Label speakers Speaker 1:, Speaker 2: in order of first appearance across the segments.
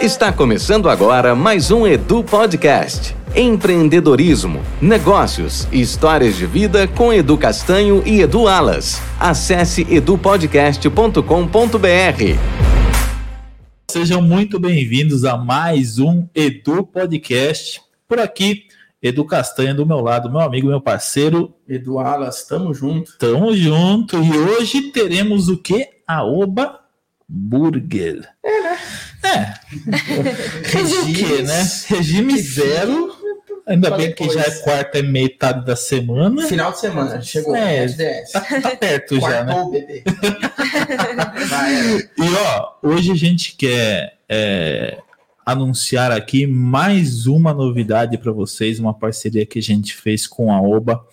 Speaker 1: Está começando agora mais um Edu Podcast. Empreendedorismo, negócios e histórias de vida com Edu Castanho e Edu Alas. Acesse edupodcast.com.br.
Speaker 2: Sejam muito bem-vindos a mais um Edu Podcast. Por aqui, Edu Castanho do meu lado, meu amigo, meu parceiro.
Speaker 3: Edu Alas, tamo junto.
Speaker 2: Tamo junto. E hoje teremos o que? A Oba Burger.
Speaker 3: É, né?
Speaker 2: É. Regime o quê, né? Regime zero. Ainda bem que já é quarta e metade da semana.
Speaker 3: Final de semana, chegou.
Speaker 2: É. Tá, tá perto já, né?
Speaker 3: Bebê.
Speaker 2: E ó, hoje a gente quer é, anunciar aqui mais uma novidade para vocês, uma parceria que a gente fez com a Oba.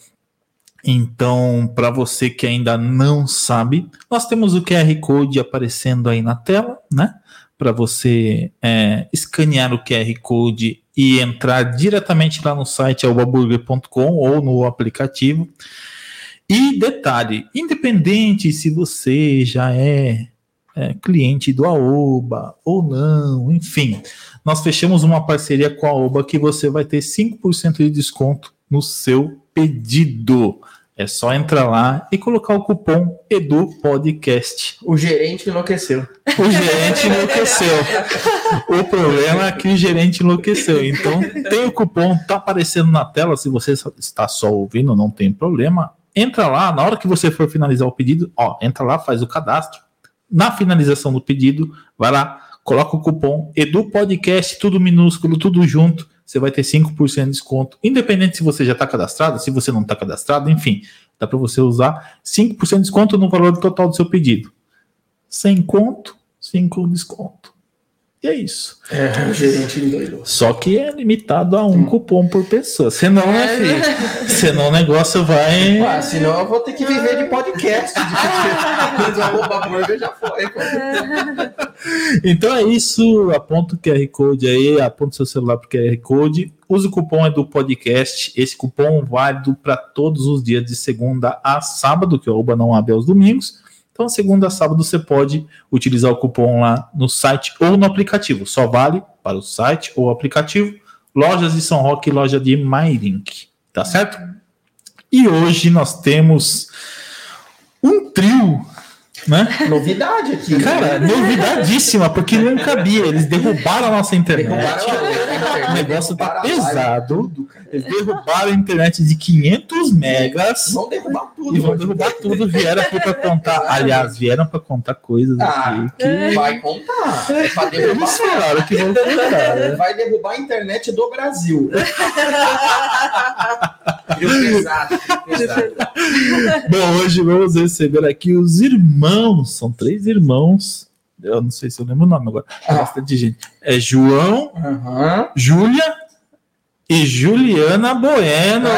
Speaker 2: Então, para você que ainda não sabe, nós temos o QR Code aparecendo aí na tela, né? Para você é, escanear o QR Code e entrar diretamente lá no site albaburger.com ou no aplicativo. E detalhe, independente se você já é, é, cliente do Aoba ou não, enfim, nós fechamos uma parceria com a Aoba que você vai ter 5% de desconto no seu pedido. É só entrar lá e colocar o cupom EduPodcast.
Speaker 3: O gerente enlouqueceu.
Speaker 2: O gerente enlouqueceu. O problema é que o gerente enlouqueceu. Então, tem o cupom, tá aparecendo na tela. Se você está só ouvindo, não tem problema. Entra lá, na hora que você for finalizar o pedido, ó, entra lá, faz o cadastro. Na finalização do pedido, vai lá, coloca o cupom EduPodcast, tudo minúsculo, tudo junto. Você vai ter 5% de desconto. Independente se você já está cadastrado, se você não está cadastrado, enfim, dá para você usar 5% de desconto no valor total do seu pedido. Sem conto, 5 desconto. E é isso.
Speaker 3: É, o gerente endoidou.
Speaker 2: Só que é limitado a um cupom por pessoa. Senão, né, filho? Senão o negócio vai.
Speaker 3: Ah, senão eu vou ter que viver de podcast. De Arroba Burger já foi. pô.
Speaker 2: Então é isso. Aponta o QR Code aí, aponta o seu celular para o QR Code. Use o cupom é do podcast. Esse cupom válido para todos os dias de segunda a sábado, que o Oba não abre aos domingos. Então, segunda a sábado você pode utilizar o cupom lá no site ou no aplicativo. Só vale para o site ou aplicativo. Lojas de São Roque e loja de Mairink. Tá certo? E hoje nós temos um trio, né?
Speaker 3: Novidade aqui. né?
Speaker 2: Cara, novidadíssima, porque não cabia. Eles derrubaram a nossa internet.
Speaker 3: Derrubaram
Speaker 2: O negócio tá pesado.
Speaker 3: tudo.
Speaker 2: Eles derrubaram a internet de 500 megas.
Speaker 3: Vão derrubar tudo.
Speaker 2: E vão derrubar tudo. Vieram aqui para contar. Aliás, vieram para contar coisas
Speaker 3: Ah,
Speaker 2: aqui que
Speaker 3: vai contar. É pra derrubar.
Speaker 2: eles falaram que vão contar. né?
Speaker 3: Vai derrubar a internet do Brasil.
Speaker 4: Pesado, pesado.
Speaker 2: Bom, hoje vamos receber aqui os irmãos. São três irmãos. Eu não sei se eu lembro o nome agora.
Speaker 3: Ah.
Speaker 2: Bastante gente. É João,
Speaker 3: Aham.
Speaker 2: Júlia e Juliana Bueno.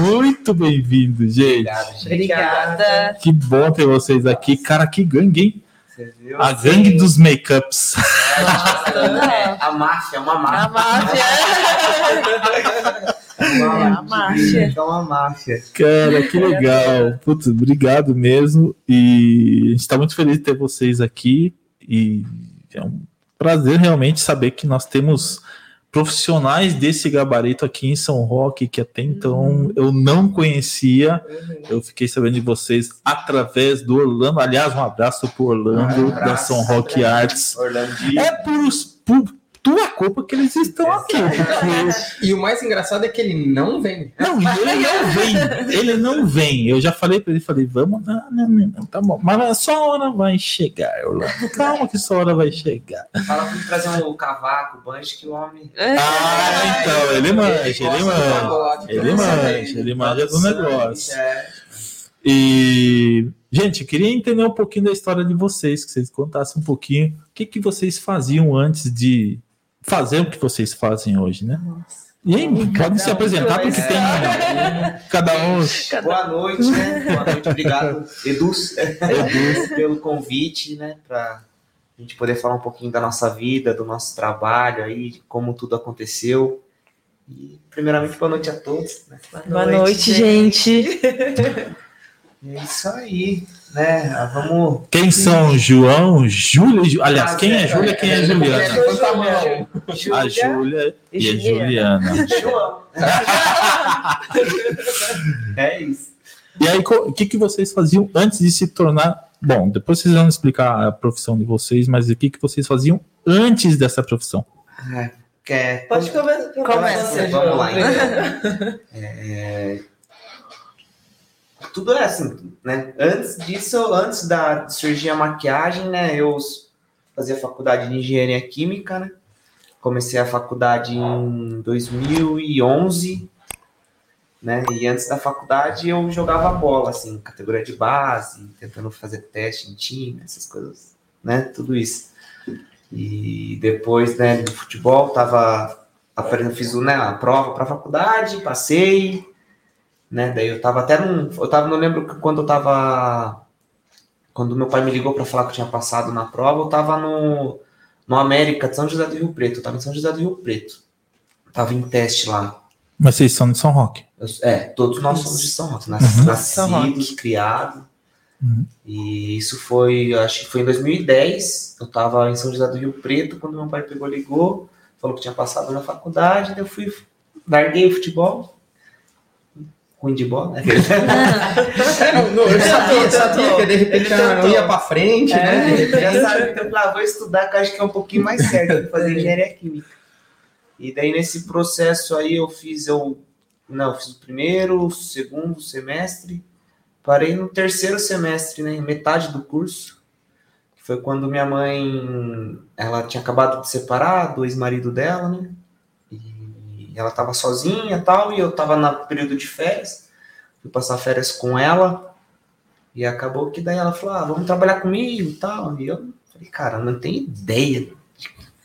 Speaker 2: Muito bem-vindo, gente.
Speaker 5: Obrigada.
Speaker 2: Que bom ter vocês aqui. Cara, que gangue, hein?
Speaker 4: Você viu?
Speaker 2: A gangue dos make-ups.
Speaker 4: É, a máfia, uma
Speaker 5: A
Speaker 4: máfia. Uma
Speaker 5: É a máfia.
Speaker 4: É uma máfia.
Speaker 2: Cara, que legal. Putz, obrigado mesmo. E a gente está muito feliz de ter vocês aqui. E é um prazer realmente saber que nós temos profissionais desse gabarito aqui em São Roque, que até então eu não conhecia. Eu fiquei sabendo de vocês através do Orlando. Aliás, um abraço pro Orlando
Speaker 3: Um
Speaker 2: da
Speaker 3: abraço.
Speaker 2: São Roque Arts.
Speaker 4: Orlando
Speaker 2: É por, por tua culpa que eles estão aqui.
Speaker 3: E o mais engraçado é que ele não vem.
Speaker 2: Não, ele não vem. Ele não vem. Eu já falei pra ele, falei, vamos, não, não, não, não, tá bom. Mas a sua hora vai chegar, Orlando. Calma que sua hora vai chegar.
Speaker 4: Fala pra ele trazer um cavaco, o banjo, que o homem.
Speaker 2: Ah, então, ele manja, ele manja. Ele manja, ele manja do negócio.
Speaker 4: É.
Speaker 2: E, gente, queria entender um pouquinho da história de vocês, que vocês contassem um pouquinho o que, que vocês faziam antes de fazer o que vocês fazem hoje, né? E aí, podem se apresentar, porque tem cada um.
Speaker 4: Boa noite, né? Boa noite, obrigado, Eduz, pelo convite, né? Pra a gente poder falar um pouquinho da nossa vida, do nosso trabalho aí, de como tudo aconteceu. E, primeiramente, boa noite a todos. né?
Speaker 5: Boa noite, gente.
Speaker 4: E é isso aí, né? Ah, Vamos.
Speaker 2: Quem são João, Júlia? e Aliás,
Speaker 4: Ah,
Speaker 2: quem é
Speaker 4: é,
Speaker 2: Júlia, quem é Juliana?
Speaker 3: A
Speaker 2: Júlia e a Juliana.
Speaker 4: João. é isso.
Speaker 2: E aí, o que, que vocês faziam antes de se tornar. Bom, depois vocês vão explicar a profissão de vocês, mas o que, que vocês faziam antes dessa profissão?
Speaker 4: Ah, quer...
Speaker 5: Pode começar.
Speaker 6: Começa,
Speaker 4: Vamos lá,
Speaker 5: então.
Speaker 4: tudo é assim, né? Antes disso, antes da, surgir a maquiagem, né? Eu fazia faculdade de engenharia química, né? Comecei a faculdade em 2011, né? E antes da faculdade eu jogava bola, assim, categoria de base, tentando fazer teste em time, essas coisas, né? Tudo isso. E depois, né, do futebol, tava fiz né, a prova para faculdade, passei, né? Daí eu tava até num. Eu tava, não lembro quando eu tava. Quando meu pai me ligou para falar que eu tinha passado na prova, eu tava no, no América de São José do Rio Preto. Eu tava em São José do Rio Preto. Tava em teste lá.
Speaker 2: Mas vocês são de São Roque.
Speaker 4: Eu- é, todos nós somos de São Roque, nas,
Speaker 2: Uhum.
Speaker 4: Nascidos, criados.
Speaker 2: Uhum.
Speaker 4: E isso foi, eu acho que foi em 2010. Eu tava em São José do Rio Preto quando meu pai pegou, ligou, falou que tinha passado na faculdade. Daí eu fui, larguei o futebol. Ruim de bola, né?
Speaker 3: É, não, não, eu sabia, sabia que de repente
Speaker 5: Ele
Speaker 3: não ia pra frente, né? De
Speaker 4: Já sabe, então eu falei, ah, vou estudar, que eu acho que é um pouquinho mais certo, fazer engenharia química. E daí nesse processo aí eu fiz, eu, não, eu fiz o primeiro, o segundo semestre, parei no terceiro semestre, né, metade do curso, que foi quando minha mãe, ela tinha acabado de separar do ex-marido dela, né, ela tava sozinha e tal, e eu tava no período de férias, fui passar férias com ela, e acabou que daí ela falou, ah, vamos trabalhar comigo e tal. E eu falei, cara, não tenho ideia de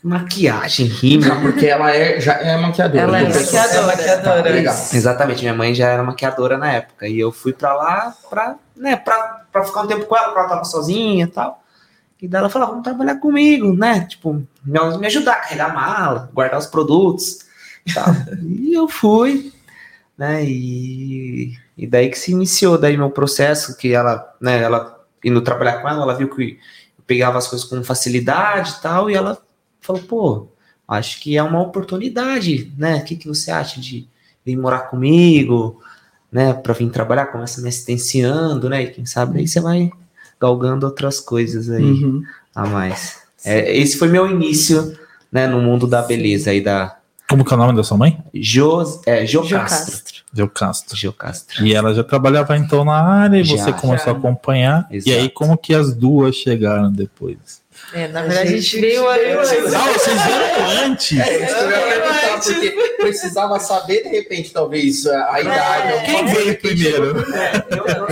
Speaker 4: maquiagem, rímel.
Speaker 3: Porque ela é, já é maquiadora.
Speaker 6: Ela é maquiadora,
Speaker 5: maquiadora.
Speaker 3: Tá, legal.
Speaker 4: Exatamente, minha mãe já era maquiadora na época. E eu fui pra lá pra, né, pra, pra ficar um tempo com ela, porque ela tava sozinha e tal. E daí ela falou, vamos trabalhar comigo, né? Tipo, me, me ajudar a carregar a mala, guardar os produtos e tal. e eu fui, né? E, e daí que se iniciou daí meu processo, que ela, né, ela indo trabalhar com ela, ela viu que eu pegava as coisas com facilidade e tal, e ela falou, pô, acho que é uma oportunidade, né? O que, que você acha de vir morar comigo, né? Para vir trabalhar, começa me assistenciando, né? E quem sabe aí você vai galgando outras coisas aí
Speaker 3: Uhum.
Speaker 4: a mais. É, esse foi meu início, né? No mundo da beleza aí da
Speaker 2: Como que é o nome da sua mãe?
Speaker 4: Jo, é, Jo
Speaker 6: Jo
Speaker 4: Castro.
Speaker 6: Castro.
Speaker 2: Deu Castro.
Speaker 4: Jo Castro.
Speaker 2: E ela já trabalhava então na área e
Speaker 4: Já,
Speaker 2: você começou
Speaker 5: já.
Speaker 2: a acompanhar. E aí,
Speaker 4: Exato.
Speaker 2: como que as duas chegaram depois?
Speaker 6: É, na
Speaker 5: A
Speaker 6: verdade, a gente
Speaker 5: gente
Speaker 6: veio antes.
Speaker 2: Ah, vocês vieram antes!
Speaker 3: É, isso que eu ia perguntar, porque precisava saber, de repente, talvez, a, a idade. alguma
Speaker 2: Quem veio primeiro?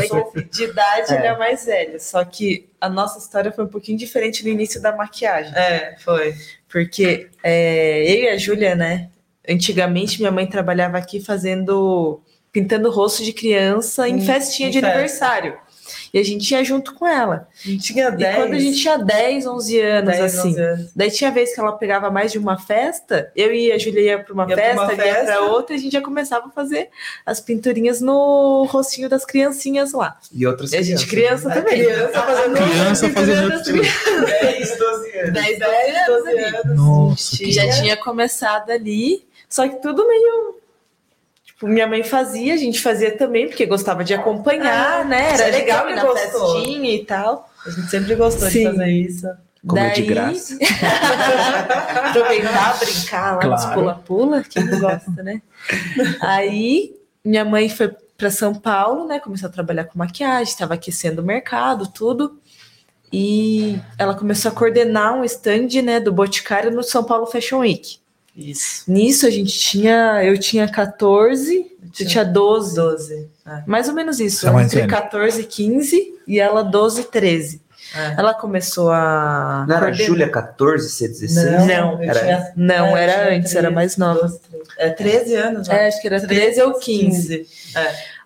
Speaker 4: Sou
Speaker 6: De idade,
Speaker 4: É.
Speaker 6: ele é mais velho. Só que a nossa história foi um pouquinho diferente no início da maquiagem.
Speaker 5: É, foi.
Speaker 6: Porque é, eu e a Júlia, né? Antigamente, minha mãe trabalhava aqui fazendo. pintando rosto de criança em festinha
Speaker 5: em
Speaker 6: de
Speaker 5: festa.
Speaker 6: aniversário. E a gente ia junto com ela.
Speaker 5: A gente tinha
Speaker 6: E
Speaker 5: 10.
Speaker 6: quando a gente tinha 10, 11 anos,
Speaker 5: 10,
Speaker 6: assim.
Speaker 5: 11 anos.
Speaker 6: Daí tinha vez que ela pegava mais de uma festa, eu e a Júlia ia para uma
Speaker 5: Ia pra
Speaker 6: festa,
Speaker 5: uma
Speaker 6: ia
Speaker 5: festa.
Speaker 6: para outra, e a gente já começava a fazer as pinturinhas no rostinho das criancinhas lá.
Speaker 4: e outras
Speaker 6: E a gente
Speaker 4: crianças.
Speaker 6: criança
Speaker 5: A
Speaker 6: também.
Speaker 5: criança fazendo
Speaker 2: Criança fazendo
Speaker 5: pintura
Speaker 2: tudo.
Speaker 4: 10, 12 anos.
Speaker 6: 10, 10 anos ali.
Speaker 2: Nossa,
Speaker 6: Que já tinha começado ali, só que tudo meio. Tipo, minha mãe fazia, a gente fazia também, porque gostava de acompanhar,
Speaker 5: Ah,
Speaker 6: né? Era legal ir na
Speaker 5: gostou.
Speaker 6: festinha e tal.
Speaker 5: A gente sempre gostou
Speaker 6: Sim.
Speaker 5: de fazer isso.
Speaker 4: De
Speaker 6: Daí-
Speaker 4: graça.
Speaker 6: aproveitar, brincar lá nos
Speaker 2: Claro.
Speaker 6: pula-pula, quem não gosta, né? Aí minha mãe foi para São Paulo, né? Começou a trabalhar com maquiagem, estava aquecendo o mercado, tudo. E ela começou a coordenar um stand, né, do Boticário no São Paulo Fashion Week.
Speaker 5: Isso.
Speaker 6: Nisso a gente tinha, eu tinha 14, você tinha 12,
Speaker 5: 12.
Speaker 6: mais ou menos isso,
Speaker 2: Você é
Speaker 6: entre
Speaker 2: velha.
Speaker 6: 14 e 15 e ela 12 13.
Speaker 5: É.
Speaker 6: Ela começou a
Speaker 4: Não era
Speaker 6: coordenar-
Speaker 4: Júlia 14, C16?
Speaker 6: Não,
Speaker 5: eu
Speaker 4: era-
Speaker 5: tinha-
Speaker 6: Não,
Speaker 5: é,
Speaker 6: era
Speaker 5: tinha
Speaker 6: antes, era mais nova.
Speaker 5: 12, 13. É 13 anos, né?
Speaker 6: É, acho que era 13 ou 15.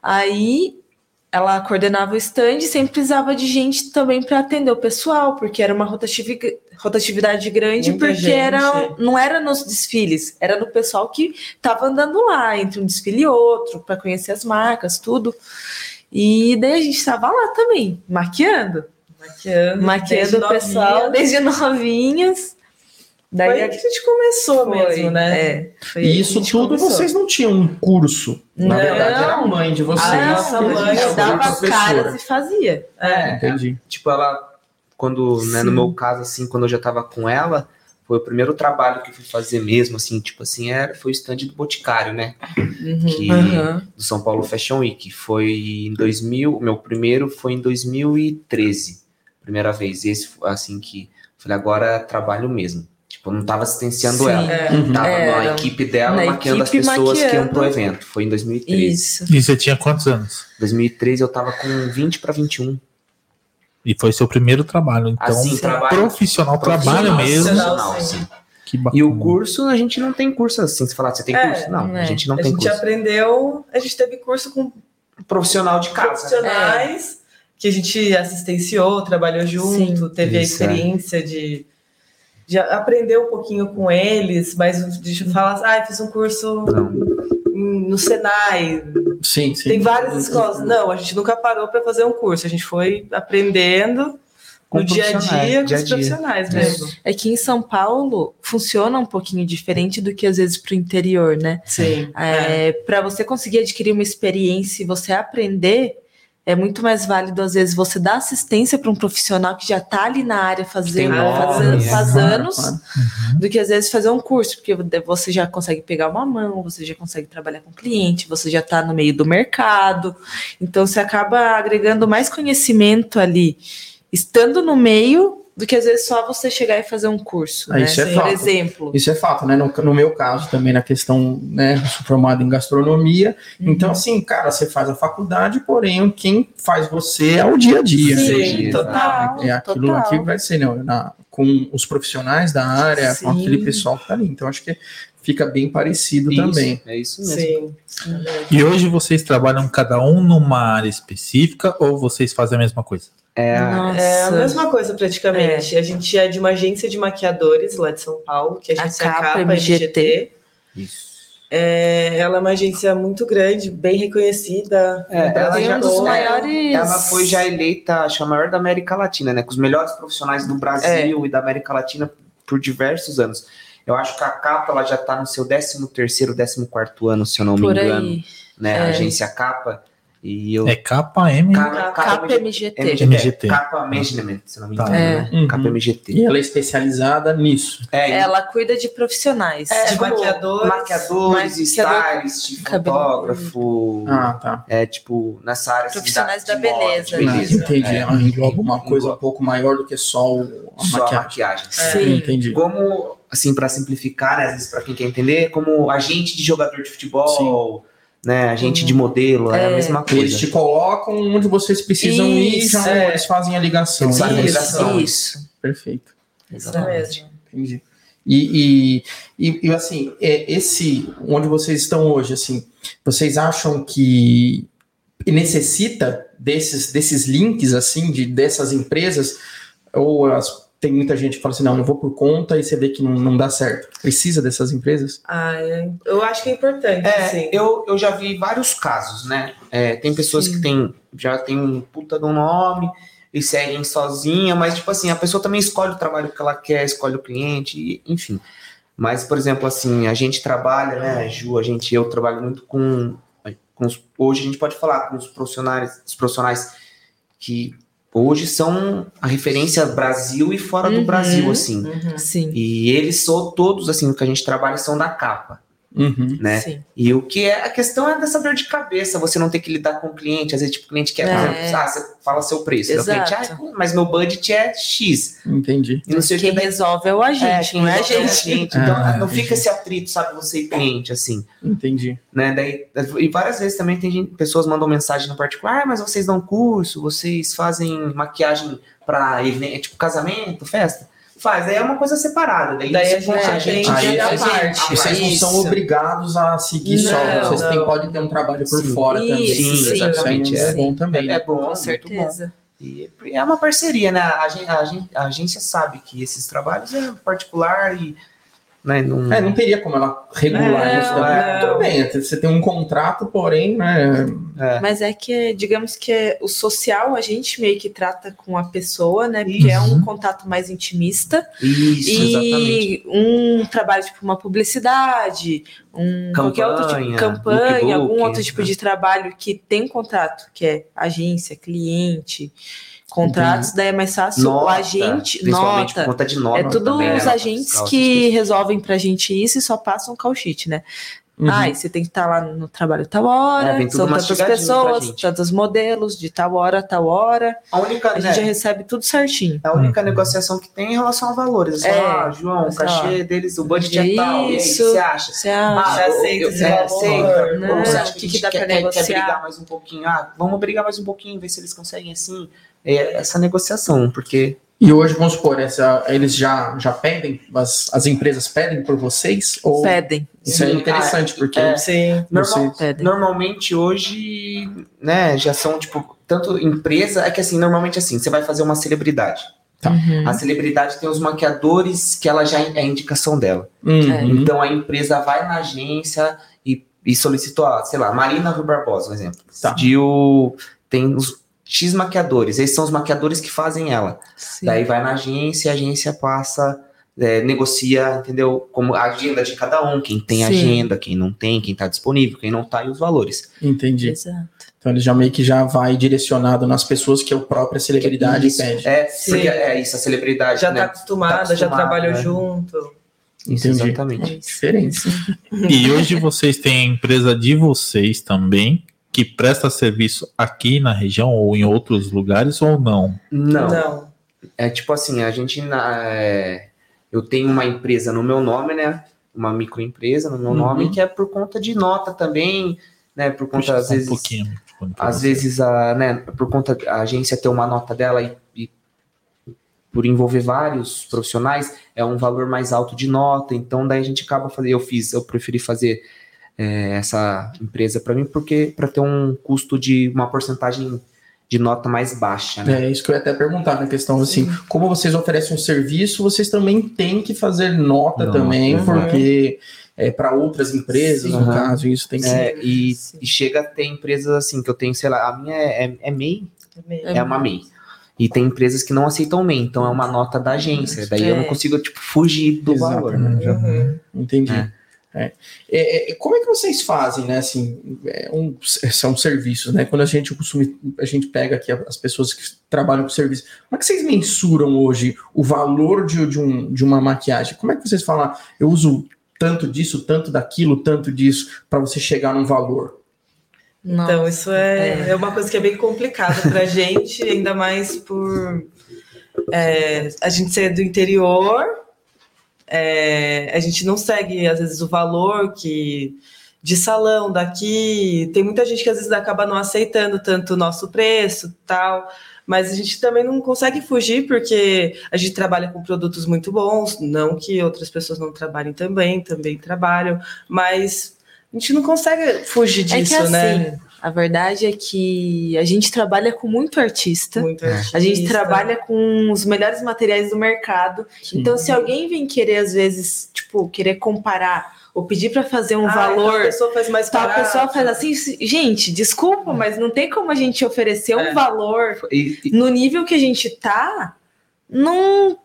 Speaker 6: Aí ela coordenava o stand e sempre precisava de gente também para atender o pessoal, porque era uma rotativi- rotatividade grande,
Speaker 5: Muita
Speaker 6: porque
Speaker 5: gente.
Speaker 6: era, não era nos desfiles, era no pessoal que estava andando lá, entre um desfile e outro, para conhecer as marcas, tudo. E daí a gente estava lá também, maquiando.
Speaker 5: Maquiando.
Speaker 6: Maquiando o pessoal
Speaker 5: novinha.
Speaker 6: desde novinhas. Daí
Speaker 5: Foi aí que a gente começou
Speaker 6: foi,
Speaker 5: mesmo, né?
Speaker 6: É, foi
Speaker 3: E isso tudo
Speaker 6: começou.
Speaker 3: vocês não tinham um curso. Na
Speaker 6: Não.
Speaker 3: verdade, era a mãe de vocês.
Speaker 5: A nossa
Speaker 3: que
Speaker 5: mãe
Speaker 3: era
Speaker 6: dava as caras e fazia.
Speaker 5: É.
Speaker 3: Entendi.
Speaker 4: Tipo, ela, quando, né, no meu caso, assim, quando eu já tava com ela, foi o primeiro trabalho que eu fui fazer mesmo, assim, tipo assim, era, foi o stand do Boticário, né? Que,
Speaker 6: Aham.
Speaker 4: Do São Paulo Fashion Week. Foi em 2000, o meu primeiro foi em 2013, primeira vez. Esse, foi, assim, que falei, agora trabalho mesmo. Tipo, eu não tava assistenciando
Speaker 6: Sim.
Speaker 4: ela.
Speaker 5: É.
Speaker 3: Uhum.
Speaker 4: Tava
Speaker 6: Era.
Speaker 4: na equipe dela,
Speaker 6: Na
Speaker 4: maquiando
Speaker 6: equipe
Speaker 4: as pessoas que iam pro
Speaker 6: maquiando.
Speaker 4: evento. Foi em 2013.
Speaker 6: Isso.
Speaker 2: E você tinha quantos anos?
Speaker 4: 2013 eu tava com 20 para 21.
Speaker 2: E foi seu primeiro trabalho. Então,
Speaker 4: Assim, trabalho-
Speaker 2: profissional, trabalho mesmo.
Speaker 5: Profissional, sim.
Speaker 2: Que bacana.
Speaker 4: E o curso, a gente não tem curso assim. Você falar, você tem
Speaker 5: É,
Speaker 4: curso? Não,
Speaker 6: é.
Speaker 4: a gente não
Speaker 5: a
Speaker 4: tem
Speaker 5: gente
Speaker 4: curso.
Speaker 5: aprendeu, a gente teve curso com
Speaker 4: Profissional de casa.
Speaker 5: profissionais que a gente assistenciou, trabalhou junto, teve a
Speaker 4: Isso, é.
Speaker 5: experiência de, de aprender um pouquinho com eles, mas deixa eu falar, ah, eu fiz um curso no Senai,
Speaker 3: Sim, sim.
Speaker 5: tem várias escolas. Não, a gente nunca parou para fazer um curso, a gente foi aprendendo
Speaker 4: Com
Speaker 5: no dia a dia com os
Speaker 4: dia.
Speaker 5: profissionais mesmo.
Speaker 6: É que em São Paulo funciona um pouquinho diferente do que às vezes pro interior, né?
Speaker 5: Sim.
Speaker 6: É, para você conseguir adquirir uma experiência e você aprender, é muito mais válido, às vezes, você dar assistência para um profissional que já está ali na área fazendo, faz
Speaker 3: Claro,
Speaker 6: anos,
Speaker 3: claro.
Speaker 6: do que às vezes fazer um curso, porque você já consegue pegar uma mão, você já consegue trabalhar com cliente, você já está no meio do mercado, então você acaba agregando mais conhecimento ali, estando no meio, do que às vezes só você chegar e fazer um curso,
Speaker 3: Ah,
Speaker 6: né?
Speaker 3: isso é
Speaker 6: Por
Speaker 3: fato.
Speaker 6: exemplo.
Speaker 3: Isso é fato, né? No, no meu caso também, na questão, né? Eu sou formado em gastronomia.
Speaker 6: Uhum.
Speaker 3: Então, assim, cara, você faz a faculdade, porém, quem faz você é o dia a dia.
Speaker 5: Sim,
Speaker 3: né?
Speaker 5: total.
Speaker 3: É aquilo
Speaker 6: total.
Speaker 3: aqui vai ser, né? na- com os profissionais da área, com
Speaker 6: Sim.
Speaker 3: aquele pessoal que tá ali. Então, acho que fica bem parecido
Speaker 4: Isso,
Speaker 3: também.
Speaker 4: É isso mesmo.
Speaker 5: Sim.
Speaker 2: E hoje vocês trabalham cada um numa área específica ou vocês fazem a mesma coisa?
Speaker 6: Nossa.
Speaker 5: É a mesma coisa praticamente. A gente é de uma agência de maquiadores lá de São Paulo, que a
Speaker 6: A
Speaker 5: agência
Speaker 6: Capa
Speaker 5: Capa
Speaker 6: MGT.
Speaker 5: MGT.
Speaker 4: Isso.
Speaker 5: É, ela é uma agência muito grande, bem reconhecida.
Speaker 4: É, ela
Speaker 6: um dos
Speaker 5: todo.
Speaker 6: maiores.
Speaker 4: Ela foi já eleita, acho, a maior da América Latina, né? Com os melhores profissionais do Brasil e da América Latina por diversos anos. Eu acho que a capa ela já está no seu 13 terceiro, 14 quarto ano, se eu não me
Speaker 6: por
Speaker 4: engano,
Speaker 6: aí.
Speaker 4: né? A
Speaker 6: É.
Speaker 4: agência capa. E eu
Speaker 2: É KM.
Speaker 4: Capa
Speaker 6: MGT.
Speaker 4: MGT.
Speaker 2: MGT.
Speaker 4: Capa Management, se não me
Speaker 2: Tá.
Speaker 4: engano,
Speaker 6: É.
Speaker 4: né?
Speaker 3: Uhum.
Speaker 4: Capa MGT.
Speaker 3: E ela é especializada nisso.
Speaker 4: É, e
Speaker 6: Ela cuida de profissionais.
Speaker 5: É,
Speaker 6: Tipo,
Speaker 5: maquiadores.
Speaker 4: maquiadores,
Speaker 6: maquiador-
Speaker 4: stylist,
Speaker 6: cabelo-
Speaker 4: fotógrafo,
Speaker 3: Ah, tá.
Speaker 4: é tipo, nessa área assim,
Speaker 6: Profissionais da
Speaker 4: moda,
Speaker 6: beleza.
Speaker 3: Ah,
Speaker 4: beleza.
Speaker 3: entendi.
Speaker 4: É.
Speaker 3: Ela engloba uma coisa
Speaker 4: Engloba.
Speaker 3: um pouco maior do que só o- a
Speaker 4: Só a
Speaker 3: maquiagem.
Speaker 4: maquiagem.
Speaker 6: Sim.
Speaker 3: Entendi.
Speaker 4: Como, assim, para simplificar, né, às vezes para quem quer entender, como agente de jogador de futebol, né, agente de modelo, é, a mesma
Speaker 3: Eles
Speaker 4: coisa.
Speaker 3: te colocam onde vocês precisam ir e
Speaker 6: Isso,
Speaker 3: já
Speaker 5: é.
Speaker 3: eles fazem a ligação.
Speaker 4: Eles fazem a
Speaker 3: Isso.
Speaker 4: ligação.
Speaker 6: Isso.
Speaker 3: Perfeito.
Speaker 5: Isso mesmo.
Speaker 3: Entendi. E, e, e, e, assim, é, esse onde vocês estão hoje, assim, vocês acham que necessita desses, desses links, assim, de, dessas empresas? Ou as- tem muita gente que fala assim, não, eu vou por conta e você vê que não, não dá certo. Precisa dessas empresas?
Speaker 5: Ah, é- eu acho que é importante,
Speaker 4: É,
Speaker 5: assim.
Speaker 4: eu, eu já vi vários casos, né? É, tem pessoas
Speaker 6: Sim.
Speaker 4: que tem, já tem um puta de um nome e seguem sozinha, mas, tipo assim, a pessoa também escolhe o trabalho que ela quer, escolhe o cliente, e- enfim. Mas, por exemplo, assim, a gente trabalha, né, Ju, a gente, eu trabalho muito com, com os- hoje a gente pode falar com os profissionais, os profissionais que hoje são a referência Brasil e fora do
Speaker 6: Uhum.
Speaker 4: Brasil, assim.
Speaker 5: Uhum.
Speaker 6: Sim.
Speaker 4: E eles são todos, assim, o que a gente trabalha são da capa
Speaker 3: Uhum.
Speaker 4: né?
Speaker 6: Sim.
Speaker 4: E o que é a questão é dessa dor de cabeça, você não ter que lidar com o cliente, às vezes tipo, o cliente quer, por
Speaker 6: É.
Speaker 4: exemplo, ah, você fala seu preço, o cliente, ah, mas meu budget é X,
Speaker 3: Entendi.
Speaker 4: e não sei o
Speaker 6: Quem
Speaker 4: que
Speaker 6: resolve é o agente,
Speaker 4: quem
Speaker 6: não é a
Speaker 4: é
Speaker 6: gente.
Speaker 4: cliente. Então
Speaker 3: Ah,
Speaker 4: não
Speaker 3: entendi.
Speaker 4: fica esse atrito, sabe, você e cliente, assim,
Speaker 3: Entendi.
Speaker 4: né? Daí, e várias vezes também tem gente, pessoas mandam mensagem no particular, ah, mas vocês dão curso, vocês fazem maquiagem para evento, tipo casamento, festa? Faz, aí é uma coisa separada. Daí,
Speaker 5: Daí
Speaker 4: isso
Speaker 5: a gente
Speaker 4: é-
Speaker 3: atende
Speaker 4: a
Speaker 3: a
Speaker 5: parte.
Speaker 3: Vocês não
Speaker 6: Isso.
Speaker 3: são obrigados a seguir só,
Speaker 5: Não,
Speaker 3: vocês têm, podem ter um trabalho por
Speaker 4: Sim.
Speaker 3: fora também.
Speaker 6: Isso,
Speaker 4: sim,
Speaker 3: Isso aí
Speaker 4: exatamente,
Speaker 3: é
Speaker 4: é.
Speaker 3: bom também.
Speaker 4: É, é bom,
Speaker 6: Com
Speaker 4: bom.
Speaker 6: certeza.
Speaker 4: E é uma parceria, né? A, a gen- a agência sabe que esses trabalhos é particular e né? Não,
Speaker 3: É, não teria como ela regular
Speaker 5: Não,
Speaker 3: isso. Né?
Speaker 5: não.
Speaker 3: Tudo bem, você tem um contrato, porém, né?
Speaker 4: é.
Speaker 6: Mas é que, digamos que o social a gente meio que trata com a pessoa, né? Porque é um contato mais intimista.
Speaker 4: Isso, exatamente.
Speaker 6: e um trabalho tipo uma publicidade, um qualquer outro tipo de
Speaker 4: Campanha,
Speaker 6: campanha, algum outro tipo
Speaker 4: né?
Speaker 6: de trabalho que tem contrato, que é agência, cliente, contratos, daí é mais fácil o agente, nota.
Speaker 4: conta de nota.
Speaker 6: É tudo
Speaker 4: também,
Speaker 6: os
Speaker 4: né?
Speaker 6: agentes que resolvem pra gente isso e só passam o call sheet, né?
Speaker 3: Uhum.
Speaker 6: Ai, você tem que estar lá no trabalho tal hora,
Speaker 4: É,
Speaker 6: são tantas pessoas,
Speaker 4: gente.
Speaker 6: tantos modelos, de tal hora, tal hora.
Speaker 4: A única,
Speaker 6: A gente
Speaker 4: né,
Speaker 6: já recebe tudo certinho.
Speaker 4: a única negociação que tem é em relação a valores. É,
Speaker 6: É.
Speaker 4: ah, João, o cachê deles, o budget é tal. E aí, o que
Speaker 6: isso.
Speaker 4: você acha?
Speaker 6: Você acha?
Speaker 5: Você aceita esse
Speaker 4: é,
Speaker 5: valor?
Speaker 4: aceita.
Speaker 6: Né?
Speaker 4: Ou você acha
Speaker 6: O
Speaker 4: que,
Speaker 6: que
Speaker 4: a
Speaker 6: que
Speaker 4: gente
Speaker 6: dá
Speaker 4: quer,
Speaker 6: pra
Speaker 4: quer- quer
Speaker 6: negociar?
Speaker 4: brigar mais um pouquinho? Ah, vamos brigar mais um pouquinho, ver se eles conseguem assim. É essa negociação, porque
Speaker 3: E hoje, vamos supor, essa, eles já, já pedem, as, as empresas pedem por vocês? Ou
Speaker 6: Pedem.
Speaker 3: isso é
Speaker 4: Sim,
Speaker 3: interessante, porque
Speaker 4: é.
Speaker 5: Sim.
Speaker 4: normal-
Speaker 6: Pedem.
Speaker 4: normalmente hoje, né, já são tipo, tanto empresa, é que assim, normalmente assim, você vai fazer uma celebridade.
Speaker 3: Tá.
Speaker 6: Uhum.
Speaker 4: A celebridade tem os maquiadores que ela já é a indicação dela.
Speaker 3: Uhum.
Speaker 6: É.
Speaker 4: Então a empresa vai na agência e, e solicitou, ah, sei lá, Marina Rui Barbosa, um exemplo.
Speaker 3: Tá.
Speaker 4: Pediu, tem os X maquiadores, esses são os maquiadores que fazem ela.
Speaker 6: Sim.
Speaker 4: Daí vai na agência, a agência passa, é, negocia, entendeu? Como a agenda de cada um, quem tem
Speaker 6: Sim.
Speaker 4: agenda, quem não tem, quem tá disponível, quem não tá e os valores.
Speaker 3: Entendi.
Speaker 6: Exato.
Speaker 3: Então ele já meio que já vai direcionado nas pessoas que a própria celebridade
Speaker 4: Isso,
Speaker 3: pede.
Speaker 4: É, porque é isso, a celebridade,
Speaker 5: Já
Speaker 4: né?
Speaker 5: tá acostumada,
Speaker 4: Tá
Speaker 5: já
Speaker 4: acostumada,
Speaker 5: trabalhou
Speaker 4: né?
Speaker 5: junto.
Speaker 4: Isso,
Speaker 3: Entendi.
Speaker 4: exatamente.
Speaker 6: É.
Speaker 3: Diferente.
Speaker 2: E hoje vocês têm a empresa de vocês também, que presta serviço aqui na região ou em outros lugares ou não?
Speaker 4: Não.
Speaker 5: Não.
Speaker 4: É tipo assim, a gente. na- é, eu tenho uma empresa no meu nome, né? Uma microempresa no meu
Speaker 3: Uhum.
Speaker 4: nome, que é por conta de nota também, né? Por conta,
Speaker 2: Puxa
Speaker 4: às
Speaker 2: só um
Speaker 4: vezes.
Speaker 2: pouquinho.
Speaker 4: Às
Speaker 2: você.
Speaker 4: vezes, a, né, por conta da agência ter uma nota dela e, e por envolver vários profissionais, é um valor mais alto de nota. Então, daí a gente acaba fazendo. Eu fiz, eu preferi fazer é, essa empresa para mim, porque para ter um custo de uma porcentagem de nota mais baixa, né?
Speaker 3: É isso que eu ia até perguntar na questão assim, como vocês oferecem um serviço, vocês também têm que fazer nota
Speaker 2: Nota,
Speaker 3: também,
Speaker 2: uhum.
Speaker 3: porque é para outras empresas, no
Speaker 4: Sim.
Speaker 3: caso, isso tem que
Speaker 4: É, e,
Speaker 6: Sim.
Speaker 4: e chega a ter empresas assim, que eu tenho, sei lá, a minha é, é, é MEI,
Speaker 6: É
Speaker 4: é uma MEI. E tem empresas que não aceitam MEI, então é uma nota da agência. Daí eu não
Speaker 6: É.
Speaker 4: consigo, tipo, fugir do valor. né?
Speaker 5: Uhum.
Speaker 3: Entendi.
Speaker 4: É.
Speaker 3: É. É, como é que vocês fazem, né? Assim, é um- são serviços, né? Quando a gente costuma, a gente pega aqui as pessoas que trabalham com serviço, como é que vocês mensuram hoje o valor de, de, um, de uma maquiagem? Como é que vocês falam, "Ah, eu uso tanto disso, tanto daquilo, tanto disso, para você chegar num valor?
Speaker 6: Nossa.
Speaker 5: Então, isso é,
Speaker 6: É.
Speaker 5: é uma coisa que é bem complicada pra gente, ainda mais por é, a gente ser do interior, é, a gente não segue, às vezes, o valor que de salão daqui. Tem muita gente que às vezes acaba não aceitando tanto o nosso preço tal. Mas a gente também não consegue fugir porque a gente trabalha com produtos muito bons, não que outras pessoas não trabalhem também, também trabalham, mas a gente não consegue fugir
Speaker 6: É
Speaker 5: disso,
Speaker 6: que assim,
Speaker 5: né?
Speaker 6: A verdade é que a gente trabalha com muito artista.
Speaker 5: Muito
Speaker 6: A gente
Speaker 5: artista.
Speaker 6: trabalha com os melhores materiais do mercado. Então, se alguém vem querer, às vezes, tipo, querer comparar ou pedir para fazer um
Speaker 5: Ah,
Speaker 6: valor,
Speaker 5: então a pessoa faz mais
Speaker 6: tal
Speaker 5: barato.
Speaker 6: pessoa faz assim, gente, desculpa, mas não tem como a gente oferecer um
Speaker 5: É.
Speaker 6: valor
Speaker 4: E, e-
Speaker 6: no nível que a gente tá, num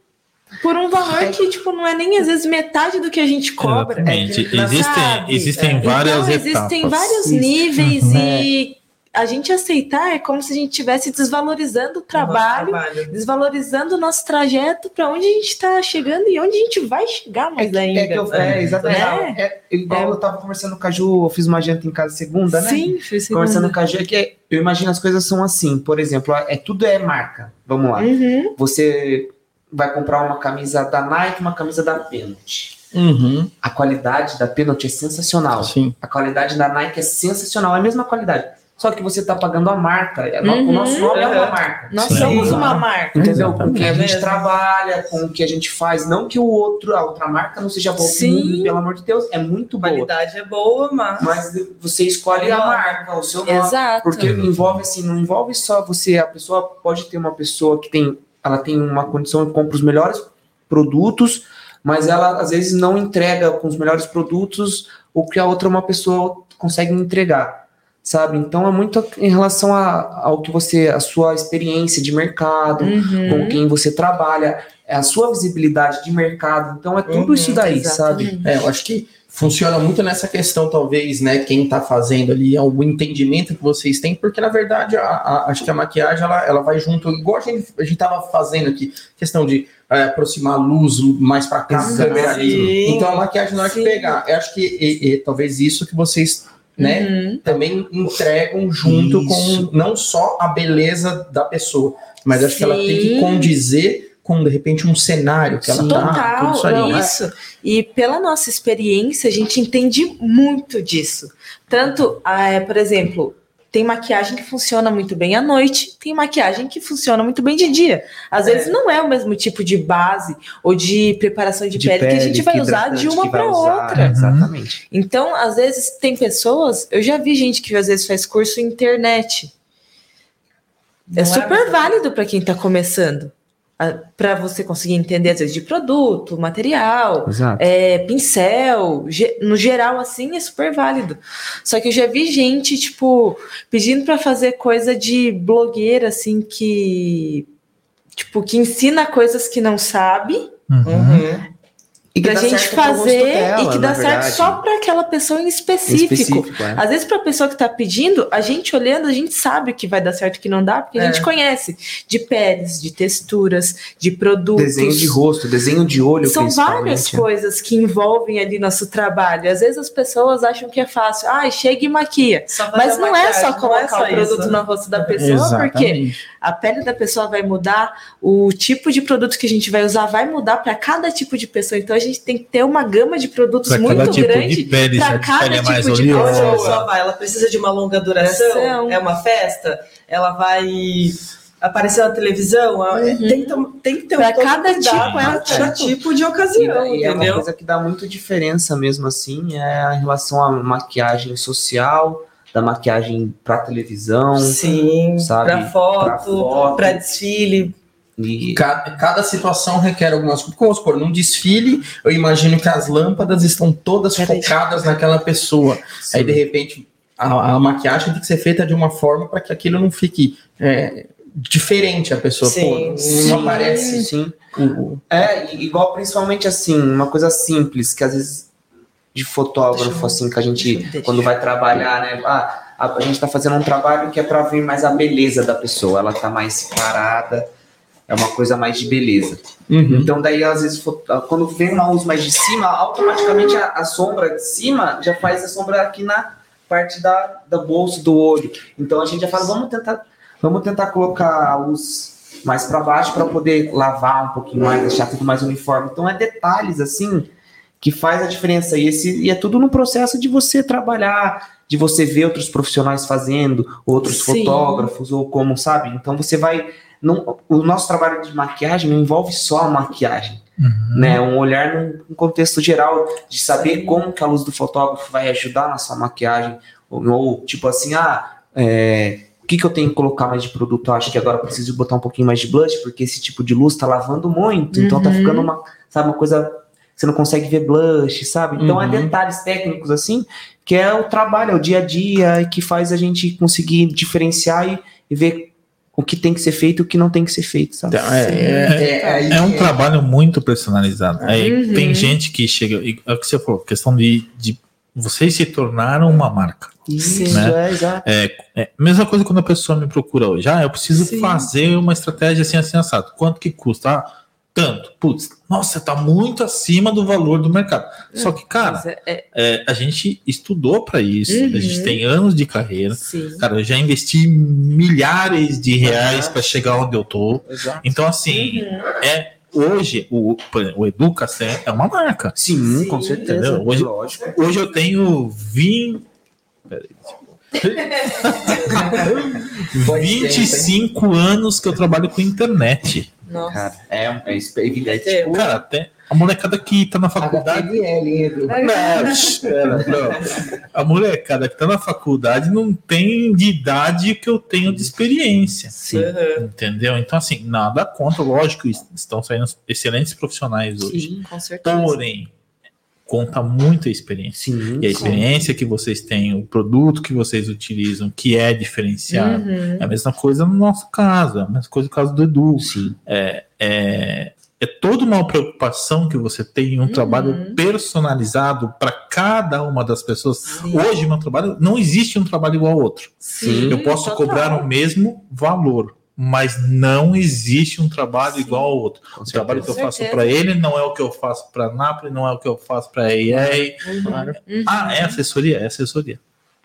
Speaker 6: por um valor que tipo não é nem às vezes metade do que a gente cobra.
Speaker 2: Exatamente.
Speaker 5: É que,
Speaker 2: existem
Speaker 6: sabe,
Speaker 2: existem
Speaker 5: é.
Speaker 2: várias
Speaker 6: então, existem
Speaker 2: etapas.
Speaker 6: vários
Speaker 4: Isso.
Speaker 6: níveis
Speaker 5: Uhum.
Speaker 6: e a gente aceitar é como se a gente estivesse desvalorizando o trabalho,
Speaker 5: trabalho.
Speaker 6: desvalorizando o nosso trajeto para onde a gente está chegando e onde a gente vai chegar mais ainda.
Speaker 4: é que eu, é, exatamente.
Speaker 6: Né?
Speaker 4: É, igual
Speaker 6: É.
Speaker 4: eu tava conversando com a Ju, eu fiz uma janta em casa segunda, né?
Speaker 6: Sim, foi
Speaker 4: Conversando com a Ju, é que eu imagino as coisas são assim. Por exemplo, é tudo é marca. Vamos lá.
Speaker 6: Uhum.
Speaker 4: Você vai comprar uma camisa da Nike, uma camisa da Penalty.
Speaker 3: Uhum,
Speaker 4: A qualidade da Penalty é sensacional.
Speaker 3: sim.
Speaker 4: A qualidade da Nike é sensacional, é a mesma qualidade. Só que você tá pagando a marca. É
Speaker 6: Uhum.
Speaker 4: O nosso nome é uma
Speaker 5: Uhum.
Speaker 4: marca.
Speaker 6: Nós
Speaker 2: Sim.
Speaker 6: somos uma marca.
Speaker 4: Entendeu? Com o que a gente
Speaker 5: Mesmo.
Speaker 4: trabalha, com o que a gente faz. Não que o outro, a outra marca não seja boa.
Speaker 6: Sim.
Speaker 4: Pelo amor de Deus, é muito
Speaker 5: A
Speaker 4: boa.
Speaker 5: qualidade é boa, mas.
Speaker 4: Mas você escolhe a marca, o seu nome.
Speaker 6: Exato.
Speaker 4: Porque envolve assim, não envolve só você. A pessoa pode ter uma pessoa que tem, ela tem uma condição e compra os melhores produtos mas ela às vezes não entrega com os melhores produtos o que a outra uma pessoa consegue entregar, sabe? Então é muito em relação a, ao que você, a sua experiência de mercado,
Speaker 6: Uhum.
Speaker 4: com quem você trabalha, é a sua visibilidade de mercado. Então é tudo
Speaker 3: Uhum,
Speaker 4: isso daí, sabe?
Speaker 6: exatamente.
Speaker 3: É, eu acho que funciona muito nessa questão, talvez, né? Quem tá fazendo ali, é o entendimento que vocês têm, porque na verdade, a, a- acho que a maquiagem ela, ela vai junto, igual a gente, a gente tava fazendo aqui, questão de é, aproximar a luz mais para cá.
Speaker 5: Sim.
Speaker 3: Então a maquiagem na hora que
Speaker 6: Sim.
Speaker 3: pegar, eu acho que e- e, talvez isso que vocês, né?
Speaker 6: Uhum.
Speaker 3: também entregam junto
Speaker 4: Isso.
Speaker 3: com não só a beleza da pessoa, mas acho que ela tem que
Speaker 6: Sim.
Speaker 3: condizer com, de repente, um cenário que ela tá,
Speaker 6: Total,
Speaker 3: tudo isso aí.
Speaker 6: é
Speaker 3: né?
Speaker 6: isso. E pela nossa experiência, a gente entende muito disso. Tanto, ah, é, por exemplo, tem maquiagem que funciona muito bem à noite, tem maquiagem que funciona muito bem de dia. Às
Speaker 4: É.
Speaker 6: vezes não é o mesmo tipo de base ou de preparação de,
Speaker 4: De
Speaker 6: pele, que a gente
Speaker 4: pele,
Speaker 6: vai usar de uma para outra.
Speaker 4: Exatamente.
Speaker 6: Então, às vezes, tem pessoas. Eu já vi gente que às vezes faz curso em internet. É
Speaker 5: Não
Speaker 6: super
Speaker 5: é-
Speaker 6: válido para quem está começando. Para você conseguir entender, às vezes, de produto, material, é, pincel, ge- no geral, assim, é super válido. Só que eu já vi gente, tipo, pedindo para fazer coisa de blogueira, assim, que. Tipo, que ensina coisas que não sabe
Speaker 2: Uhum.
Speaker 5: Uhum.
Speaker 4: E que
Speaker 6: pra
Speaker 4: dá
Speaker 6: gente fazer
Speaker 4: dela,
Speaker 6: e que dá certo só para aquela pessoa em
Speaker 4: Em
Speaker 6: específico.
Speaker 4: específico, é.
Speaker 6: Às vezes, para a pessoa que está pedindo, a gente olhando, a gente sabe o que vai dar certo e o que não dá, porque a
Speaker 3: É.
Speaker 6: gente conhece de peles, de texturas, de produtos.
Speaker 4: Desenho de rosto, desenho de olho,
Speaker 6: São várias
Speaker 4: principalmente. é.
Speaker 6: coisas que envolvem ali nosso trabalho. Às vezes as pessoas acham que é fácil. Ah, chega e maquia. Mas
Speaker 5: a
Speaker 6: não é só
Speaker 5: maquiagem,
Speaker 6: colocar
Speaker 5: é só
Speaker 6: o produto
Speaker 5: isso.
Speaker 6: no rosto da pessoa, porque
Speaker 3: Exatamente.
Speaker 6: a pele da pessoa vai mudar, o tipo de produto que a gente vai usar vai mudar para cada tipo de pessoa. Então a gente tem que ter uma gama de produtos
Speaker 2: Pra
Speaker 6: muito
Speaker 2: tipo
Speaker 6: grande
Speaker 2: de pele,
Speaker 6: pra
Speaker 2: se a
Speaker 6: cada
Speaker 2: é mais
Speaker 6: tipo de
Speaker 5: Onde a
Speaker 2: oleosa.
Speaker 5: pessoa vai, ela precisa de uma longa duração,
Speaker 6: Duração.
Speaker 5: é uma festa, ela vai aparecer na televisão, a-
Speaker 6: Uhum.
Speaker 5: tem, que ter- tem que ter
Speaker 6: Pra
Speaker 5: um
Speaker 6: cada tipo, é
Speaker 5: cada
Speaker 6: tipo.
Speaker 5: de
Speaker 4: E,
Speaker 5: ocasião,
Speaker 4: e é uma
Speaker 5: entendeu?
Speaker 4: coisa que dá muito diferença mesmo assim, é em relação à maquiagem social, da maquiagem pra televisão,
Speaker 5: Sim,
Speaker 4: sabe?
Speaker 5: pra foto,
Speaker 4: pra
Speaker 5: desfile.
Speaker 4: E
Speaker 3: Cada, cada situação requer algumas coisas. Vamos supor, num desfile, eu imagino que as lâmpadas estão todas focadas naquela pessoa. Aí, de repente, a, a maquiagem tem que ser feita de uma forma para que aquilo não fique é, diferente a pessoa.
Speaker 5: Sim,
Speaker 3: Pô, não
Speaker 5: sim.
Speaker 3: aparece
Speaker 4: sim.
Speaker 3: o-
Speaker 4: É, igual principalmente assim, uma coisa simples, que às vezes de fotógrafo,
Speaker 6: eu-
Speaker 4: assim, que a gente, quando vai trabalhar, né? Ah, a, a gente tá fazendo um trabalho que é pra ver mais a beleza da pessoa, ela tá mais parada, é uma coisa mais de beleza.
Speaker 3: Uhum.
Speaker 4: Então, daí, às vezes, fo- quando vem uma luz mais de cima, automaticamente a, a sombra de cima já faz a sombra aqui na parte da, da bolsa do olho. Então, a gente já fala, vamos tentar, vamos tentar colocar a luz mais para baixo para poder lavar um pouquinho mais, deixar tudo mais uniforme. Então, é detalhes, assim, que faz a diferença. E, esse, e é tudo no processo de você trabalhar, de você ver outros profissionais fazendo, outros
Speaker 6: Sim.
Speaker 4: fotógrafos, ou como, sabe? Então, você vai... Não, o nosso trabalho de maquiagem não envolve só a maquiagem,
Speaker 2: Uhum.
Speaker 4: né? Um olhar num, contexto geral de saber como que a luz do fotógrafo vai ajudar na sua maquiagem, ou, ou, tipo assim, ah, é, o que, que eu tenho que colocar mais de produto? Eu acho que agora eu preciso botar um pouquinho mais de blush, porque esse tipo de luz tá lavando muito, então tá
Speaker 6: Uhum.
Speaker 4: ficando uma, sabe, uma coisa você não consegue ver blush, sabe? Então é
Speaker 3: Uhum.
Speaker 4: detalhes técnicos assim, que é o trabalho, é o dia a dia, e que faz a gente conseguir diferenciar e, e ver o que tem que ser feito e o que não tem que ser feito, sabe?
Speaker 3: Então, é, é, é,
Speaker 2: É um trabalho muito personalizado. Aí
Speaker 6: Uhum.
Speaker 2: Tem gente que chega. e É o que você falou, questão de, de vocês se tornaram uma marca.
Speaker 4: Isso,
Speaker 2: Né?
Speaker 4: é, exato.
Speaker 2: É, mesma coisa quando a pessoa me procura hoje. Ah, eu preciso
Speaker 6: Sim.
Speaker 2: fazer uma estratégia assim, assim, assado. Quanto que custa? Ah, tanto. Putz, nossa, tá muito acima do valor do mercado. Só que, cara,
Speaker 6: é- é-
Speaker 2: é, a gente estudou para isso.
Speaker 6: Uhum.
Speaker 2: A gente tem anos de carreira.
Speaker 6: sim.
Speaker 2: Cara, eu já investi milhares de reais para chegar onde eu tô.
Speaker 4: exato.
Speaker 2: Então, assim,
Speaker 6: Uhum.
Speaker 2: é hoje o, o Educacem é uma marca.
Speaker 4: Sim,
Speaker 6: Sim,
Speaker 4: com certeza.
Speaker 2: Hoje-
Speaker 4: lógico.
Speaker 2: Hoje eu tenho 20. Peraí.
Speaker 3: Ser,
Speaker 2: 25 anos que eu trabalho com internet.
Speaker 6: Nossa.
Speaker 4: Cara, é, é, é evidente.
Speaker 5: É,
Speaker 4: Tipo,
Speaker 2: Cara, até a molecada que tá na faculdade.
Speaker 3: HTML.
Speaker 2: Não, não. A molecada que tá na faculdade não tem de idade que eu tenho de experiência.
Speaker 4: sim.
Speaker 5: Uhum.
Speaker 2: Entendeu? Então, assim, nada contra, lógico, estão saindo excelentes profissionais hoje.
Speaker 6: Sim, com certeza.
Speaker 2: Porém, conta muito a experiência.
Speaker 4: Sim.
Speaker 2: E a experiência que vocês têm, o produto que vocês utilizam, que é diferenciado.
Speaker 6: Uhum.
Speaker 2: É a mesma coisa no nosso caso, é a mesma coisa no caso do Edu.
Speaker 4: Sim.
Speaker 2: É, é, é toda uma preocupação que você tem em um
Speaker 6: Uhum.
Speaker 2: trabalho personalizado para cada uma das pessoas.
Speaker 6: Sim.
Speaker 2: Hoje, meu trabalho, não existe um trabalho igual ao outro.
Speaker 6: Sim,
Speaker 2: Eu posso
Speaker 6: total.
Speaker 2: cobrar o mesmo valor, mas não existe um trabalho igual ao outro.
Speaker 4: Com
Speaker 2: O trabalho que eu faço
Speaker 6: certeza.
Speaker 2: para ele não é o que eu faço para Napoli, não é o que eu faço para EA.
Speaker 3: Claro.
Speaker 6: Uhum.
Speaker 2: Ah, é assessoria? É assessoria.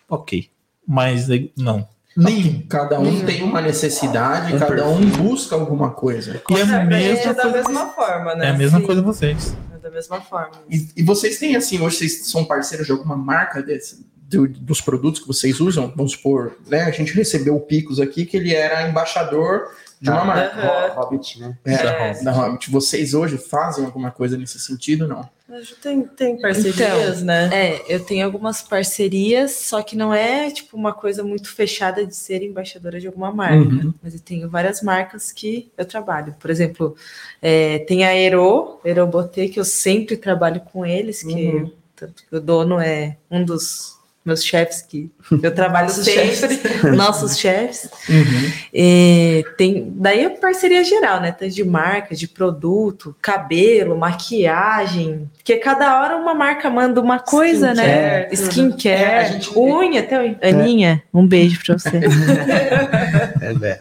Speaker 2: Ok. Mas eh, não.
Speaker 3: Nem cada um tem uma necessidade,
Speaker 2: Um
Speaker 3: cada um busca alguma coisa.
Speaker 2: E é a
Speaker 5: É,
Speaker 2: mesma
Speaker 5: é da
Speaker 2: coisa,
Speaker 5: mesma forma, né?
Speaker 2: é a mesma
Speaker 6: Sim.
Speaker 2: coisa vocês.
Speaker 5: É da mesma forma.
Speaker 3: E, e vocês têm assim, hoje vocês são parceiros de alguma marca desse, do- dos produtos que vocês usam? Vamos supor, né? A gente recebeu o Picos aqui, que ele era embaixador de uma
Speaker 4: Ah,
Speaker 3: marca.
Speaker 5: Aham.
Speaker 4: Hobbit, né?
Speaker 3: É,
Speaker 5: É.
Speaker 3: da Hobbit. Vocês hoje fazem alguma coisa nesse sentido, não?
Speaker 5: A gente tem, tem parcerias, né?
Speaker 6: É, eu tenho algumas parcerias, só que não é tipo uma coisa muito fechada de ser embaixadora de alguma marca.
Speaker 3: Uhum.
Speaker 6: Mas eu tenho várias marcas que eu trabalho. Por exemplo, é, tem a Aero, Aerobotê, que eu sempre trabalho com eles, que
Speaker 3: Uhum.
Speaker 6: tanto que o dono é um dos meus chefes que eu trabalho
Speaker 5: Nossos
Speaker 6: sempre, nossos chefes.
Speaker 3: Uhum.
Speaker 6: É, tem daí a parceria geral, né? Tanto de marca, de produto, cabelo, maquiagem. Porque cada hora uma marca manda uma coisa, né?
Speaker 5: Skincare,
Speaker 6: Skincare,
Speaker 3: É, a gente-
Speaker 6: unha, até unha. Aninha, um beijo pra você.
Speaker 4: É, né?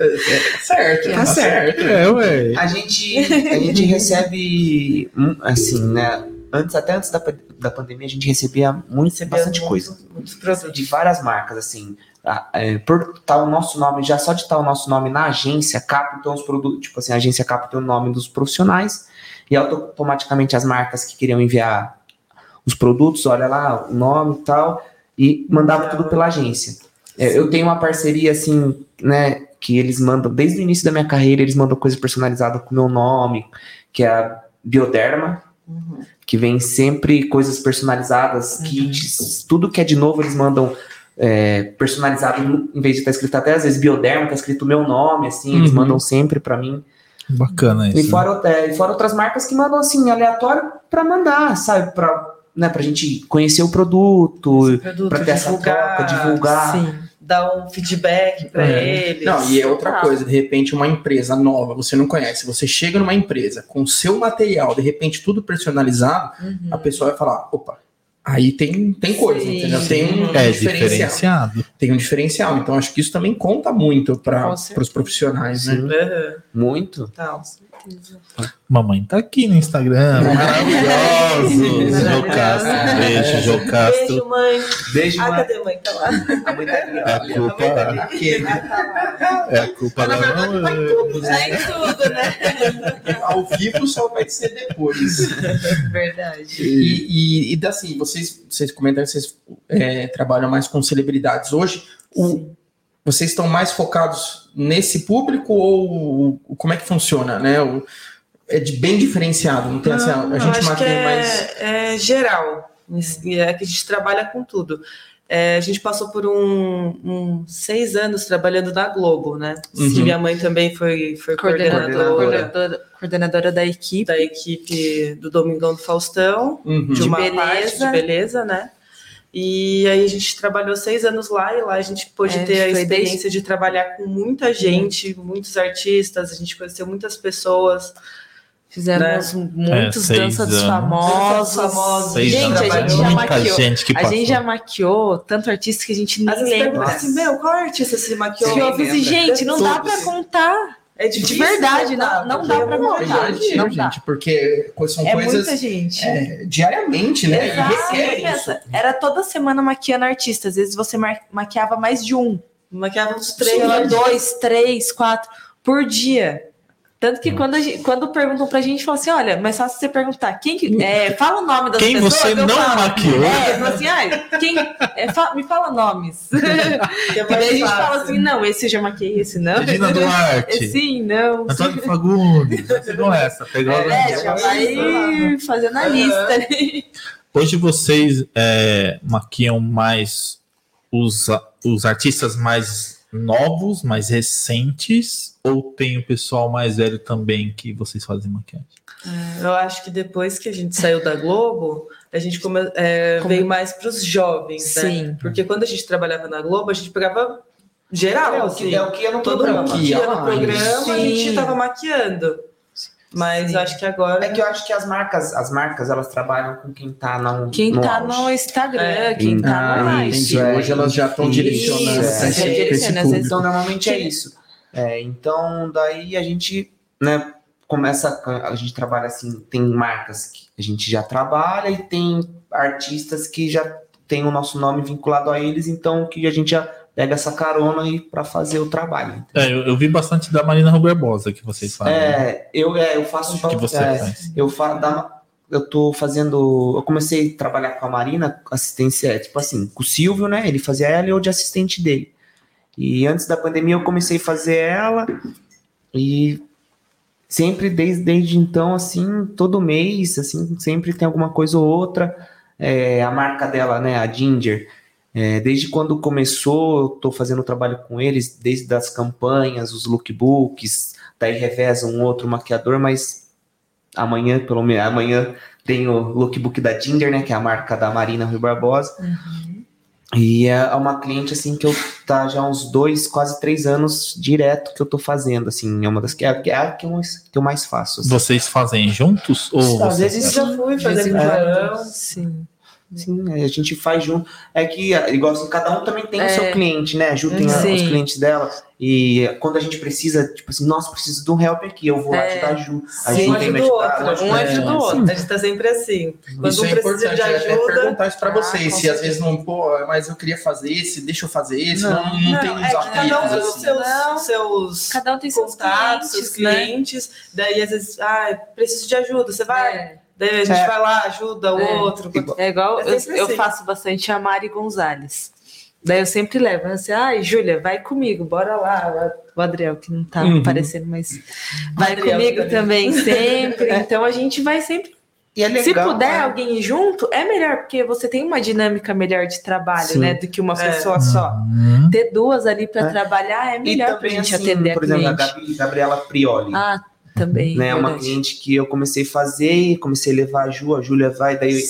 Speaker 3: Certo, tá certo.
Speaker 2: É, ué.
Speaker 4: A gente, a gente recebe, hum, assim, né? Antes, até antes da, da pandemia, a gente recebia muito,
Speaker 5: Recebia
Speaker 4: bastante
Speaker 5: muito-
Speaker 4: coisa.
Speaker 5: Muitos produtos.
Speaker 4: De várias marcas, assim. Ah, é, por estar o nosso nome, já só de estar o nosso nome na agência, captam os produtos. Tipo assim, a agência capta o nome dos profissionais e automaticamente as marcas que queriam enviar os produtos, olha lá o nome e tal, e mandava tudo pela agência. É, eu tenho uma parceria, assim, né? Que eles mandam, desde o início da minha carreira, eles mandam coisa personalizada com o meu nome, que é a Bioderma,
Speaker 5: Uhum.
Speaker 4: Que vem sempre coisas personalizadas, kits, tudo que é de novo eles mandam é, personalizado, em vez de estar escrito até às vezes Bioderma, tá escrito o meu nome, assim, eles
Speaker 3: Uhum.
Speaker 4: mandam sempre pra mim.
Speaker 2: Bacana
Speaker 4: E
Speaker 2: isso.
Speaker 4: fora, é, e fora outras marcas que mandam assim, aleatório pra mandar, sabe? Pra, né, pra gente conhecer o produto,
Speaker 5: produto,
Speaker 4: pra ter essa
Speaker 5: divulgar,
Speaker 4: troca, divulgar.
Speaker 6: Sim.
Speaker 5: Dar um feedback para
Speaker 3: É.
Speaker 5: eles.
Speaker 3: Não, e é outra
Speaker 6: Ah.
Speaker 3: coisa, de repente, uma empresa nova, você não conhece, você chega numa empresa com seu material, de repente tudo personalizado,
Speaker 6: Uhum.
Speaker 3: a pessoa vai falar, opa, aí tem, tem coisa,
Speaker 6: Sim.
Speaker 3: entendeu? Tem um
Speaker 2: É
Speaker 3: diferencial.
Speaker 2: diferenciado.
Speaker 3: Tem um diferencial. Então, acho que isso também conta muito para os profissionais, né?
Speaker 4: Sim,
Speaker 5: Aham,
Speaker 4: muito.
Speaker 5: tal.
Speaker 2: Mamãe tá aqui no Instagram. Maravilhoso. Jô Castro. Beijo, Jô Castro.
Speaker 5: Beijo, mãe.
Speaker 4: Beijo,
Speaker 5: Ah,
Speaker 4: mãe.
Speaker 5: cadê a mãe? Tá lá.
Speaker 4: A mãe tá aqui, ó.
Speaker 2: É a culpa,
Speaker 3: Aquele,
Speaker 2: é a culpa da mamãe.
Speaker 5: Tá em tudo, né?
Speaker 3: ao vivo só vai ser depois.
Speaker 5: Verdade.
Speaker 3: E, e, e assim, vocês, vocês comentaram que vocês é, trabalham mais com celebridades. Hoje, o- vocês estão mais focados nesse público ou como é que funciona, né? O- é de bem diferenciado, não tem
Speaker 5: Não,
Speaker 3: a
Speaker 5: eu
Speaker 3: gente
Speaker 5: acho é,
Speaker 3: mais.
Speaker 5: é geral. É que a gente trabalha com tudo. É, a gente passou por um, um seis anos trabalhando na Globo, né?
Speaker 3: Uhum.
Speaker 5: Minha mãe também foi, foi
Speaker 6: Coordenadora,
Speaker 5: coordenadora
Speaker 6: coordenadora, da equipe.
Speaker 5: da equipe do Domingão do Faustão,
Speaker 3: Uhum.
Speaker 5: de uma
Speaker 6: beleza.
Speaker 5: parte de beleza, né? E aí a gente trabalhou seis anos lá e lá a gente pôde
Speaker 6: É,
Speaker 5: ter a experiência de trabalhar com muita gente, muitos artistas, a gente conheceu muitas pessoas.
Speaker 6: Fizemos muitos
Speaker 2: É, seis
Speaker 6: dança dos famosos.
Speaker 5: Famosos.
Speaker 2: Seis
Speaker 6: Gente,
Speaker 2: anos,
Speaker 6: a gente já
Speaker 2: muita
Speaker 6: maquiou.
Speaker 2: gente
Speaker 6: A gente já maquiou tanto artista que a gente nem
Speaker 5: Às vezes
Speaker 6: lembra.
Speaker 5: assim, meu, qual artista se maquiou?
Speaker 6: Eu fiz, e, gente, não dá pra
Speaker 5: Todos.
Speaker 6: contar.
Speaker 5: É
Speaker 6: De
Speaker 5: difícil
Speaker 6: verdade, não, não dá pra
Speaker 5: é muita
Speaker 6: contar.
Speaker 5: gente.
Speaker 6: Não
Speaker 3: gente,
Speaker 6: dá.
Speaker 3: porque são
Speaker 6: É
Speaker 3: coisas
Speaker 6: muita gente.
Speaker 3: é, diariamente, né?
Speaker 6: Exato. Pensa,
Speaker 3: isso.
Speaker 6: Era toda semana maquiando artista. Às vezes você maquiava mais de um.
Speaker 5: Maquiava uns
Speaker 6: Três,
Speaker 5: três.
Speaker 6: dois, três, quatro por dia. Tanto que quando, a gente- quando perguntam pra gente, falam assim: olha, mas só se você perguntar quem que. É, fala o nome das
Speaker 2: Quem
Speaker 6: pessoas.
Speaker 2: você
Speaker 6: eu
Speaker 2: não
Speaker 6: falo.
Speaker 2: maquiou?
Speaker 6: É, assim, ai, quem. é, fa- me fala nomes.
Speaker 5: É
Speaker 6: E daí a gente fala assim: não, esse eu já maquei, esse não.
Speaker 2: Regina Duarte.
Speaker 6: Sim, não.
Speaker 2: Antônio Fagundes. Pegou essa. Pegou
Speaker 6: É,
Speaker 2: essa.
Speaker 6: já vai fazendo a lista ali.
Speaker 2: Hoje vocês é, maquiam mais os, a- os artistas mais novos, mais recentes, ou tem o pessoal mais velho também que vocês fazem maquiagem?
Speaker 5: Eu acho que depois que a gente saiu da Globo, a gente come- é,
Speaker 6: Como-
Speaker 5: veio mais para os jovens, né?
Speaker 6: Sim.
Speaker 5: Porque quando a gente trabalhava na Globo, a gente pegava geral,
Speaker 4: É o
Speaker 5: assim.
Speaker 4: que, é o que ia no
Speaker 5: Todo
Speaker 4: programa.
Speaker 5: mundo que ia no programa, a gente
Speaker 6: sim.
Speaker 5: tava maquiando. Mas
Speaker 6: Sim.
Speaker 5: eu acho que agora.
Speaker 4: É que eu acho que as marcas, as marcas, elas trabalham com quem tá no
Speaker 6: Quem
Speaker 4: no
Speaker 6: tá
Speaker 4: auge.
Speaker 6: no Instagram,
Speaker 5: É.
Speaker 6: quem tá no
Speaker 3: Ah,
Speaker 6: live.
Speaker 3: entendi.
Speaker 4: é.
Speaker 3: Hoje elas já estão
Speaker 4: Isso,
Speaker 3: direcionando
Speaker 4: é.
Speaker 3: pra esse,
Speaker 6: Já
Speaker 3: pra esse
Speaker 6: direciona, às
Speaker 3: público.
Speaker 6: vezes.
Speaker 4: Então, normalmente é isso. É, então, daí a gente, né, começa, a gente trabalha assim, tem marcas que a gente já trabalha e tem artistas que já tem o nosso nome vinculado a eles, então que a gente já pega essa carona aí para fazer o trabalho.
Speaker 2: É, eu, eu vi bastante da Marina Rui Barbosa que vocês fazem. né?
Speaker 4: É, eu, é, eu faço
Speaker 2: que você
Speaker 4: é,
Speaker 2: faz.
Speaker 4: eu faço da, eu tô fazendo, eu comecei a trabalhar com a Marina, assistência, é, tipo assim, com o Silvio, né? Ele fazia ela e eu de assistente dele. E antes da pandemia eu comecei a fazer ela e sempre desde, desde então assim, todo mês, assim, sempre tem alguma coisa ou outra. É, a marca dela, né, a Ginger, é, desde quando começou, eu tô fazendo trabalho com eles, desde as campanhas, os lookbooks, daí reveza um outro maquiador, mas amanhã, pelo menos, amanhã tem o lookbook da Ginger, né, que é a marca da Marina Rui Barbosa. E é uma cliente, assim, que eu tá já há uns dois, quase três anos direto que eu tô fazendo, assim, é uma das que é, que é a que eu mais, que eu mais faço. assim.
Speaker 2: Vocês fazem juntos? Ou
Speaker 4: Às
Speaker 2: vocês
Speaker 4: vezes
Speaker 5: Eu já fui fazer com o
Speaker 4: É.
Speaker 5: João.
Speaker 6: Sim.
Speaker 4: Sim, a gente faz junto. É que, igual assim, cada um também tem o
Speaker 6: É.
Speaker 4: seu cliente, né? A Ju tem a- os clientes dela. E quando a gente precisa, tipo assim, nossa, preciso de um help aqui, eu vou lá
Speaker 6: É.
Speaker 4: ajudar a Ju. A
Speaker 5: Sim,
Speaker 4: Ju
Speaker 5: um
Speaker 4: vem me
Speaker 5: o
Speaker 4: ajudar,
Speaker 5: outro.
Speaker 4: eu
Speaker 5: Um ajuda o
Speaker 4: É,
Speaker 5: outro. A gente tá sempre assim. Quando
Speaker 3: Isso
Speaker 5: um
Speaker 3: é
Speaker 5: precisa
Speaker 3: importante,
Speaker 5: de
Speaker 3: é até
Speaker 5: ajuda.
Speaker 3: perguntar isso pra
Speaker 6: Ah,
Speaker 3: vocês. Se às vezes não, pô, mas eu queria fazer esse, deixa eu fazer esse. Não, não,
Speaker 5: Não,
Speaker 3: tem
Speaker 5: é
Speaker 3: uns
Speaker 5: que cada um tem os
Speaker 3: assim.
Speaker 5: seus,
Speaker 6: Não.
Speaker 5: seus
Speaker 6: Cada um tem seus
Speaker 5: contatos,
Speaker 6: clientes,
Speaker 5: seus
Speaker 6: né?
Speaker 5: clientes. Daí, às vezes, ah, preciso de ajuda, você vai.
Speaker 6: É.
Speaker 5: Daí a gente
Speaker 4: É.
Speaker 5: vai lá, ajuda o
Speaker 6: É.
Speaker 5: outro.
Speaker 6: É igual
Speaker 5: É
Speaker 6: eu,
Speaker 5: sempre
Speaker 6: eu
Speaker 5: assim.
Speaker 6: faço bastante a Mari Gonzalez. Daí eu sempre levo, assim, ai, Júlia, vai comigo, bora lá. O Adriel, que não tá
Speaker 3: Uhum.
Speaker 6: aparecendo, mas vai
Speaker 5: Adriel
Speaker 6: comigo
Speaker 5: também.
Speaker 6: também, sempre. Então a gente vai sempre.
Speaker 4: E é legal.
Speaker 6: Se puder
Speaker 4: né?
Speaker 6: alguém junto, é melhor, porque você tem uma dinâmica melhor de trabalho,
Speaker 4: Sim.
Speaker 6: né? Do que uma
Speaker 5: É.
Speaker 6: pessoa só.
Speaker 2: Hum,
Speaker 6: Ter duas ali para
Speaker 4: É.
Speaker 6: trabalhar é melhor pra
Speaker 4: também,
Speaker 6: gente
Speaker 4: assim,
Speaker 6: atender
Speaker 4: por
Speaker 6: a
Speaker 4: exemplo, a
Speaker 6: cliente.
Speaker 4: Gabi, Gabriela Prioli.
Speaker 6: Ah, também.
Speaker 4: né, uma
Speaker 6: verdade.
Speaker 4: cliente que eu comecei a fazer, comecei a levar a Ju, a Júlia vai, daí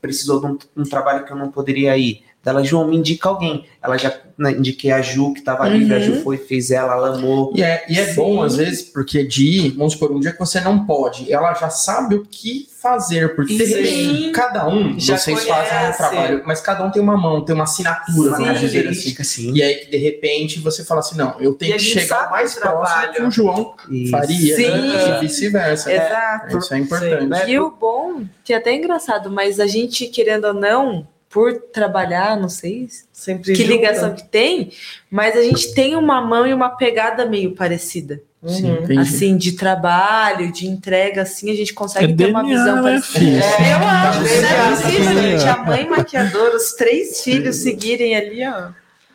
Speaker 4: precisou de um, um trabalho que eu não poderia ir. Daí Ela, João, me indica alguém. Ela já né, indiquei a Ju, que tava livre, a Ju
Speaker 6: Uhum.
Speaker 4: foi, fez ela, ela amou.
Speaker 3: E é, e é
Speaker 6: Sim.
Speaker 3: bom, às vezes, porque de, vamos supor, um dia que você não pode, ela já sabe o que fazer, porque de
Speaker 6: Sim.
Speaker 3: repente, cada um,
Speaker 5: Já
Speaker 3: vocês fazem um
Speaker 5: conhece.
Speaker 3: trabalho, mas cada um tem uma mão, tem uma assinatura,
Speaker 6: Sim.
Speaker 3: vamos dizer assim.
Speaker 4: característica, assim.
Speaker 3: E aí, que de repente, você fala assim, não, eu tenho que chegar mais
Speaker 5: o
Speaker 3: próximo
Speaker 5: trabalho.
Speaker 3: que o João
Speaker 4: Isso.
Speaker 3: faria,
Speaker 6: Sim.
Speaker 3: né? E vice-versa.
Speaker 6: Exato.
Speaker 3: Isso é importante.
Speaker 4: né?
Speaker 6: E o bom, que é até engraçado, mas a gente, querendo ou não, por trabalhar, não sei
Speaker 5: Sempre
Speaker 6: que
Speaker 5: junta.
Speaker 6: ligação que tem, mas a gente tem uma mão e uma pegada meio parecida.
Speaker 3: Sim,
Speaker 5: Uhum.
Speaker 6: Assim, de trabalho, de entrega, assim, a gente consegue
Speaker 2: É
Speaker 6: ter uma
Speaker 2: DNA,
Speaker 6: visão
Speaker 2: né,
Speaker 6: parecida. É, eu acho,
Speaker 3: Tá
Speaker 6: né?
Speaker 3: certo.
Speaker 6: Impossível, gente, a mãe maquiadora, os três filhos seguirem ali, ó.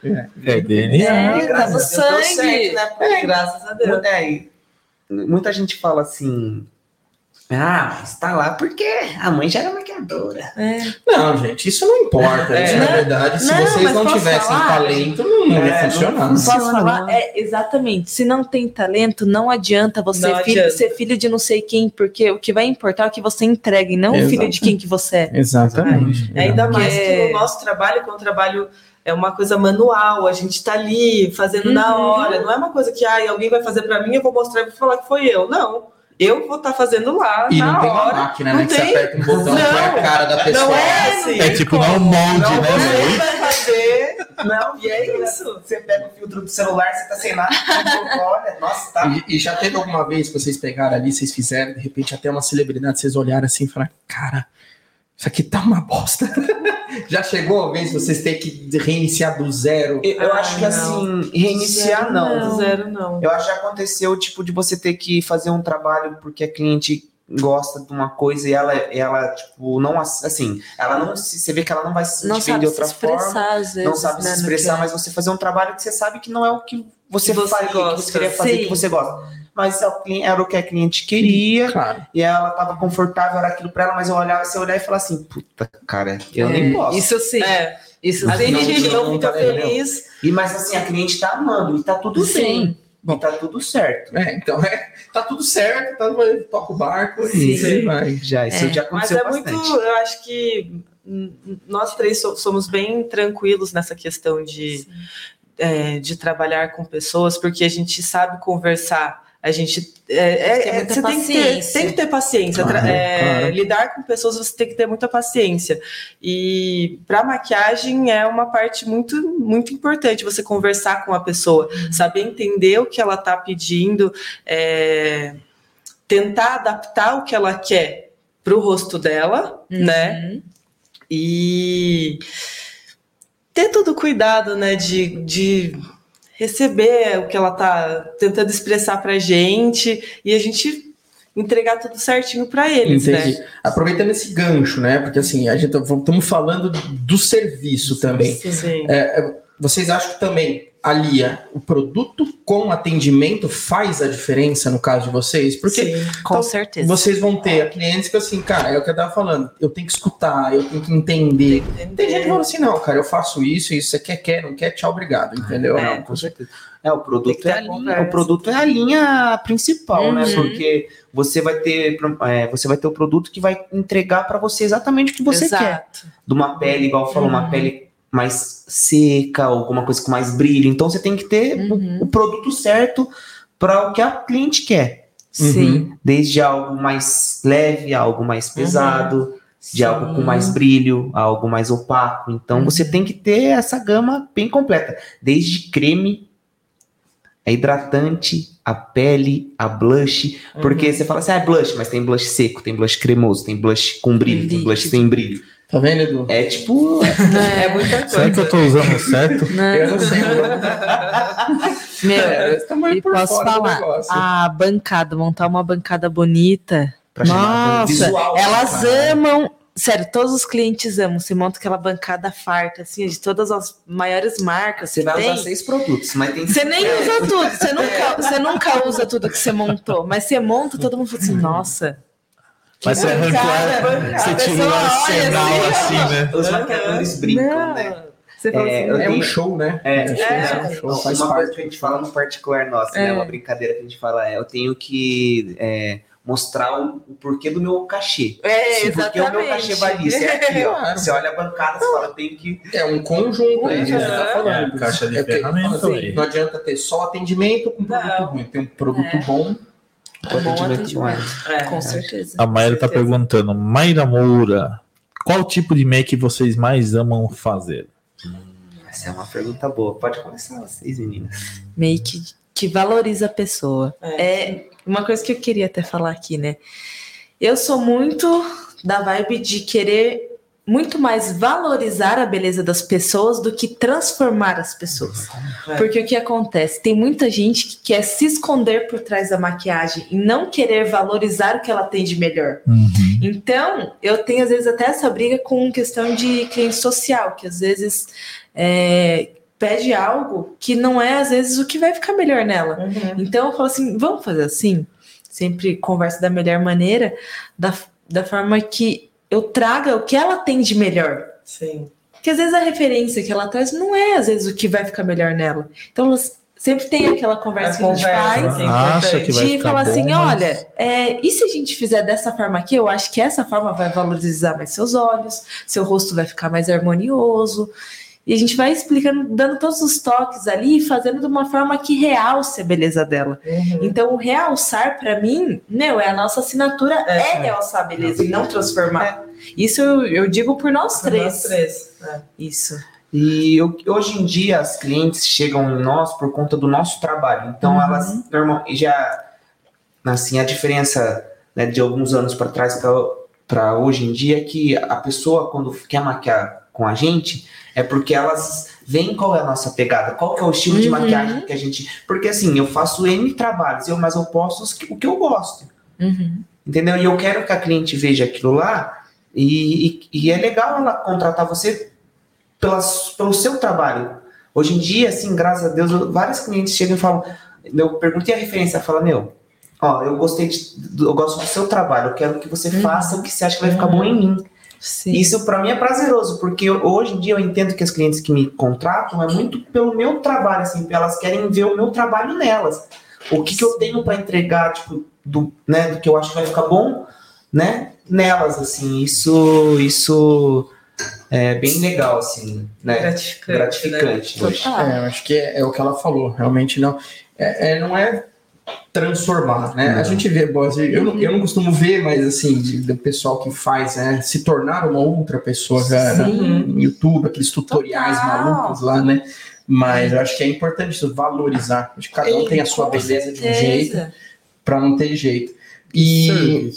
Speaker 2: É DNA.
Speaker 6: É,
Speaker 4: E
Speaker 6: tá no sangue.
Speaker 4: certo, né? Porque
Speaker 5: Graças a Deus.
Speaker 4: É, muita gente fala assim. Ah, mas tá lá porque a mãe já era maquiadora.
Speaker 6: É.
Speaker 3: Não, gente, isso não importa.
Speaker 5: É.
Speaker 3: Isso, na verdade, se
Speaker 6: Não,
Speaker 3: vocês não tivessem
Speaker 6: falar?
Speaker 3: talento, não, não ia
Speaker 4: É, não
Speaker 3: funcionar.
Speaker 6: Posso
Speaker 4: Funciona,
Speaker 6: falar? É, exatamente. Se não tem talento, não adianta você
Speaker 5: Não
Speaker 6: filho-
Speaker 5: adianta.
Speaker 6: ser filho de não sei quem, porque o que vai importar é o que você entrega e não o filho de quem que você é.
Speaker 3: Exatamente.
Speaker 5: Ainda mais que o nosso trabalho, que é um trabalho, é uma coisa manual, a gente tá ali fazendo na
Speaker 6: Uhum.
Speaker 5: hora, não é uma coisa que ai, alguém vai fazer para mim, eu vou mostrar e vou falar que foi eu. Não. Eu vou estar fazendo lá
Speaker 3: E
Speaker 5: na
Speaker 3: não tem uma
Speaker 5: hora.
Speaker 3: máquina,
Speaker 5: Não
Speaker 3: né? Que você
Speaker 5: tem.
Speaker 3: aperta um botão e
Speaker 5: Não.
Speaker 3: põe a cara da pessoa.
Speaker 5: Não é assim.
Speaker 2: É tipo dar um molde,
Speaker 5: Não,
Speaker 2: né, velho?
Speaker 5: vai fazer.
Speaker 4: Não,
Speaker 5: E é isso.
Speaker 4: Você pega o filtro do celular, você tá sem nada, olha, nossa, tá.
Speaker 3: E, e já teve alguma vez que vocês pegaram ali, vocês fizeram, de repente até uma celebridade, vocês olharam assim e falaram, cara, isso aqui tá uma bosta. Já chegou a vez de vocês terem que reiniciar do zero?
Speaker 4: Eu, eu
Speaker 5: Ah,
Speaker 4: acho que
Speaker 5: não.
Speaker 4: assim, reiniciar não.
Speaker 5: Zero não.
Speaker 4: Eu acho que já aconteceu, tipo, de você ter que fazer um trabalho porque a cliente gosta de uma coisa e ela, ela tipo, não, ass- assim, ela não se, você vê que ela não vai se
Speaker 6: Não
Speaker 4: sentir
Speaker 6: sabe
Speaker 4: de
Speaker 6: se
Speaker 4: outra
Speaker 6: expressar,
Speaker 4: forma,
Speaker 6: às vezes.
Speaker 4: não sabe
Speaker 6: né,
Speaker 4: se expressar,
Speaker 6: é.
Speaker 4: mas você fazer um trabalho que você sabe que não é o que você,
Speaker 5: Que você
Speaker 4: faria, que
Speaker 5: gosta.
Speaker 4: você queria fazer,
Speaker 6: Sim.
Speaker 4: que você gosta. Mas cli- era o que a cliente queria,
Speaker 3: Claro.
Speaker 4: e ela tava confortável, era aquilo pra ela, mas eu olhava, você olhar e falar assim, puta, cara, eu
Speaker 6: É,
Speaker 4: nem posso.
Speaker 6: Isso sim.
Speaker 5: É,
Speaker 6: Isso
Speaker 5: a gente
Speaker 3: não-
Speaker 5: fica feliz.
Speaker 4: E mas assim, a cliente tá amando, e tá tudo
Speaker 6: Sim.
Speaker 4: bem. E tá tudo certo.
Speaker 3: É, então é, tá tudo certo, tá, toca o barco
Speaker 6: Sim.
Speaker 3: e você vai.
Speaker 4: Já, isso
Speaker 6: É.
Speaker 4: já
Speaker 5: Mas
Speaker 4: aconteceu
Speaker 5: é
Speaker 4: bastante.
Speaker 5: muito, eu acho que nós três so- somos bem tranquilos nessa questão de, é, de trabalhar com pessoas, porque a gente sabe conversar. A gente é,
Speaker 6: Tem
Speaker 5: é, você tem que, ter,
Speaker 6: paciência.
Speaker 5: tem que ter paciência.
Speaker 3: Claro,
Speaker 5: é,
Speaker 3: claro.
Speaker 5: Lidar com pessoas você tem que ter muita paciência. E para maquiagem é uma parte muito muito importante você conversar com a pessoa, saber entender o que ela está pedindo, é, tentar adaptar o que ela quer para o rosto dela, né?
Speaker 6: Uhum.
Speaker 5: E ter todo o cuidado, né, de, de receber o que ela tá tentando expressar pra gente e a gente entregar tudo certinho pra eles,
Speaker 3: Entendi.
Speaker 5: né?
Speaker 3: Aproveitando esse gancho, né? Porque assim, a gente estamos falando do serviço também.
Speaker 5: Sim.
Speaker 3: Vocês acham que também alia o produto com atendimento faz a diferença no caso de vocês? Porque
Speaker 5: Sim.
Speaker 6: Com
Speaker 3: Então,
Speaker 6: certeza.
Speaker 3: vocês vão ter clientes que assim, cara, é o que eu tava falando, eu tenho que escutar, eu tenho que entender. Tem gente que fala assim, não, cara, eu faço isso, isso, você quer, quer, não quer, tchau, obrigado, entendeu?
Speaker 5: É.
Speaker 4: Não, com certeza. É, o
Speaker 5: Tem
Speaker 4: produto é, a o produto é a linha principal, né?
Speaker 6: Uhum.
Speaker 4: Porque você vai ter é, você vai ter o produto que vai entregar para você exatamente o que você quer.
Speaker 5: Exato.
Speaker 4: De uma pele, igual falou, uma
Speaker 6: Uhum.
Speaker 4: pele mais seca, alguma coisa com mais brilho. Então você tem que ter o-
Speaker 6: Uhum.
Speaker 4: o, produto certo para o que a cliente quer.
Speaker 6: Sim.
Speaker 4: Desde algo mais leve, algo mais pesado, de algo com mais brilho, algo mais opaco. Então
Speaker 6: Uhum.
Speaker 4: você tem que ter essa gama bem completa, desde creme, a hidratante, a pele, a blush, porque
Speaker 6: Uhum.
Speaker 4: você fala assim, ah, é blush, mas tem blush seco, tem blush cremoso, tem blush com brilho, tem blush sem brilho.
Speaker 3: Tá vendo, Edu?
Speaker 4: É tipo,
Speaker 5: É muita coisa.
Speaker 2: Será que eu tô usando certo?
Speaker 6: Né?
Speaker 3: Eu não sei.
Speaker 6: Meu,
Speaker 3: É,
Speaker 6: e posso falar, a bancada, montar uma bancada bonita.
Speaker 4: pra
Speaker 6: Nossa,
Speaker 4: visual.
Speaker 6: elas
Speaker 4: cara.
Speaker 6: amam. Sério, todos os clientes amam. Você monta aquela bancada farta, assim, de todas as maiores marcas.
Speaker 4: Você vai
Speaker 6: tem.
Speaker 4: usar seis produtos, mas tem
Speaker 6: Você nem usa tudo, você nunca, você nunca usa tudo que você montou, mas você monta, todo mundo fala assim, nossa.
Speaker 2: Mas você arrancou, você
Speaker 5: a
Speaker 2: tirou
Speaker 6: olha
Speaker 2: arsenal
Speaker 6: assim,
Speaker 2: assim, né?
Speaker 4: Os maquiadores brincam, né?
Speaker 6: Você fala
Speaker 4: É,
Speaker 6: assim,
Speaker 4: eu
Speaker 3: É um show, né?
Speaker 4: É,
Speaker 3: um show,
Speaker 5: é.
Speaker 3: um show, faz
Speaker 4: uma coisa
Speaker 3: parte.
Speaker 4: que a gente fala no particular nosso, né?
Speaker 6: É.
Speaker 4: Uma brincadeira que a gente fala é: eu tenho que é, mostrar o, o porquê do meu cachê.
Speaker 6: É,
Speaker 4: Se porque o meu cachê vale isso. É aqui, ó.
Speaker 3: Claro.
Speaker 4: Você olha a bancada, você fala, eu tenho que.
Speaker 3: É um conjunto, é isso que você tá
Speaker 5: É.
Speaker 3: falando.
Speaker 2: É, caixa de
Speaker 3: É porque,
Speaker 2: ferramenta
Speaker 3: assim,
Speaker 2: aí.
Speaker 3: Não adianta ter só atendimento com produto
Speaker 5: Não.
Speaker 3: ruim. Tem um produto
Speaker 6: É.
Speaker 3: bom.
Speaker 6: Um bom
Speaker 4: atendimento
Speaker 6: atendimento.
Speaker 5: É.
Speaker 6: Com certeza.
Speaker 2: A Maíra tá
Speaker 5: certeza.
Speaker 2: perguntando, Mayra Moura, qual tipo de make vocês mais amam fazer?
Speaker 4: Essa é uma pergunta boa. Pode começar vocês, meninas.
Speaker 6: Make que valoriza a pessoa.
Speaker 5: É.
Speaker 6: É uma coisa que eu queria até falar aqui, né? Eu sou muito da vibe de querer muito mais valorizar a beleza das pessoas do que transformar as pessoas. Porque o que acontece? Tem muita gente que quer se esconder por trás da maquiagem e não querer valorizar o que ela tem de melhor. Então, eu tenho às vezes até essa briga com questão de cliente social, que às vezes é, pede algo que não é às vezes o que vai ficar melhor nela.
Speaker 5: Uhum.
Speaker 6: Então eu falo assim, vamos fazer assim? Sempre converso da melhor maneira, da, da forma que eu traga o que ela tem de melhor.
Speaker 5: Sim.
Speaker 6: Porque às vezes a referência que ela traz não é às vezes o que vai ficar melhor nela. Então sempre tem aquela conversa
Speaker 5: A
Speaker 6: que a gente
Speaker 5: conversa,
Speaker 6: faz.
Speaker 2: Acha que vai
Speaker 6: De falar
Speaker 2: bom,
Speaker 6: assim,
Speaker 2: mas-
Speaker 6: olha, é, e se a gente fizer dessa forma aqui, eu acho que essa forma vai valorizar mais seus olhos, seu rosto vai ficar mais harmonioso. E a gente vai explicando, dando todos os toques ali, fazendo de uma forma que realce a beleza dela.
Speaker 5: Uhum.
Speaker 6: Então, o realçar, pra mim, meu, é a nossa assinatura, é,
Speaker 5: É.
Speaker 6: realçar a beleza e não transformar. Isso eu, eu digo por nós três.
Speaker 5: Nós três. É.
Speaker 6: Isso.
Speaker 4: E hoje em dia as clientes chegam em nós por conta do nosso trabalho. Então
Speaker 6: Uhum.
Speaker 4: elas normal já assim a diferença né, de alguns anos para trás para hoje em dia é que a pessoa quando quer maquiar com a gente é porque elas veem qual é a nossa pegada, qual que é o estilo de
Speaker 6: Uhum.
Speaker 4: maquiagem que a gente. Porque assim, eu faço N trabalhos, eu, mas eu posto o que eu gosto.
Speaker 6: Uhum.
Speaker 4: Entendeu? E eu quero que a cliente veja aquilo lá e, e, e é legal ela contratar você pelas, pelo seu trabalho. Hoje em dia, assim, graças a Deus, eu- várias clientes chegam e falam, eu perguntei a referência, fala, meu, ó, eu gostei de, eu gosto do seu trabalho, eu quero que você
Speaker 6: Uhum.
Speaker 4: faça o que você acha que vai ficar bom em mim.
Speaker 6: Sim.
Speaker 4: Isso para mim é prazeroso, porque hoje em dia eu entendo que as clientes que me contratam é muito pelo meu trabalho, assim, elas querem ver o meu trabalho nelas. O que, que eu tenho para entregar, tipo, do, né, do que eu acho que vai ficar bom, né, nelas, assim. Isso, isso é bem legal, assim, né?
Speaker 5: Gratificante. né?
Speaker 4: Gratificante hoje.
Speaker 6: Ah,
Speaker 3: É, eu acho que é, é o que ela falou, realmente não. É, é- não é transformar, né? A
Speaker 4: Não.
Speaker 3: gente vê, bom, assim, eu, não- eu não costumo ver, mas assim, de- do pessoal que faz, né? Se tornar uma outra pessoa já, né, no YouTube, aqueles tutoriais
Speaker 6: Total.
Speaker 3: malucos lá, né? Mas eu acho que é importante isso, valorizar. Acho que cada um tem a sua beleza de um jeito, para não ter jeito. E,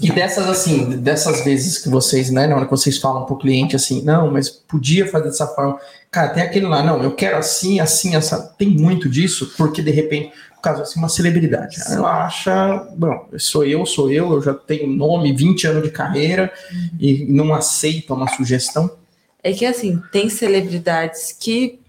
Speaker 3: e dessas, assim, dessas vezes que vocês, né, na hora que vocês falam pro cliente assim, não, mas podia fazer dessa forma. Cara, tem aquele lá, não, eu quero assim, assim, essa. Tem muito disso, porque de repente, caso assim, uma celebridade. Ela acha, bom, sou eu, sou eu, eu já tenho nome, 20 anos de carreira, e não aceita uma sugestão.
Speaker 6: É que assim, tem celebridades que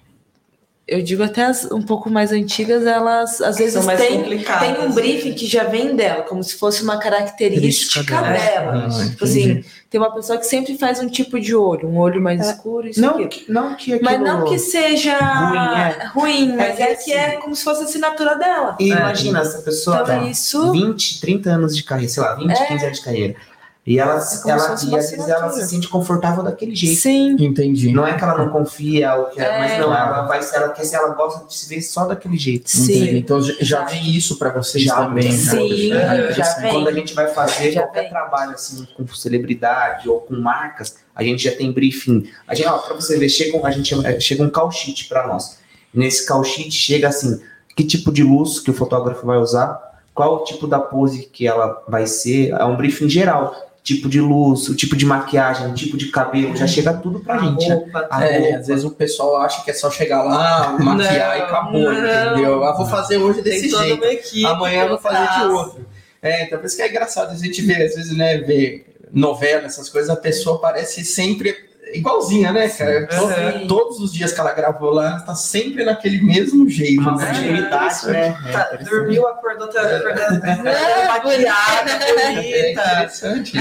Speaker 6: eu digo até as um pouco mais antigas, elas às vezes
Speaker 5: São mais
Speaker 6: têm,
Speaker 5: complicadas.
Speaker 6: tem um briefing que já vem dela, como se fosse uma característica
Speaker 3: Característica
Speaker 6: dela.
Speaker 3: Ah,
Speaker 6: Tipo assim, tem uma pessoa que sempre faz um tipo de olho, um olho mais
Speaker 4: É.
Speaker 6: escuro, isso
Speaker 4: Não
Speaker 6: aqui.
Speaker 4: que, não que
Speaker 6: Mas não que seja
Speaker 4: Ruim, é.
Speaker 6: ruim, mas
Speaker 4: que
Speaker 6: é,
Speaker 4: assim-
Speaker 6: que é como se fosse a assinatura dela.
Speaker 4: E imagina, essa pessoa
Speaker 6: Então
Speaker 4: tá
Speaker 6: isso
Speaker 4: 20, 30 anos de carreira, sei lá, 20,
Speaker 6: É.
Speaker 4: 15 anos de carreira. E ela,
Speaker 6: É
Speaker 4: ela e às vezes ela se sente confortável daquele jeito.
Speaker 6: sim.
Speaker 3: Entendi.
Speaker 4: Não é que ela não confia, ou que
Speaker 6: É.
Speaker 4: mas não, ela vai ela quer se ela gosta de se ver só daquele jeito.
Speaker 3: Entendi.
Speaker 6: Sim.
Speaker 3: Então já- já vem isso para vocês
Speaker 4: Já
Speaker 3: também. né?
Speaker 6: Sim,
Speaker 3: É,
Speaker 6: já
Speaker 3: assim,
Speaker 6: vem.
Speaker 4: Quando a gente vai fazer
Speaker 6: Já
Speaker 4: qualquer
Speaker 6: vem.
Speaker 4: trabalho assim com celebridade ou com marcas, a gente já tem briefing. A gente, ó, para você ver, chega um, a gente chama- chega um call sheet para nós. Nesse call sheet chega assim, que tipo de luz que o fotógrafo vai usar, qual o tipo da pose que ela vai ser, é um briefing geral. Tipo de luz, o tipo de maquiagem, o tipo de cabelo, já chega tudo pra gente. né?
Speaker 5: roupa,
Speaker 4: A
Speaker 3: É,
Speaker 4: roupa.
Speaker 3: às vezes o pessoal acha que é só chegar lá, maquiar e
Speaker 5: Não,
Speaker 3: acabou,
Speaker 5: não.
Speaker 3: entendeu? Ah, vou fazer hoje desse jeito.
Speaker 5: equipe.
Speaker 3: Amanhã eu vou fazer de outro. É, então por isso que é engraçado a gente ver, às vezes, né, ver novela, essas coisas, a pessoa parece sempre igualzinha, né, cara?
Speaker 5: Uhum.
Speaker 3: Todos os dias que ela gravou lá, ela tá sempre naquele mesmo jeito,
Speaker 4: Uma
Speaker 3: né?
Speaker 4: continuidade, né?
Speaker 5: Tá,
Speaker 4: É,
Speaker 5: dormiu, acordou, tá acordando.
Speaker 6: É,
Speaker 5: maquiada,
Speaker 3: É
Speaker 5: bonita.
Speaker 3: interessante.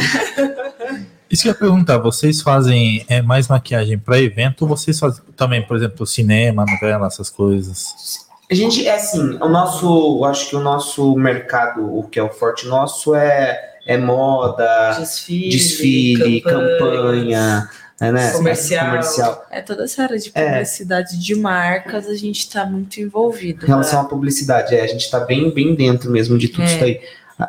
Speaker 2: Isso que eu ia perguntar, vocês fazem é, mais maquiagem para evento ou vocês fazem também, por exemplo, cinema, novela, essas coisas?
Speaker 4: A gente, é assim, o nosso, eu acho que o nosso mercado, o que é o forte nosso é, é moda,
Speaker 5: Desfile,
Speaker 4: desfile, campanha, né?
Speaker 5: Comercial.
Speaker 4: comercial.
Speaker 6: É toda essa área de
Speaker 4: É.
Speaker 6: publicidade de marcas, a gente está muito envolvido.
Speaker 4: Em relação à publicidade, é, a gente tá bem, bem dentro mesmo de tudo
Speaker 6: É.
Speaker 4: isso aí.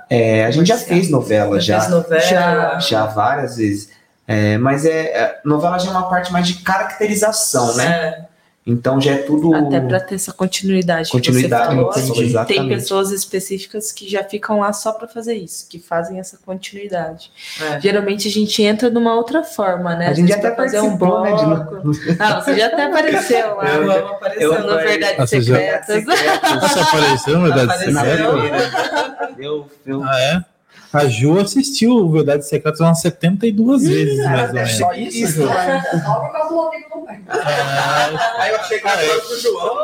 Speaker 4: É, a gente já fez novela,
Speaker 5: Já
Speaker 4: já,
Speaker 5: fez novela.
Speaker 6: Já.
Speaker 4: já várias vezes. É, mas é, é, novela já é uma parte mais de caracterização, né? Então já é tudo
Speaker 6: Até para ter essa continuidade,
Speaker 4: continuidade,
Speaker 6: que você falou.
Speaker 3: entendi.
Speaker 6: Tem pessoas específicas que já ficam lá só para fazer isso, que fazem essa continuidade.
Speaker 5: É.
Speaker 6: Geralmente a gente entra numa outra forma, né?
Speaker 4: A gente
Speaker 6: vezes
Speaker 4: até
Speaker 6: pra fazer um
Speaker 4: participou, né, de
Speaker 6: bloco.
Speaker 4: no-
Speaker 6: Ah, você já até apareceu lá.
Speaker 4: Eu-
Speaker 5: Eu amo aparecer
Speaker 4: eu-
Speaker 5: no
Speaker 6: no Verdades
Speaker 2: Ah, você já-
Speaker 6: Secretas.
Speaker 2: Você apareceu, verdade
Speaker 5: Apareceu.
Speaker 2: secreta?
Speaker 4: Eu, eu,
Speaker 2: Ah, é? A Ju assistiu o Verdade Secreta umas 72 vezes, mais ou menos.
Speaker 3: Só isso, Ju?
Speaker 7: Só por causa do amigo do pai.
Speaker 2: Ah,
Speaker 3: Aí eu achei que era pro João.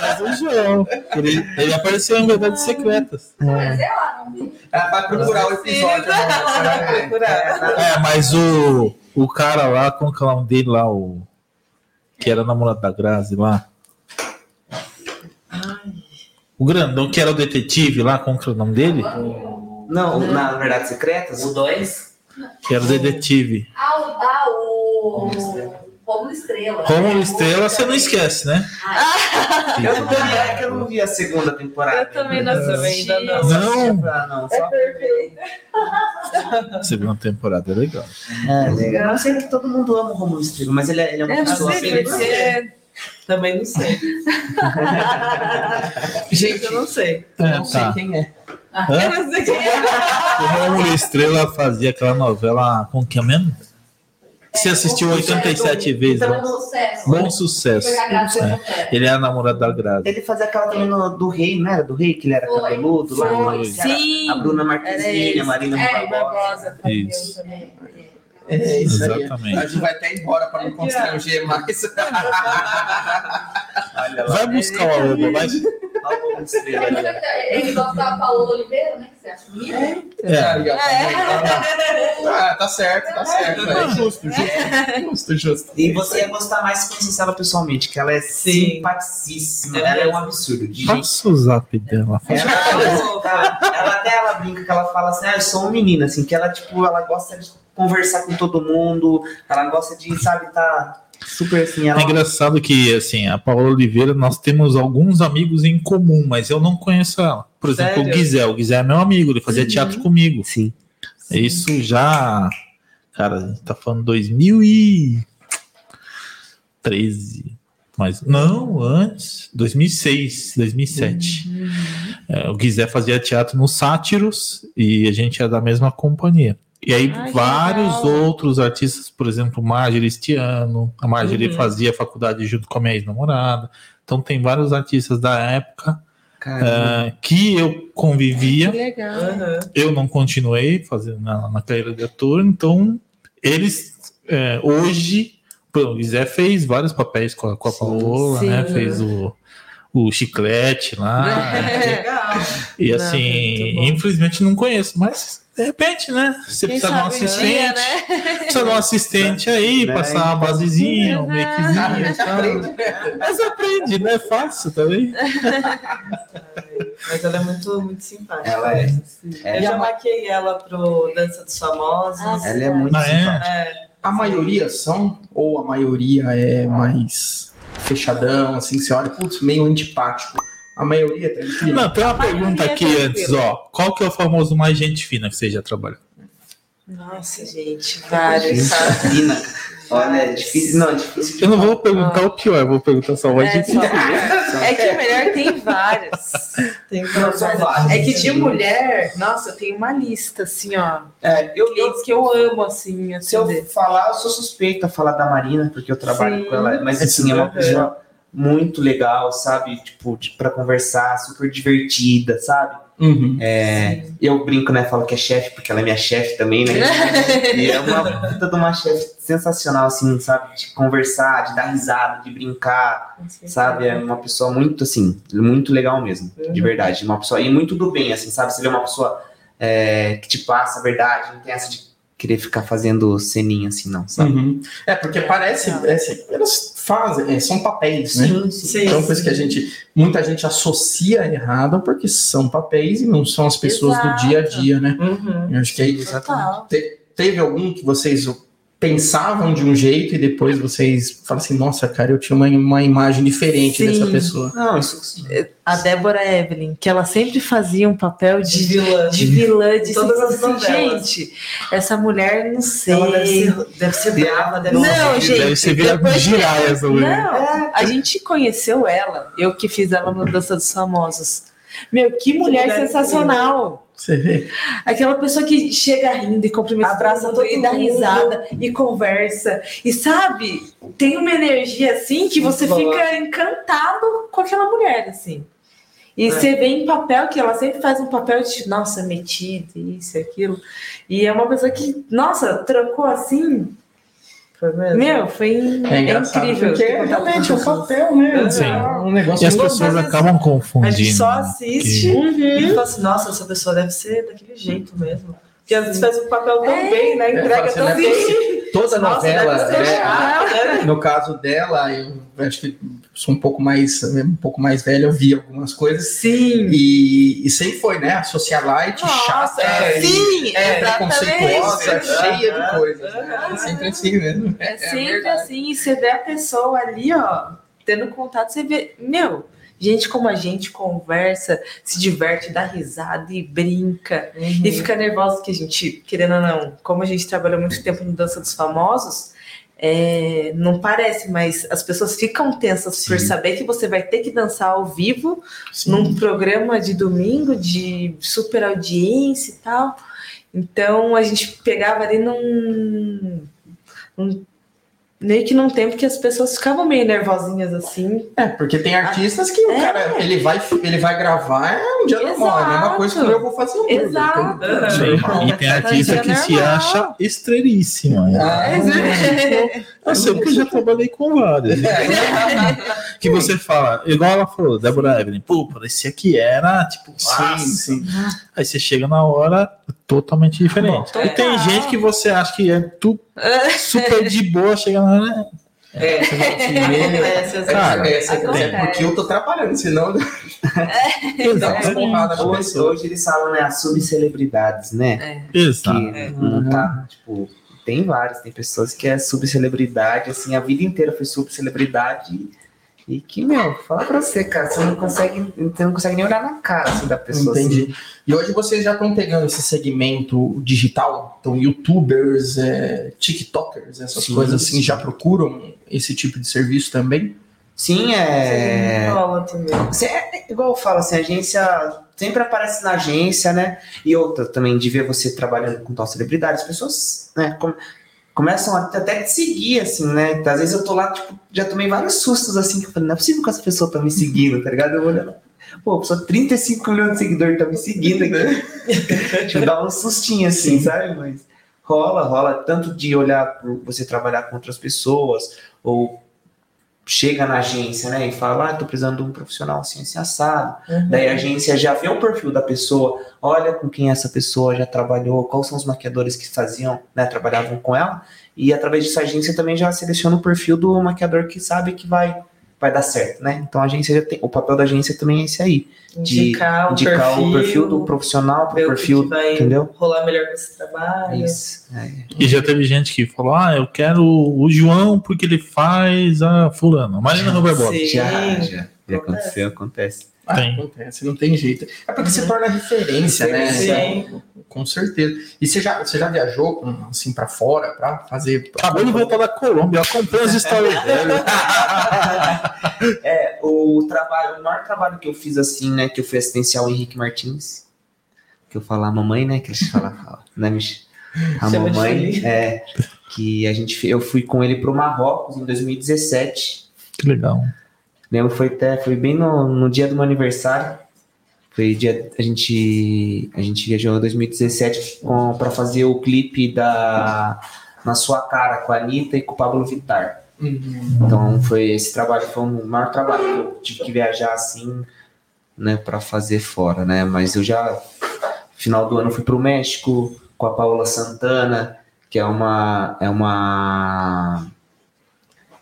Speaker 2: Mas o João. Ele, ele apareceu em Verdades Secretas.
Speaker 7: Mas sei lá, não vi.
Speaker 3: Ela vai procurar o episódio. né?
Speaker 2: É, mas o, o cara lá, como que é o nome dele lá, o. Que era namorado da Grazi lá. O grandão que era o detetive lá, como que é o nome dele?
Speaker 4: Não, na verdade secretas.
Speaker 8: O 2?
Speaker 2: Que era o detetive.
Speaker 7: Ah, o. Ah, o. Romulo Estrela.
Speaker 2: Romulo Estrela, você não esquece, né?
Speaker 4: Eu não vi, é que eu não vi a segunda temporada.
Speaker 6: Eu também não assisti.
Speaker 5: ainda não.
Speaker 2: Não,
Speaker 4: Ah, não,
Speaker 7: É perfeito.
Speaker 2: a segunda temporada é legal.
Speaker 4: É, legal. Eu sei que todo mundo ama o Romulo Estrela, mas ele é, ele é uma
Speaker 6: É,
Speaker 4: pessoa feliz.
Speaker 6: porque
Speaker 5: Também não sei.
Speaker 3: Gente,
Speaker 5: Eu não sei.
Speaker 3: eu
Speaker 2: É,
Speaker 3: não sei
Speaker 2: tá.
Speaker 5: Eu sei quem é.
Speaker 2: O Romulo Estrela fazia aquela novela, como que é mesmo? Você assistiu 87 vezes,
Speaker 7: Então,
Speaker 2: né?
Speaker 7: bom sucesso.
Speaker 2: Bom sucesso. É. Ele é a namorada da Grazi.
Speaker 4: Ele fazia aquela também no, do rei, não era? Do rei, que ele era
Speaker 7: Foi.
Speaker 4: cabeludo lá.
Speaker 2: Foi.
Speaker 4: era
Speaker 6: Sim.
Speaker 4: A Bruna Marquezine, a Marina
Speaker 7: É,
Speaker 4: Barbosa.
Speaker 2: Isso.
Speaker 3: É isso aí.
Speaker 2: Exatamente.
Speaker 3: A gente vai até embora para não constranger mais.
Speaker 4: Olha lá.
Speaker 2: Vai buscar o arroba, vai.
Speaker 4: Olha o povo estrela ali.
Speaker 7: Ele gosta da Paola Oliveira, né? Que você acha bonita?
Speaker 2: É.
Speaker 3: Aí, ó, tá, tá certo, tá certo. É justo, justo, justo, justo.
Speaker 4: E você ia gostar mais se conhecesse ela pessoalmente, que ela é
Speaker 5: Sim.
Speaker 4: simpaticíssima.
Speaker 5: É
Speaker 4: ela é um absurdo. De gente.
Speaker 2: Passa o zap dela.
Speaker 4: Ela, ela, ela até ela brinca que ela fala assim, ah, eu sou uma menina, assim, que ela, tipo, ela gosta de conversar com todo mundo, ela gosta de, sabe, tá super assim, ela.
Speaker 2: É engraçado que, assim, a Paola Oliveira, nós temos alguns amigos em comum, mas eu não conheço ela. Por exemplo,
Speaker 5: Sério?
Speaker 2: o Guizé. O Guizé é meu amigo, ele fazia teatro comigo.
Speaker 4: Sim.
Speaker 2: Isso já. Cara, a gente tá falando 2013. Mas, não, antes. 2006, 2007. É, o Guizé fazia teatro no Sátiros e a gente é da mesma companhia. E aí,
Speaker 6: que
Speaker 2: vários
Speaker 6: legal.
Speaker 2: outros artistas, por exemplo, Marjorie este ano. A Marjorie
Speaker 5: Uhum.
Speaker 2: fazia faculdade junto com a minha ex-namorada. Então, tem vários artistas da época ah, que eu convivia.
Speaker 6: Que legal.
Speaker 5: Aham.
Speaker 2: Eu não continuei fazendo na, na carreira de ator, então eles é, hoje. O Guizé fez vários papéis com a, com a
Speaker 4: Sim,
Speaker 2: Paola,
Speaker 6: sim.
Speaker 2: né? Fez o, o chiclete lá.
Speaker 5: Legal.
Speaker 2: E
Speaker 6: Não,
Speaker 2: assim,
Speaker 6: bom.
Speaker 2: infelizmente não conheço, mas de repente, né? Você
Speaker 6: Quem
Speaker 2: precisa de um assistente.
Speaker 6: dia, né?
Speaker 2: Precisa de um assistente aí,
Speaker 4: Né?
Speaker 2: passar uma basezinha, um makezinho.
Speaker 3: aprende?
Speaker 2: Mas aprende, né? É fácil também.
Speaker 5: Mas ela é muito, muito simpática.
Speaker 4: Ela é.
Speaker 5: Eu já maquei ela pro Dança dos Famosos.
Speaker 6: Ah,
Speaker 4: ela é muito
Speaker 2: Ah, é?
Speaker 4: simpática.
Speaker 5: É,
Speaker 3: A maioria são, ou a maioria é mais fechadão, assim, você olha, putz, meio antipático. A maioria tranquilo.
Speaker 2: Não, tem uma
Speaker 6: maioria
Speaker 2: pergunta aqui
Speaker 6: tranquila.
Speaker 2: antes, ó. Qual que é o famoso mais gente fina que você já trabalhou?
Speaker 6: Nossa, gente, vários?
Speaker 4: Fina. Olha, é difícil. Não, é difícil.
Speaker 2: Eu não vou perguntar o pior, eu vou perguntar só o mais
Speaker 6: É,
Speaker 2: gente
Speaker 6: só-
Speaker 2: fina.
Speaker 6: É que o melhor tem vários.
Speaker 5: tem
Speaker 4: vários.
Speaker 6: É que de mulher, nossa, eu tenho uma lista, assim, ó.
Speaker 4: É, eu, eu,
Speaker 6: que eu amo, assim,
Speaker 4: se eu
Speaker 6: atender.
Speaker 4: falar, eu sou suspeita a falar da Marina, porque eu trabalho
Speaker 6: Sim.
Speaker 4: com ela. Mas assim, é uma pessoa muito legal, sabe? Tipo, pra conversar, super divertida, sabe?
Speaker 3: Uhum.
Speaker 4: É, eu brinco, né? Falo que é chefe, porque ela é minha chefe também, né? E é uma puta de uma chefe sensacional, assim, sabe? De conversar, de dar risada, de brincar, sabe? É uma pessoa muito, assim, muito legal mesmo, de verdade. Uma pessoa, e muito do bem, assim, sabe? Você vê uma pessoa é, que te passa a verdade, não tem essa de querer ficar fazendo ceninha, assim, não, sabe?
Speaker 3: Uhum. É, porque parece, parece- elas fazem, é, são papéis, né?
Speaker 4: Sim, sim.
Speaker 5: Sim,
Speaker 3: Então,
Speaker 5: sim.
Speaker 3: que a gente, muita gente associa errado, porque são papéis e não são as pessoas
Speaker 6: Exato.
Speaker 3: do dia a dia, né?
Speaker 5: Uhum.
Speaker 3: Eu acho que aí
Speaker 6: Total.
Speaker 3: teve algum que vocês pensavam de um jeito e depois vocês falam assim, nossa, cara, eu tinha uma, uma imagem diferente
Speaker 6: Sim.
Speaker 3: dessa pessoa.
Speaker 4: Não, isso
Speaker 6: A Débora Evelyn, que ela sempre fazia um papel
Speaker 5: De
Speaker 6: de,
Speaker 5: vilã.
Speaker 6: de vilã, de
Speaker 5: Todas as
Speaker 6: assim,
Speaker 5: novelas.
Speaker 6: gente, essa mulher, não sei.
Speaker 5: Ela deve ser, deve ser brava, deve
Speaker 6: Não,
Speaker 5: ser...
Speaker 6: gente,
Speaker 2: Deve ser
Speaker 6: depois que-
Speaker 2: girar essa mulher.
Speaker 6: Não, a gente conheceu ela, eu que fiz ela no Dança dos Famosos. Meu, que mulher
Speaker 5: mulher
Speaker 6: sensacional!
Speaker 3: Você vê?
Speaker 6: Aquela pessoa que chega rindo e cumprimenta,
Speaker 5: Abraça
Speaker 6: todo e dá risada e conversa. E sabe, tem uma energia assim que você
Speaker 5: Boa.
Speaker 6: fica encantado com aquela mulher, assim. E
Speaker 5: É.
Speaker 6: você vê em papel que ela sempre faz um papel de, nossa, metido, isso, aquilo. E é uma pessoa que, nossa, trancou assim.
Speaker 5: Foi mesmo?
Speaker 6: Meu, foi
Speaker 3: É engraçado,
Speaker 6: incrível.
Speaker 3: porque realmente é um papel, né?
Speaker 2: Sim.
Speaker 3: Um negócio
Speaker 2: E as pessoas
Speaker 5: vezes
Speaker 2: acabam confundindo.
Speaker 5: A gente só
Speaker 2: né?
Speaker 5: assiste
Speaker 2: Que-
Speaker 6: Uhum.
Speaker 5: e fala assim, nossa, essa pessoa deve ser daquele jeito mesmo. Porque às vezes faz um papel tão
Speaker 6: É.
Speaker 5: bem, né?
Speaker 3: É,
Speaker 5: Entrega
Speaker 3: assim,
Speaker 5: tão
Speaker 3: não é
Speaker 5: bem.
Speaker 3: Toda
Speaker 5: Nossa,
Speaker 3: novela, é,
Speaker 5: chato, né?
Speaker 3: no caso dela, eu acho que sou um pouco mais um pouco mais velho, eu vi algumas coisas
Speaker 6: Sim.
Speaker 3: e, e sempre foi, né? A socialite chata,
Speaker 5: é,
Speaker 3: e
Speaker 6: Sim,
Speaker 3: é, preconceituosa, cheia de coisas. né? É sempre assim mesmo.
Speaker 6: É sempre
Speaker 3: verdade.
Speaker 6: assim, e você vê a pessoa ali, ó, tendo contato, você vê, meu, gente como a gente conversa, se diverte, dá risada e brinca, e fica nervosa que a gente, querendo ou não, como a gente trabalha muito tempo no Dança dos Famosos, é, não parece, mas as pessoas ficam tensas por
Speaker 2: Sim.
Speaker 6: saber que você vai ter que dançar ao vivo
Speaker 3: Sim.
Speaker 6: num programa de domingo de super audiência e tal. Então a gente pegava ali num meio que num tempo que as pessoas ficavam meio nervosinhas assim.
Speaker 3: É, porque tem artistas que o
Speaker 6: É.
Speaker 3: cara, ele vai, ele vai gravar é um dia normal, é a mesma
Speaker 6: Exato.
Speaker 3: coisa que eu vou fazer um
Speaker 6: Exato.
Speaker 2: E tem artista que se acha estrelíssima. né?
Speaker 3: Ah,
Speaker 2: Eu sei porque eu já trabalhei com várias. Que você fala, igual ela falou, Débora Evelyn, pô, parecia que era, tipo,
Speaker 3: sim,
Speaker 2: nossa.
Speaker 3: sim.
Speaker 2: Aí você chega na hora totalmente diferente. E tem gente que você acha que é tu, super de boa, chega na hora.
Speaker 4: É,
Speaker 6: Acontece, às
Speaker 2: Cara,
Speaker 6: vezes.
Speaker 3: É, é, é porque eu tô atrapalhando, senão dá umas porradas na
Speaker 4: hoje,
Speaker 3: pessoa.
Speaker 4: hoje eles falam, né, as subcelebridades, né?
Speaker 2: Exato.
Speaker 4: Que não tá, tipo, tem vários, tem pessoas que é subcelebridade, assim, a vida inteira foi subcelebridade e que, meu, fala pra você, cara, você não consegue, você não consegue nem olhar na cara, assim, da pessoa, assim.
Speaker 3: Entendi. E hoje vocês já estão pegando esse segmento digital? Então, youtubers, é, tiktokers, essas
Speaker 4: Sim,
Speaker 3: coisas assim,
Speaker 4: sim.
Speaker 3: já procuram esse tipo de serviço também?
Speaker 4: Sim, é... Você- é igual eu falo, assim, a agência sempre aparece na agência, né? E outra também de ver você trabalhando com tal celebridade, as pessoas, né, com- começam a até te seguir, assim, né? Às vezes eu tô lá, tipo, já tomei vários sustos, assim, que eu falei, não é possível que essa pessoa tá me seguindo, tá ligado? Eu olhando, pô, só 35 milhões de seguidores tá me seguindo aqui. Eu dar um sustinho, assim, sabe? Mas rola, rola, tanto de olhar por você trabalhar com outras pessoas, ou chega na agência, né, e fala, ah, tô precisando de um profissional assim, assim, assado. Daí a agência já vê o perfil da pessoa, olha com quem essa pessoa já trabalhou, quais são os maquiadores que faziam, né, trabalhavam com ela, e através disso a agência também já seleciona o perfil do maquiador que sabe que vai, vai dar certo, né? Então a agência já tem, o papel da agência também é esse aí, de
Speaker 5: Indicar, o,
Speaker 4: indicar
Speaker 5: perfil,
Speaker 4: o perfil do profissional pro perfil,
Speaker 5: que vai
Speaker 4: entendeu?
Speaker 5: rolar melhor com esse trabalho.
Speaker 4: Isso. é.
Speaker 2: E já teve gente que falou: Ah, eu quero o João porque ele faz a fulano. Marina Roberbola.
Speaker 5: Sim.
Speaker 4: Já, já. Já
Speaker 5: Acontece.
Speaker 4: aconteceu, acontece.
Speaker 3: Ah,
Speaker 2: Tem.
Speaker 3: acontece, não tem jeito. É porque se torna referência, né?
Speaker 5: Sim.
Speaker 3: Com certeza. E você já, você já viajou assim para fora para fazer?
Speaker 2: Acabou de voltar da Colômbia, eu acompanho as histórias dele.
Speaker 4: É, o trabalho, o maior trabalho que eu fiz assim, né, que eu fui assistencial Henrique Martins, que eu falo a mamãe, né, que eles falam, né, Mich? a
Speaker 5: Chama de
Speaker 4: mamãe, é, que a gente, eu fui com ele pro Marrocos em 2017,
Speaker 2: Que legal.
Speaker 4: Lembro, foi até, foi bem no, no dia do meu aniversário, foi dia, a gente, a gente viajou em 2017 com, pra fazer o clipe da Na Sua Cara com a Anitta e com o Pablo Vittar.
Speaker 3: Uhum.
Speaker 4: Então foi esse trabalho foi o maior trabalho que eu tive que viajar assim, né, para fazer fora, né? Mas eu já final do ano fui para o México com a Paula Santana, que é uma é uma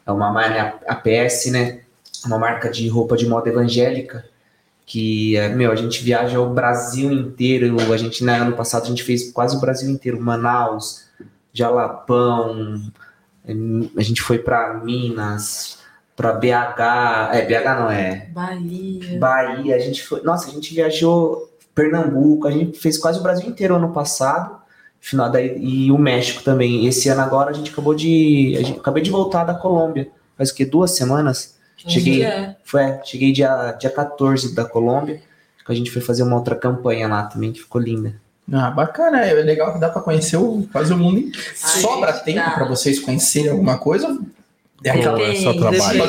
Speaker 4: é uma marca APS, né? Uma marca de roupa de moda evangélica que é, meu, a gente viaja o Brasil inteiro, a gente né, ano passado a gente fez quase o Brasil inteiro, Manaus, Jalapão, a gente foi para Minas, para BH, é BH não é,
Speaker 6: Bahia.
Speaker 4: Bahia, a gente foi, nossa, a gente viajou Pernambuco, a gente fez quase o Brasil inteiro ano passado, final daí e o México também. Esse ano agora a gente acabou de, a gente, acabei de voltar da Colômbia, faz o que duas semanas. Cheguei,
Speaker 6: É.
Speaker 4: foi, cheguei dia dia 14 da Colômbia, que a gente foi fazer uma outra campanha lá também que ficou linda.
Speaker 3: Ah, bacana, é legal que dá para conhecer o, quase o mundo.
Speaker 6: Ai,
Speaker 3: Sobra
Speaker 6: gente,
Speaker 3: tempo para vocês conhecerem alguma coisa? É aquela...
Speaker 2: Ou é só trabalho?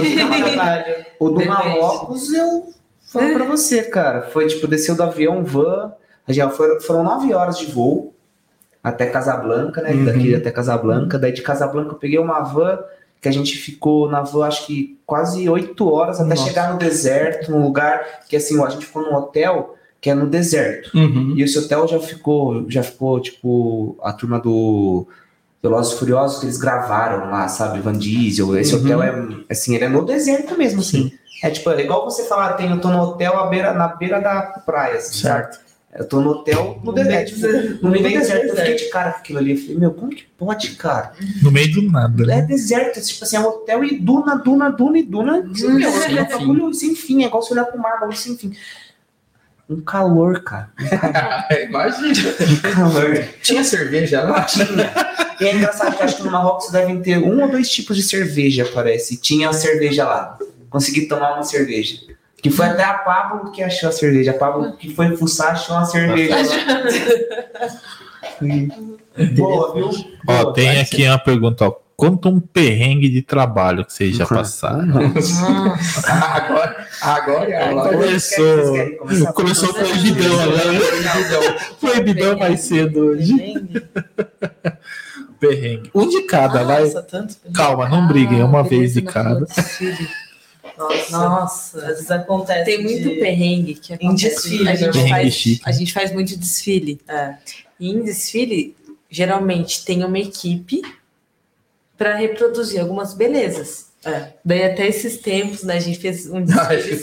Speaker 4: O do. Marrocos eu falo pra você, cara. Foi tipo, desceu do avião, van. Já foram, foram nove horas de voo até Casablanca, né?
Speaker 3: Uhum.
Speaker 4: Daqui até Casablanca. Daí de Casablanca eu peguei uma van que a gente ficou na van acho que quase oito horas até
Speaker 3: Nossa.
Speaker 4: chegar no deserto, num lugar que assim, ó, a gente ficou num hotel que é no deserto.
Speaker 3: Uhum.
Speaker 4: E esse hotel já ficou, já ficou, tipo, a turma do Velozes e Furiosos que eles gravaram lá, sabe? Van Diesel. Esse
Speaker 3: Uhum.
Speaker 4: hotel é, assim, ele é no deserto mesmo, assim. É tipo, é igual você falar, tem, eu tô no hotel à beira, na beira da praia, assim, sabe?
Speaker 3: Certo.
Speaker 4: Eu tô no hotel no deserto. no meio do deserto. Eu fiquei de cara com aquilo ali. Eu falei, meu, como que pode, cara?
Speaker 2: No meio do nada.
Speaker 4: É
Speaker 2: Né?
Speaker 4: deserto, tipo assim, é um hotel e duna, duna, duna e duna. Meu, é um bagulho sem fim, é igual você olhar pro mar, bagulho sem fim. Um calor, cara.
Speaker 3: Imagina.
Speaker 4: Um calor.
Speaker 3: Tinha cerveja lá?
Speaker 4: Tinha. E é engraçado que eu acho que no Marrocos devem ter um ou dois tipos de cerveja, parece. Tinha cerveja lá. Consegui tomar uma cerveja. Que foi até a Pablo que achou a cerveja. A Pablo que foi fuçar achou uma cerveja. Boa, viu?
Speaker 2: Ó,
Speaker 4: Boa,
Speaker 2: tem
Speaker 4: vai
Speaker 2: aqui uma pergunta, ó. conta um perrengue de trabalho que vocês já passaram.
Speaker 3: agora, agora é a aula.
Speaker 2: Começou, começou o proibidão agora. Proibidão mais cedo hoje. Perrengue. Um de cada, vai.
Speaker 5: Nossa, tanto
Speaker 2: Calma, não briguem, uma
Speaker 6: Ah,
Speaker 2: vez de cada.
Speaker 5: Nossa,
Speaker 6: Nossa.
Speaker 5: às vezes acontece.
Speaker 6: Tem muito
Speaker 5: de-
Speaker 6: perrengue que acontece.
Speaker 5: desfile,
Speaker 6: a, gente
Speaker 2: Perrengue
Speaker 6: faz,
Speaker 2: chique.
Speaker 6: a gente faz muito desfile.
Speaker 5: É.
Speaker 6: E em desfile, geralmente tem uma equipe para reproduzir algumas belezas.
Speaker 5: É.
Speaker 6: Daí até esses tempos, né, a gente fez um desfile.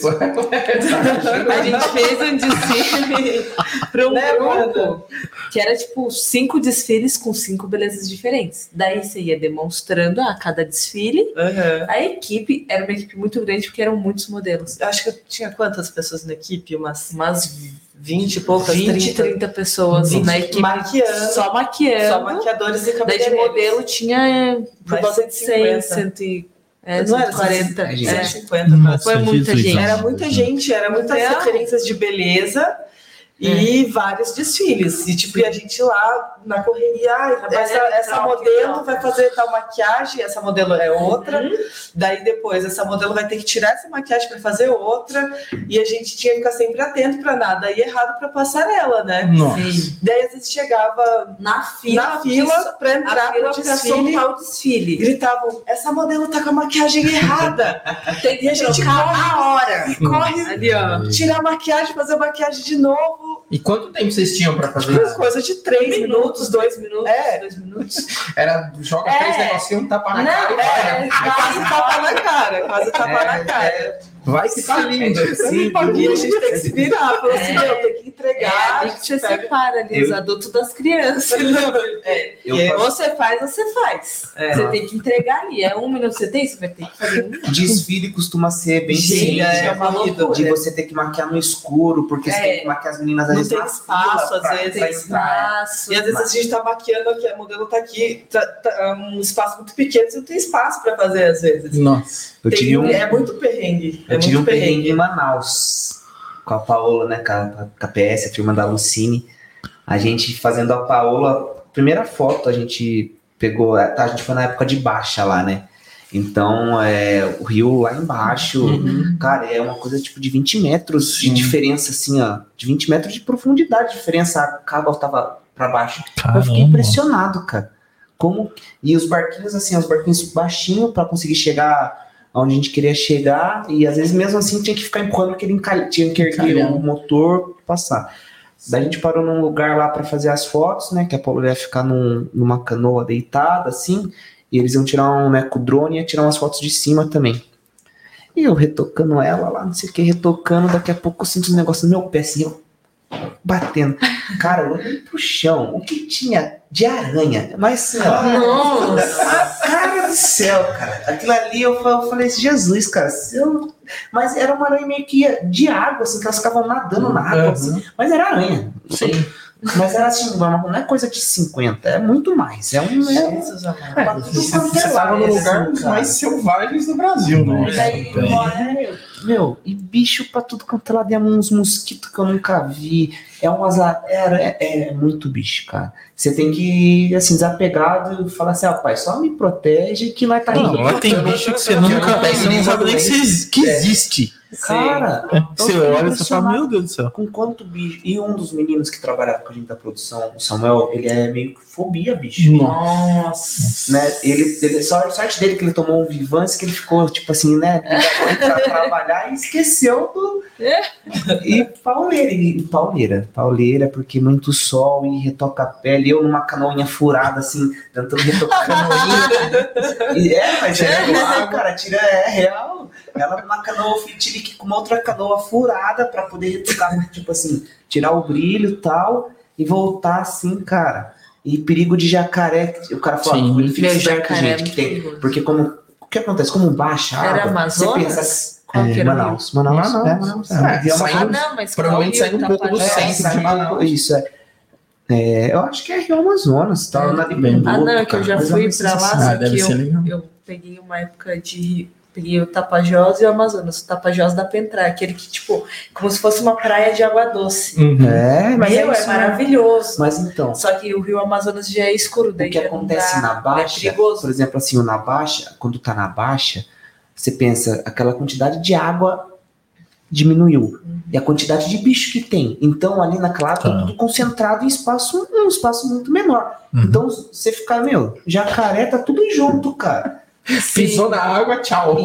Speaker 6: A gente fez um desfile para um
Speaker 5: Né,
Speaker 6: grupo que era tipo cinco desfiles com cinco belezas diferentes. Daí você ia demonstrando a cada desfile.
Speaker 5: Aham.
Speaker 6: A equipe era uma equipe muito grande porque eram muitos modelos.
Speaker 5: Eu Acho que eu tinha quantas pessoas na equipe? Umas
Speaker 6: Umas
Speaker 5: 20 e poucas,
Speaker 6: 20,
Speaker 5: 30.
Speaker 6: 30 pessoas
Speaker 5: 20
Speaker 6: na equipe.
Speaker 5: maquiando.
Speaker 6: Só maquiando.
Speaker 5: Só maquiadores e
Speaker 6: Daí de
Speaker 5: cabeleireiros.
Speaker 6: modelo tinha por
Speaker 5: Mais
Speaker 6: volta de 100,
Speaker 5: 150.
Speaker 6: 100, e- é,
Speaker 5: Não era
Speaker 6: 140.
Speaker 4: É, gente.
Speaker 6: É.
Speaker 5: 150
Speaker 2: Nossa,
Speaker 6: Foi muita
Speaker 2: Jesus
Speaker 6: gente.
Speaker 5: Era muita gente, era muitas
Speaker 6: É.
Speaker 5: referências de beleza e vários desfiles. E tipo, e a gente lá na correria, "Ai,
Speaker 6: Trabalhando
Speaker 5: essa, essa modelo
Speaker 6: em troca."
Speaker 5: vai fazer tal maquiagem, essa modelo é outra. Daí depois, essa modelo vai ter que tirar essa maquiagem para fazer outra. E a gente tinha que ficar sempre atento para nada ir errado para passarela, né?
Speaker 3: Nossa.
Speaker 6: Sim.
Speaker 5: Daí às vezes chegava
Speaker 6: Na fila,
Speaker 5: na fila para
Speaker 6: a
Speaker 5: entrar
Speaker 6: para
Speaker 5: desfile.
Speaker 6: o desfile.
Speaker 5: Gritavam, essa modelo tá com a maquiagem errada.
Speaker 6: Tem
Speaker 5: E a gente corre,
Speaker 6: na hora.
Speaker 5: e corre,
Speaker 6: Ali, ó.
Speaker 5: tirar a maquiagem, fazer a maquiagem de novo.
Speaker 3: E quanto tempo vocês tinham pra fazer isso?
Speaker 5: Coisa de três minutos, dois minutos.
Speaker 6: minutos,
Speaker 5: É.
Speaker 6: dois minutos.
Speaker 3: Era joga
Speaker 6: É.
Speaker 3: três negocinhos, tapa na
Speaker 6: Não,
Speaker 3: cara e
Speaker 6: é,
Speaker 5: É quase tapa na cara, quase tapa
Speaker 3: É,
Speaker 5: na cara.
Speaker 3: Vai que tá lindo.
Speaker 4: Sim,
Speaker 5: E a gente tem que se virar. Falou assim,
Speaker 6: É.
Speaker 5: meu, tem que
Speaker 6: É,
Speaker 5: entregar.
Speaker 6: ali que você
Speaker 5: pega-
Speaker 6: separa ali os
Speaker 4: Eu-
Speaker 6: adultos das crianças.
Speaker 5: É,
Speaker 4: Eu
Speaker 5: é-
Speaker 6: Ou você faz ou você faz.
Speaker 5: É.
Speaker 6: Você tem que entregar ali. É um minuto que você tem, você vai ter que fazer um.
Speaker 4: Desfile costuma ser bem
Speaker 5: Gente,
Speaker 4: simples.
Speaker 5: é uma loucura.
Speaker 4: De você ter que maquiar no escuro, porque você
Speaker 6: É.
Speaker 4: tem que maquiar as meninas às
Speaker 5: Não
Speaker 4: vezes
Speaker 5: tem
Speaker 4: na
Speaker 5: espaço, às vezes, tem.
Speaker 6: Espaço.
Speaker 5: E às vezes a gente tá maquiando aqui, a modelo tá aqui, tá, tá, um espaço muito pequeno, você não tem espaço pra fazer às vezes.
Speaker 3: Nossa.
Speaker 4: Eu
Speaker 5: Tem-
Speaker 4: um,
Speaker 5: É muito perrengue. É
Speaker 4: eu tive um perrengue em Manaus com a Paola, né? Com a, com a PS, a firma da Lucine. A gente fazendo a Paola, primeira foto a gente pegou, tá, a gente foi na época de baixa lá, né? Então, é, o rio lá embaixo, cara, é uma coisa tipo de 20 metros de
Speaker 3: Sim.
Speaker 4: diferença, assim, ó. De 20 metros de profundidade de diferença. A água tava pra baixo. Eu fiquei
Speaker 2: Caramba.
Speaker 4: impressionado, cara. Como. E os barquinhos, assim, os barquinhos baixinho para conseguir chegar onde a gente queria chegar. E às vezes, mesmo assim, tinha que ficar empurrando porque ele encalha, tinha que erguer o motor passar. Daí a gente parou num lugar lá para fazer as fotos, né? Que a Paula ia ficar num- numa canoa deitada, assim. E eles iam tirar um, né, com o drone e ia tirar umas fotos de cima também. E eu retocando ela lá, não sei o que, retocando, daqui a pouco eu sinto um negócio no meu pé, assim, eu batendo. Cara, eu olhei pro chão, o que tinha de aranha? Mas assim, ó.
Speaker 6: Nossa.
Speaker 4: Do céu, cara. Aquilo ali eu fa- eu falei, Jesus, cara. eu- Mas era uma aranha meio que de água, assim, que elas ficavam nadando na água, assim. Mas era aranha.
Speaker 3: Sim.
Speaker 4: Mas era assim, não é coisa de 50, é muito mais. É um. É,
Speaker 5: Jesus amado.
Speaker 3: É, você você tava no lugar dos mais selvagens do Brasil, né?
Speaker 4: E daí, é, meu, e bicho pra tudo quanto é lado, é uns mosquitos que eu nunca vi. É umas. a- É, é, é muito bicho, cara. Você tem que ir assim, desapegado e falar assim, rapaz, só me protege que nós tá
Speaker 2: Não,
Speaker 4: indo.
Speaker 2: lá tem bicho que você nunca. Você não sabe nem que, que existe.
Speaker 4: Cara,
Speaker 2: Você olha e fala, meu Deus do céu.
Speaker 4: com quanto bicho. E um dos meninos que trabalhava com a gente da produção, o Samuel, ele é meio que fobia, bicho.
Speaker 6: Nossa.
Speaker 4: Né? Ele, ele, só a sorte dele que ele tomou um Vivance que ele ficou, tipo assim, né? Pra trabalhar e esqueceu do. E pauleira, e pauleira, pauleira, porque muito sol e retoca a pele. Eu numa canoinha furada, assim, tentando retocar a canoinha. E é, mas é real, cara, tira, é real. Ela numa canoa fitilique com uma outra canoa furada pra poder retocar, tipo assim, tirar o brilho e tal, e voltar assim, cara. E perigo de jacaré, o cara fala,
Speaker 3: Sim.
Speaker 4: ele fica
Speaker 6: é
Speaker 4: gente,
Speaker 6: muito
Speaker 4: que tem. Porque como. O que acontece? Como baixa a água,
Speaker 6: Amazonas?
Speaker 4: você pensa.
Speaker 6: Qual
Speaker 4: é, Manaus, Manaus,
Speaker 3: Manaus.
Speaker 4: é, Manaus.
Speaker 3: É,
Speaker 4: É, Rio
Speaker 3: saindo-
Speaker 6: Ah, não, mas
Speaker 3: Provavelmente saindo um pouco do centro.
Speaker 4: sai
Speaker 3: de
Speaker 4: um
Speaker 3: Manaus.
Speaker 4: pouco- Isso, é. É, eu acho que é Rio Amazonas, tá? Na
Speaker 3: bem.
Speaker 6: Ah, não, é que eu já
Speaker 4: é
Speaker 6: fui pra lá,
Speaker 3: Ah,
Speaker 6: só
Speaker 3: deve
Speaker 6: que eu, eu peguei uma época de Peguei o Tapajós e o Amazonas. O Tapajós dá pra entrar, aquele que, tipo, como se fosse uma praia de água doce.
Speaker 3: Uhum.
Speaker 4: É, mas
Speaker 6: Meu,
Speaker 4: é,
Speaker 6: é,
Speaker 4: isso, né?
Speaker 6: maravilhoso.
Speaker 4: Mas então,
Speaker 6: Só que o rio Amazonas já é escuro,
Speaker 4: o
Speaker 6: daí
Speaker 4: que
Speaker 6: já não
Speaker 4: acontece
Speaker 6: dá,
Speaker 4: na baixa,
Speaker 6: É perigoso.
Speaker 4: por exemplo, assim, o na baixa, quando tá na baixa, você pensa, aquela quantidade de água diminuiu. E a quantidade de bicho que tem. Então, ali naquela água, tá
Speaker 2: Tá.
Speaker 4: tudo concentrado em espaço, um espaço muito menor.
Speaker 2: Uhum.
Speaker 4: Então, você fica, meu, jacaré tá tudo junto, cara.
Speaker 3: Pisou na água, tchau.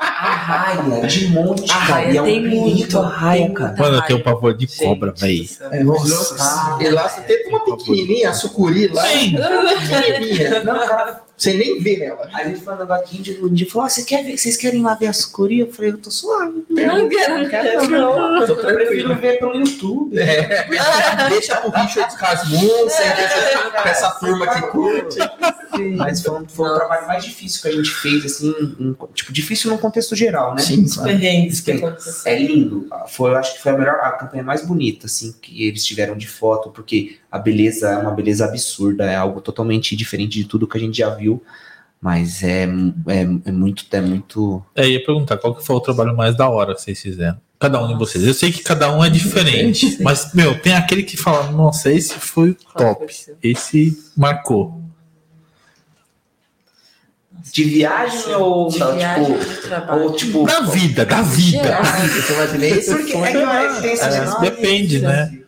Speaker 4: Arraia, de monte,
Speaker 6: A
Speaker 4: cara.
Speaker 6: raia
Speaker 4: E é um
Speaker 6: tem muito,
Speaker 4: a raia,
Speaker 6: tem
Speaker 4: cara.
Speaker 2: Mano, eu tenho pavor de cobra, véi.
Speaker 5: céu.
Speaker 3: É, Nossa. E lá você tem uma pequenininha, a sucuri lá.
Speaker 2: Sim.
Speaker 3: Pequenininha.
Speaker 4: Não, cara,
Speaker 3: Você nem vê ela.
Speaker 4: a gente falando aqui de um dia falou: ah, você quer ver, vocês querem lá ver a sucuri? Eu falei, eu tô suave.
Speaker 6: Não quero, não quero, não.
Speaker 3: Tô
Speaker 4: Eu prefiro ver pelo YouTube.
Speaker 3: É, deixa pro Richard Rasmussen, deixa pra essa turma que curte.
Speaker 4: Mas foi, um- foi o trabalho mais difícil que a gente fez, assim, em- tipo, difícil no contexto geral, né?
Speaker 3: Sim,
Speaker 4: Sim.
Speaker 5: aconteceram.
Speaker 4: É lindo. Foi, eu acho que foi a melhor, a campanha mais bonita, assim, que eles tiveram de foto, porque a beleza é uma beleza absurda, é algo totalmente diferente de tudo que a gente já viu. Mas é, é, é muito, é muito.
Speaker 2: É, eu ia perguntar qual que foi o trabalho mais da hora que vocês fizeram. Cada um de vocês. Eu sei que cada um é diferente, mas, meu, tem aquele que fala, nossa, esse foi o top. Esse marcou.
Speaker 4: De viagem ou.
Speaker 6: De
Speaker 4: não,
Speaker 6: viagem
Speaker 4: tipo, ou tipo.
Speaker 2: Da vida, da vida.
Speaker 6: Geral.
Speaker 3: Você imaginei
Speaker 4: Porque é que esses-
Speaker 2: É, depende, né?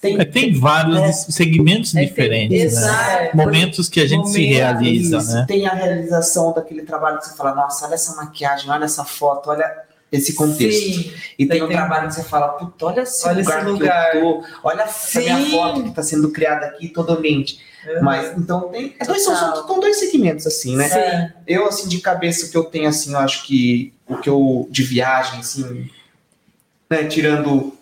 Speaker 4: Tem,
Speaker 2: É, tem vários segmentos
Speaker 6: É,
Speaker 2: diferentes, né?
Speaker 6: Exato.
Speaker 2: Momentos que a gente se realiza,
Speaker 4: Isso,
Speaker 2: né?
Speaker 4: Tem a realização daquele trabalho que você fala, nossa, olha essa maquiagem, olha essa foto, olha esse contexto.
Speaker 5: Sim,
Speaker 4: E tem
Speaker 5: Tem-
Speaker 4: um trabalho que você fala, puta, olha esse
Speaker 5: Olha esse
Speaker 4: lugar,
Speaker 5: lugar.
Speaker 4: que eu tô, olha essa minha
Speaker 5: Sim.
Speaker 4: foto que está sendo criada aqui totalmente.
Speaker 5: Uhum.
Speaker 4: Mas, então, tem, é dois, são,
Speaker 6: Total.
Speaker 4: são, são dois segmentos, assim, né?
Speaker 5: Sim.
Speaker 4: Eu, assim, de cabeça, o que eu tenho, assim, eu acho que o que eu, de viagem, assim, né, tirando,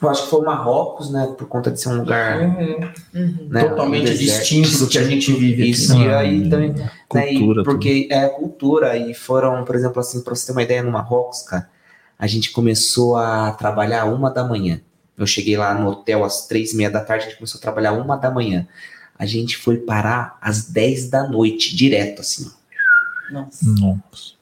Speaker 4: eu acho que foi o Marrocos, né, por conta de ser um lugar,
Speaker 5: Uhum.
Speaker 6: Uhum.
Speaker 4: né,
Speaker 3: Totalmente
Speaker 4: um
Speaker 3: distinto do que a gente vive aqui.
Speaker 4: Isso,
Speaker 2: né?
Speaker 4: e aí também, né, e
Speaker 2: Cultura.
Speaker 4: porque é cultura e foram, por exemplo, assim, para você ter uma ideia, no Marrocos, cara, a gente começou a trabalhar uma da manhã. Eu cheguei lá no hotel às três e meia da tarde, a gente começou a trabalhar uma da manhã. A gente foi parar às 10 da noite, direto, assim.
Speaker 5: Nossa.
Speaker 2: tudo. Nossa.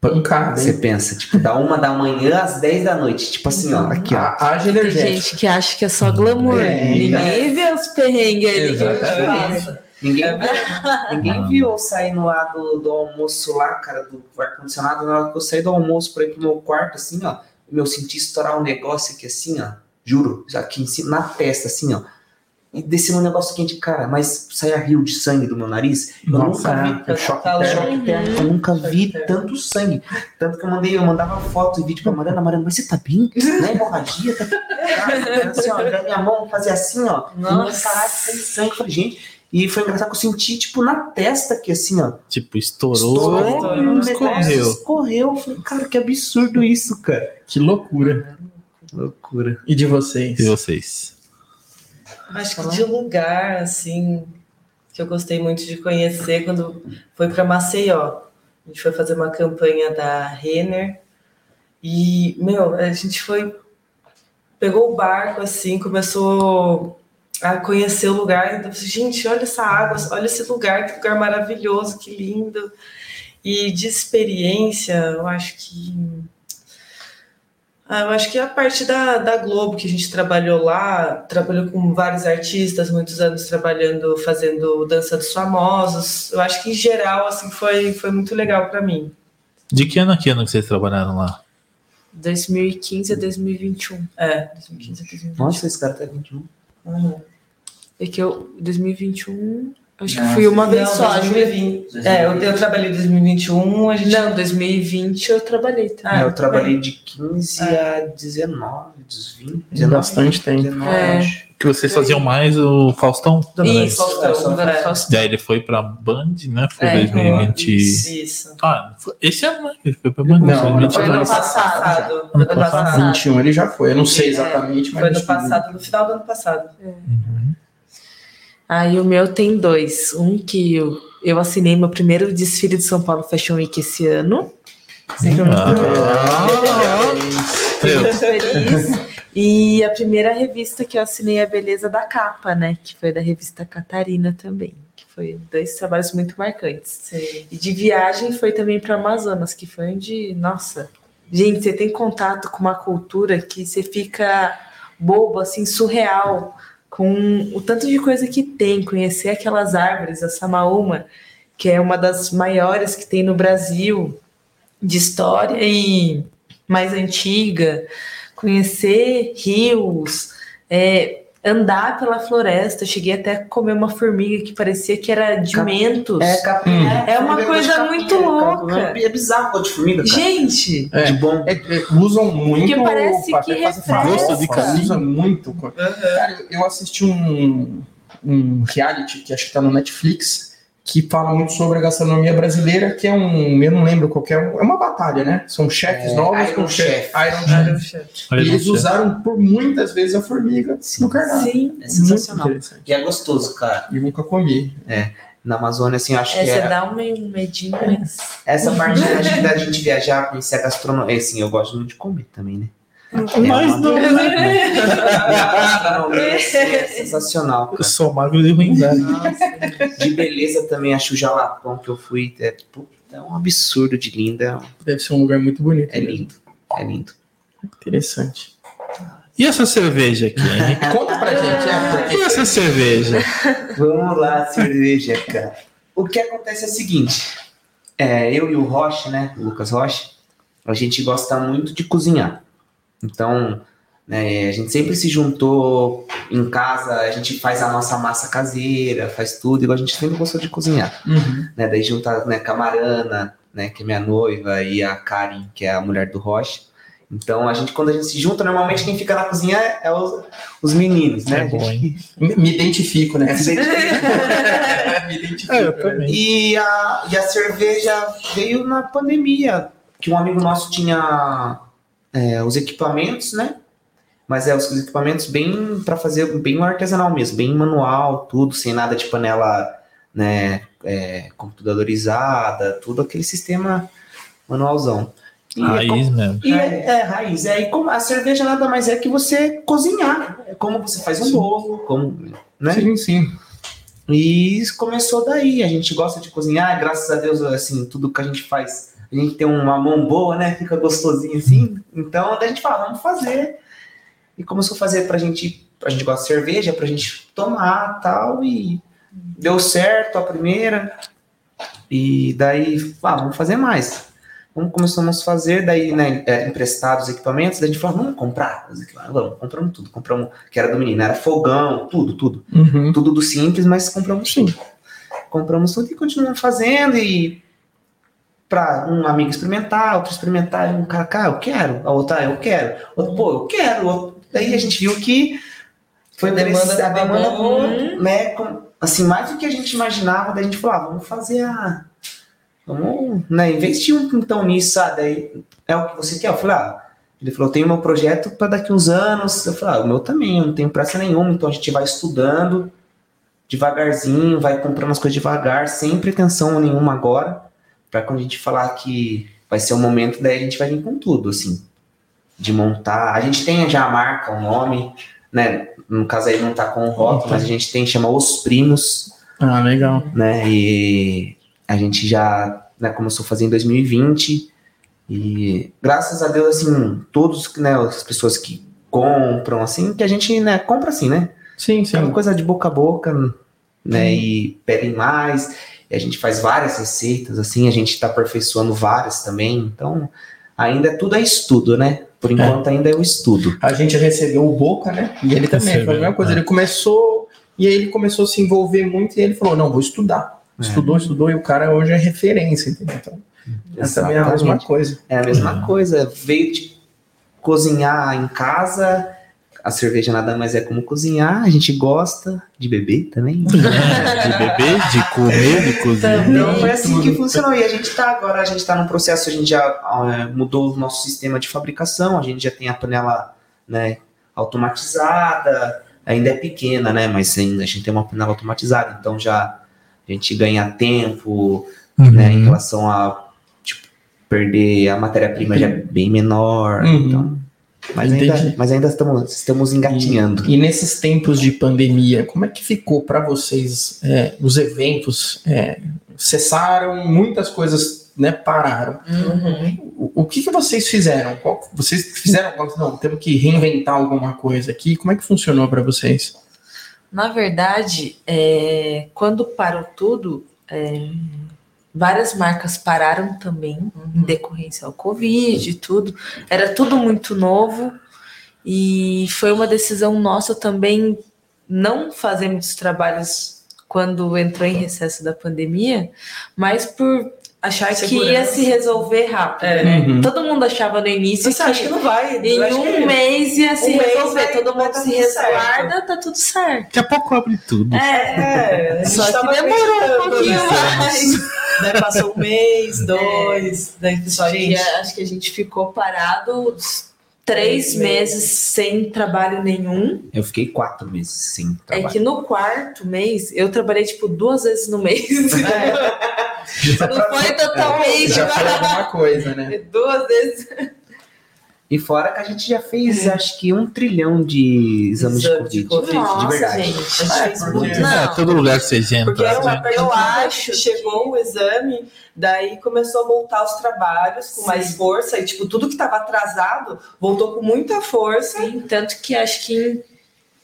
Speaker 3: Pancada,
Speaker 4: Você pensa, tipo, da uma da manhã às 10 da noite. Tipo assim, ó, aqui, ó.
Speaker 3: A- Haja
Speaker 6: Tem gente que acha que é só glamour.
Speaker 3: É,
Speaker 6: Ninguém vê os perrengues ali que a gente passa.
Speaker 4: Ninguém,
Speaker 5: É
Speaker 4: ninguém
Speaker 2: Ah.
Speaker 4: viu eu saindo lá do, do almoço lá, cara, do ar-condicionado. Na hora que eu saí do almoço pra ir pro meu quarto, assim, ó, eu senti estourar um negócio aqui, assim, ó. Juro, aqui em cima, na testa, assim, ó. E desceu um negócio quente, cara, mas saia rio de sangue do meu nariz. Eu
Speaker 3: Nossa,
Speaker 4: nunca vi
Speaker 3: é, choque térmico.
Speaker 4: choque térmico, eu nunca vi tanto sangue. Tanto que eu mandei, eu mandava foto e vídeo pra Mariana, Mariana, mas você tá bem? Não é hemorragia? Tá... Cara, assim, ó, minha mão fazia assim, ó.
Speaker 6: Nossa.
Speaker 4: Sem sangue. Eu falei, gente. E foi engraçado que eu senti, tipo, na testa aqui, assim, ó.
Speaker 2: Tipo, estourou,
Speaker 4: Estourou,
Speaker 2: e
Speaker 4: um negócio
Speaker 2: escorreu.
Speaker 4: Escorreu. Eu falei, cara, que absurdo isso, cara.
Speaker 3: Que loucura.
Speaker 4: Loucura.
Speaker 3: E de vocês?
Speaker 2: E vocês?
Speaker 5: Acho que de lugar, assim, que eu gostei muito de conhecer quando foi para Maceió. A gente foi fazer uma campanha da Renner e, meu, a gente foi, pegou o barco, assim, começou a conhecer o lugar. Então, gente, olha essa água, olha esse lugar, que lugar maravilhoso, que lindo. E de experiência, eu acho que ah, eu acho que a parte da, da Globo que a gente trabalhou lá, trabalhou com vários artistas, muitos anos trabalhando, fazendo dança dos famosos. Eu acho que em geral assim foi, foi muito legal para mim.
Speaker 2: De que ano a que ano que vocês trabalharam lá?
Speaker 6: 2015 a 2021.
Speaker 5: É, 2015 a 2020.
Speaker 4: Nossa, esse cara tá 21.
Speaker 5: Uhum.
Speaker 6: É que eu, 2021, acho que
Speaker 4: Não,
Speaker 6: fui uma vez
Speaker 5: Não,
Speaker 6: só. acho que-
Speaker 5: 2020. É, eu, eu trabalhei em 2021, a gente
Speaker 6: Não, 2020 eu trabalhei também.
Speaker 5: Ah,
Speaker 4: eu trabalhei de 15 a 19, dos 20. 19,
Speaker 3: Bastante tempo.
Speaker 4: 19,
Speaker 6: É.
Speaker 4: acho.
Speaker 2: Que vocês faziam mais o Faustão?
Speaker 5: Isso,
Speaker 4: Faustão,
Speaker 5: Faustão, é.
Speaker 2: Daí ele foi pra Band, né? Foi
Speaker 6: É,
Speaker 2: 2020.
Speaker 5: Isso, isso.
Speaker 2: Ah, foi- esse ano, né? Ele foi pra Band.
Speaker 3: Não,
Speaker 2: 2022.
Speaker 5: Foi ano
Speaker 3: Ano
Speaker 5: passado.
Speaker 6: passado.
Speaker 5: Ano passado.
Speaker 3: 21 ele já foi. Eu não sei
Speaker 5: É,
Speaker 3: exatamente, mas.
Speaker 5: Foi
Speaker 3: que-
Speaker 5: passado, no final do ano passado.
Speaker 2: Uhum.
Speaker 6: Aí o meu tem dois. Um que eu, eu assinei meu primeiro desfile de São Paulo Fashion Week esse ano.
Speaker 2: Ah,
Speaker 6: Fiquei muito feliz. E a primeira revista que eu assinei é a Beleza da Capa, né? Que foi da revista Catarina também. Que Foi dois trabalhos muito marcantes.
Speaker 5: Sim.
Speaker 6: E de viagem foi também para Amazonas, que foi onde, nossa, gente, você tem contato com uma cultura que você fica bobo, assim, surreal, com o tanto de coisa que tem, conhecer aquelas árvores, a Samaúma, que é uma das maiores que tem no Brasil, de história e mais antiga, conhecer rios, é, andar pela floresta. Eu cheguei até a comer uma formiga que parecia que era de
Speaker 4: Cap-
Speaker 6: mentos.
Speaker 4: É, capim,
Speaker 6: É uma
Speaker 4: formiga
Speaker 6: coisa
Speaker 4: capim,
Speaker 6: muito
Speaker 4: é,
Speaker 6: louca.
Speaker 4: É bizarro gosto de formiga, cara.
Speaker 6: Gente,
Speaker 3: É.
Speaker 4: De bom.
Speaker 3: É, é, usam muito.
Speaker 6: Porque parece que refresca.
Speaker 2: de.
Speaker 3: Usa muito. Cara, eu assisti um, um reality que acho que tá no Netflix que fala muito sobre a gastronomia brasileira, que é um, eu não lembro qual que é, um- é uma batalha, né? São chefes
Speaker 4: É,
Speaker 3: novos
Speaker 4: Iron
Speaker 3: com chef,
Speaker 4: Chef.
Speaker 3: Iron Chef. E eles usaram por muitas vezes a formiga
Speaker 4: Sim.
Speaker 3: no cardápio.
Speaker 6: sim.
Speaker 4: É sensacional. E é gostoso, cara.
Speaker 3: E nunca comi.
Speaker 4: Na Amazônia, assim, eu acho que
Speaker 6: Essa
Speaker 4: é,
Speaker 6: dá um medinho, mas.
Speaker 4: essa parte da gente viajar, conhecer a gastronomia. Assim, eu gosto muito de comer também, né?
Speaker 2: Mas não, né?
Speaker 4: Assim, é sensacional,
Speaker 2: Eu
Speaker 4: cara.
Speaker 2: sou magro de ruindade.
Speaker 4: De beleza também, acho o Jalapão que eu fui. É, puta, é um absurdo de lindo. É,
Speaker 3: Deve ser um lugar muito bonito.
Speaker 4: é
Speaker 3: mesmo.
Speaker 4: lindo. É lindo.
Speaker 3: Interessante.
Speaker 2: E essa cerveja aqui?
Speaker 3: Conta pra gente, é,
Speaker 2: E essa cerveja?
Speaker 4: Vamos lá, cerveja, cara. O que acontece é o seguinte: é, eu e o Roche, né, o Lucas Roche, a gente gosta muito de cozinhar. Então, né, a gente sempre se juntou em casa, a gente faz a nossa massa caseira, faz tudo, igual a gente sempre gostou de cozinhar.
Speaker 3: Uhum.
Speaker 4: Né, daí junta né, com a Marana, né, que é minha noiva, e a Karen, que é a mulher do Roche. Então, a gente, quando a gente se junta, normalmente quem fica na cozinha é os, os meninos, né?
Speaker 2: É
Speaker 4: gente-
Speaker 2: bom, hein?
Speaker 3: Me, me identifico, né?
Speaker 4: se identifica.
Speaker 3: me identifico.
Speaker 2: É, eu também.
Speaker 4: E a, e a cerveja veio na pandemia, que um amigo nosso tinha é, os equipamentos, né? Mas é os equipamentos bem para fazer bem artesanal mesmo, bem manual, tudo, sem nada de panela, né? É, computadorizada, tudo aquele sistema manualzão. E é como-
Speaker 2: Raiz mesmo.
Speaker 4: e é, é, raiz. É, e como a cerveja nada mais é que você cozinhar. É como você faz um bolo, como, né?
Speaker 3: Sim, sim.
Speaker 4: E isso começou daí. A gente gosta de cozinhar, graças a Deus, assim, tudo que a gente faz, a gente tem uma mão boa, né? Fica gostosinho assim. Então, daí a gente fala, vamos fazer. E começou a fazer pra gente, a gente gosta de cerveja, pra gente tomar tal. E deu certo a primeira. E daí, ah, vamos fazer mais. Vamos, começamos a fazer, daí, né, é, emprestados os equipamentos, daí a gente falou, vamos comprar os equipamentos, vamos, compramos tudo, compramos, que era do menino, era fogão, tudo, tudo
Speaker 3: Uhum.
Speaker 4: tudo do simples, mas compramos tudo. Compramos tudo e continuamos fazendo e para um amigo experimentar, outro experimentar, e um cara, cara, eu quero, a outra, eu quero, outro, pô, eu quero. outro. Daí a gente viu que foi
Speaker 3: A demanda
Speaker 4: a demanda,
Speaker 3: boa.
Speaker 4: né, com- assim, mais do que a gente imaginava, daí a gente falou, ah, vamos fazer a vamos, né, investir um então nisso, sabe? Daí é o que você quer? Eu falei, ah, ele falou, tem meu projeto para daqui uns anos. Eu falei, ah, o meu também, eu não tenho pressa nenhuma, então a gente vai estudando devagarzinho, vai comprando as coisas devagar, sem pretensão nenhuma agora, para quando a gente falar que vai ser o momento, daí a gente vai vir com tudo, assim, de montar. A gente tem já a marca, o nome, né? No caso aí não tá com o rótulo, mas a gente tem, chama Os Primos,
Speaker 3: Ah, legal.
Speaker 4: né? E a gente já né, começou a fazer em 2020 e graças a Deus assim todos né, as pessoas que compram assim que a gente né, compra assim né
Speaker 3: Sim,
Speaker 4: é uma
Speaker 3: sim.
Speaker 4: coisa de boca a boca né e pedem mais e a gente faz várias receitas assim a gente está aperfeiçoando várias também então ainda tudo é estudo né por enquanto ainda é o estudo
Speaker 3: A gente recebeu o Boca, né? E ele também
Speaker 2: Recebeu,
Speaker 3: foi a mesma coisa.
Speaker 2: é.
Speaker 3: Ele começou e aí ele começou a se envolver muito e ele falou: não, vou estudar.
Speaker 4: É.
Speaker 3: Estudou, estudou, e o cara hoje é referência, entendeu? Então, essa também é a mesma coisa.
Speaker 4: É a mesma coisa. Veio de cozinhar em casa. A cerveja nada mais é como cozinhar. A gente gosta de beber também.
Speaker 2: De beber, de comer, de cozinhar.
Speaker 6: Também.
Speaker 4: Então foi assim que funcionou. E a gente tá agora, a gente tá num processo, a gente já ah, mudou o nosso sistema de fabricação, a gente já tem a panela né, automatizada, ainda é pequena, né? Mas ainda a gente tem uma panela automatizada, então já a gente ganha tempo, né, em
Speaker 2: Uhum.
Speaker 4: relação a tipo, perder a matéria-prima já é bem menor.
Speaker 3: Uhum.
Speaker 4: Então, Mas
Speaker 3: Entendi.
Speaker 4: ainda, mas ainda estamos, estamos engatinhando.
Speaker 3: E nesses tempos de pandemia, como é que ficou para vocês é, os eventos? é, cessaram, muitas coisas né, pararam. O, o que, que vocês fizeram? Qual- vocês fizeram? Não, temos que reinventar alguma coisa aqui. Como é que funcionou para vocês?
Speaker 6: Na verdade, é, quando parou tudo, é, várias marcas pararam também, em decorrência ao Covid e tudo. Era tudo muito novo e foi uma decisão nossa também não fazer muitos trabalhos quando entrou em recesso da pandemia, mas por achar que
Speaker 5: Segurança.
Speaker 6: ia se resolver rápido.
Speaker 5: É.
Speaker 6: né?
Speaker 3: Uhum.
Speaker 6: Todo mundo achava no início
Speaker 5: Você acha que não vai?
Speaker 6: em um
Speaker 5: que-
Speaker 6: mês ia se
Speaker 5: um
Speaker 6: resolver,
Speaker 5: vai-
Speaker 6: todo mundo
Speaker 5: dar
Speaker 6: se resguarda, tá tudo certo.
Speaker 2: Daqui a pouco abre tudo.
Speaker 6: É,
Speaker 5: É,
Speaker 6: Só que demorou um pouquinho mais.
Speaker 5: Daí passou um mês, dois, daí
Speaker 6: Só que
Speaker 5: gente,
Speaker 6: acho que a gente ficou parado três meses sem trabalho nenhum.
Speaker 4: Eu fiquei quatro meses sem
Speaker 6: É
Speaker 4: trabalho.
Speaker 6: que no quarto mês eu trabalhei tipo duas vezes no mês. Não foi totalmente,
Speaker 3: Já foi alguma coisa, né?
Speaker 6: duas vezes.
Speaker 4: E fora que a gente já fez, acho que um trilhão de exames
Speaker 5: Exame
Speaker 4: de
Speaker 5: de
Speaker 4: Covid. De
Speaker 6: Nossa,
Speaker 4: verdade.
Speaker 6: gente.
Speaker 5: a gente fez muito.
Speaker 6: Não.
Speaker 2: É, todo lugar que você entra.
Speaker 5: Porque
Speaker 2: né?
Speaker 5: pergunta
Speaker 6: Eu acho
Speaker 5: que
Speaker 6: que-
Speaker 5: chegou o exame, daí começou a voltar os trabalhos com
Speaker 6: Sim.
Speaker 5: mais força, e tipo, tudo que estava atrasado voltou com muita força.
Speaker 6: Sim, tanto que acho que em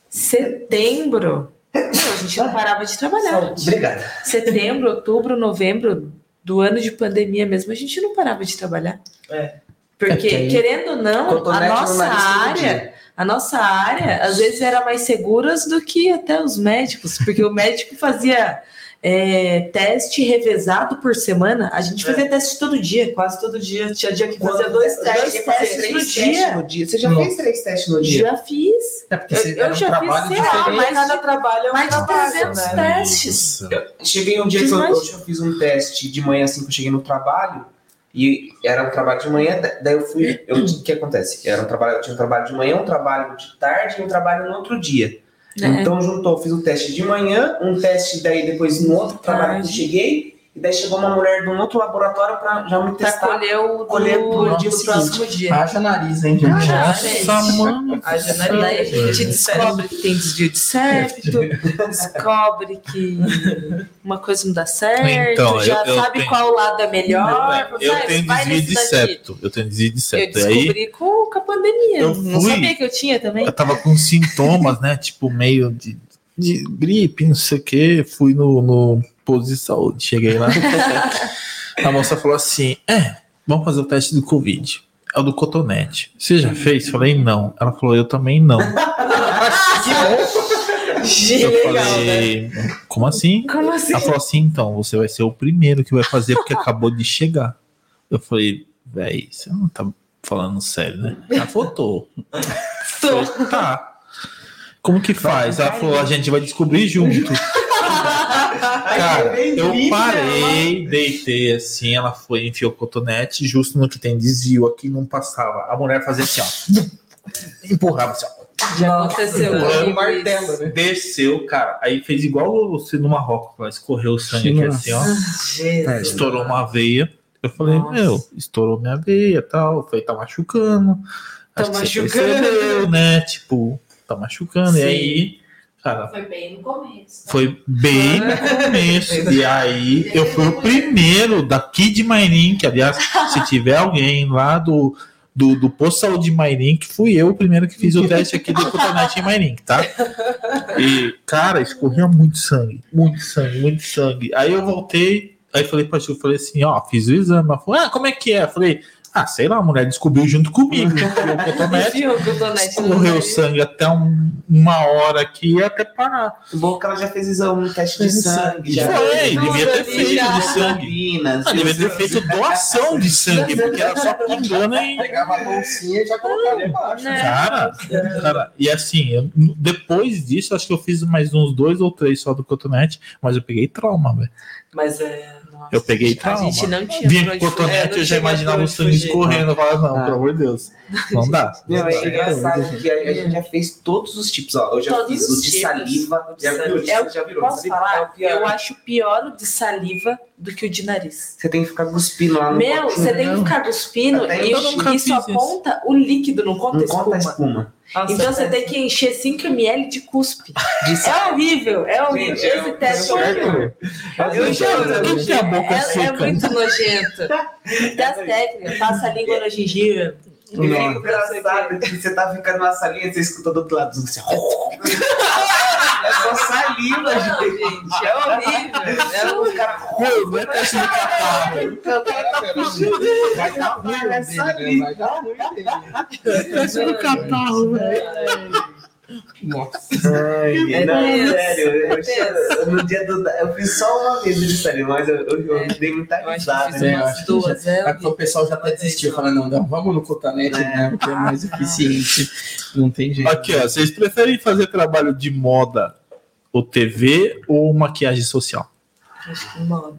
Speaker 6: setembro meu, a gente não parava de trabalhar.
Speaker 4: Obrigado.
Speaker 6: Setembro, outubro, novembro do ano de pandemia mesmo, a gente não parava de trabalhar.
Speaker 5: É.
Speaker 6: Porque,
Speaker 3: É,
Speaker 6: querendo ou não, a nossa área, a nossa área, às vezes era mais seguras do que até os médicos, porque o médico fazia é, teste revezado por semana, a gente fazia teste todo dia.
Speaker 5: Quase todo dia, tinha dia que fazia dois
Speaker 4: Eu já
Speaker 5: testes dia.
Speaker 4: três
Speaker 6: no
Speaker 4: testes
Speaker 6: dia.
Speaker 4: no dia. Você já
Speaker 3: Não.
Speaker 4: fez três testes no dia?
Speaker 6: Já fiz.
Speaker 3: É porque
Speaker 6: Eu-
Speaker 3: você-
Speaker 6: eu
Speaker 3: um
Speaker 6: já fiz, sei lá, mas
Speaker 5: Cada trabalho é um
Speaker 6: Mais de
Speaker 5: trabalho,
Speaker 6: 300
Speaker 5: né?
Speaker 6: testes.
Speaker 4: Cheguei um dia
Speaker 6: Fiz
Speaker 4: que eu,
Speaker 6: mais.
Speaker 4: eu fiz um teste de manhã, assim, que eu cheguei no trabalho, e era um trabalho de manhã, da- daí eu fui. eu- O que acontece? Era um trabalho, eu tinha um trabalho de manhã, um trabalho de tarde e um trabalho no outro dia.
Speaker 6: É.
Speaker 4: Então juntou, fiz o teste de manhã, um teste daí depois no outro trabalho que eu cheguei, e daí chegou uma mulher de um outro laboratório para já me
Speaker 6: Pra
Speaker 4: testar.
Speaker 6: colher o do,
Speaker 4: colher pro
Speaker 6: do
Speaker 4: dia
Speaker 6: próximo dia.
Speaker 3: Haja nariz, hein, gente?
Speaker 6: Ah,
Speaker 2: Nossa,
Speaker 6: gente.
Speaker 2: mano.
Speaker 5: A janeiro
Speaker 6: Daí a gente descobre que tem desvio de septo, descobre que uma coisa não dá certo,
Speaker 2: Então,
Speaker 6: já
Speaker 2: eu- eu
Speaker 6: sabe
Speaker 2: tenho-
Speaker 6: qual lado é melhor.
Speaker 2: Eu
Speaker 6: vai,
Speaker 2: tenho desvio de septo. Eu tenho desvio de
Speaker 6: Eu
Speaker 2: septo. E aí
Speaker 6: descobri com, com a pandemia.
Speaker 2: Eu
Speaker 6: Não
Speaker 2: fui-
Speaker 6: sabia que eu tinha também.
Speaker 2: eu tava com sintomas, né? Tipo, meio de, de gripe, não sei o que. Fui no, no posto de saúde. Cheguei lá. a moça falou assim: É, vamos fazer o teste do Covid. É o do cotonete. Você já fez? Falei, não. Ela falou, eu também não.
Speaker 3: Que bom.
Speaker 2: Eu
Speaker 5: legal, né?
Speaker 2: falei, como assim?
Speaker 6: Como assim?
Speaker 2: Ela falou assim, então, você vai ser o primeiro que vai fazer porque acabou de chegar. Eu falei, véi, você não tá falando sério, né? Ela falou, tô.
Speaker 6: Tô.
Speaker 2: Falei, tá. Como que faz? Ela falou, a gente vai descobrir junto. Cara, eu parei, deitei assim, ela foi, enfiou o cotonete, justo no que tem desvio aqui, não passava. A mulher fazia assim, ó. Empurrava assim, ó.
Speaker 6: Já aconteceu
Speaker 3: Um martelo, né?
Speaker 2: Desceu, cara. Aí fez igual você no Marrocos, escorreu o sangue aqui assim, ó.
Speaker 5: Jesus.
Speaker 2: Estourou uma veia. Eu falei,
Speaker 6: Nossa.
Speaker 2: meu, estourou minha veia e tal. Eu falei, tá machucando.
Speaker 5: Tá
Speaker 2: Acho que você
Speaker 5: machucando.
Speaker 2: percebeu, né? Tipo, tá machucando. E
Speaker 5: Sim.
Speaker 2: aí, cara,
Speaker 7: Foi bem no começo.
Speaker 2: foi bem no começo. E aí, eu fui o primeiro daqui de Mairim, que aliás, se tiver alguém lá do, do, do posto de saúde de Mairim, que fui eu o primeiro que fiz o teste aqui do cotonete em Mairim, tá? E, cara, escorria muito sangue, muito sangue, muito sangue. Aí eu voltei, aí falei pra Ju, falei assim, ó, fiz o exame. Ela falou, ah, como é que é? Eu falei, ah, sei lá, a mulher descobriu junto comigo. enfiou o cotonete,
Speaker 6: Enfiou o cotonete nariz.
Speaker 2: sangue até um- uma hora aqui até parar.
Speaker 4: Bom é que ela já fez exame, um teste de sangue. Já
Speaker 2: Foi, devia ter feito de sangue. Ah, devia ter feito doação de sangue, porque era só pingando e.
Speaker 3: Pegava a bolsinha e já colocava embaixo.
Speaker 6: Né?
Speaker 2: Cara, cara, e assim, eu- depois disso, acho que eu fiz mais uns dois ou três só do cotonete, mas eu peguei trauma, velho.
Speaker 5: Mas é. Nossa.
Speaker 2: Eu peguei
Speaker 6: A
Speaker 2: trauma.
Speaker 6: gente não tinha
Speaker 2: Vinha com cotonete,
Speaker 5: É, não
Speaker 2: eu já imaginava o
Speaker 5: pra onde
Speaker 2: sangue
Speaker 5: fugir.
Speaker 2: gente correndo, fala, não,
Speaker 4: Ah.
Speaker 2: pelo amor de Deus. Não dá.
Speaker 4: Meu,
Speaker 2: Não
Speaker 4: é
Speaker 2: dá.
Speaker 4: engraçado que a, a gente já fez todos os tipos. Ó, eu já
Speaker 6: Todos
Speaker 4: fiz
Speaker 6: os
Speaker 4: o de
Speaker 6: tipos.
Speaker 4: saliva. Já,
Speaker 6: saliva.
Speaker 4: viu?
Speaker 6: É o-
Speaker 4: já virou?
Speaker 6: Posso falar?
Speaker 4: É.
Speaker 6: Eu acho pior o de saliva do que o de nariz.
Speaker 4: Você tem que ficar cuspindo lá no
Speaker 6: Meu, você tem que ficar cuspindo e
Speaker 2: eu
Speaker 6: e só conta o líquido, não conta a
Speaker 4: Não conta a
Speaker 6: espuma.
Speaker 5: Nossa,
Speaker 6: Então você
Speaker 5: é
Speaker 6: tem que encher 5 ml de cuspe.
Speaker 4: De
Speaker 6: É horrível, é horrível.
Speaker 4: Gente,
Speaker 6: Esse
Speaker 4: é
Speaker 6: teste é horrível.
Speaker 5: Eu juro.
Speaker 6: É, é
Speaker 2: seca?
Speaker 6: muito nojento. Das técnicas, passa a língua na gengiva.
Speaker 4: E é engraçado que você tá ficando na salinha, você escuta do outro lado. Você... É só saliva, gente.
Speaker 6: gente, é horrível. É
Speaker 2: Pô, não é teste de catarro.
Speaker 3: Vai dar ruim
Speaker 4: É
Speaker 3: né? Vai dar ruim dele.
Speaker 2: Teste de catarro, velho.
Speaker 3: Nossa.
Speaker 4: Ai,
Speaker 6: É
Speaker 4: não, sério, eu,
Speaker 6: é
Speaker 4: no dia do. Eu fiz só uma vez de sério, mas eu, eu, eu dei muita risada.
Speaker 3: É,
Speaker 6: umas
Speaker 3: que
Speaker 6: duas. É
Speaker 3: Aí o pessoal já até desistiu, falando, não, não, vamos no Cotonete, né? Porque é mais eficiente. Não tem jeito.
Speaker 2: Aqui, ó. Vocês preferem fazer trabalho de moda ou TV ou maquiagem social?
Speaker 6: Acho que moda.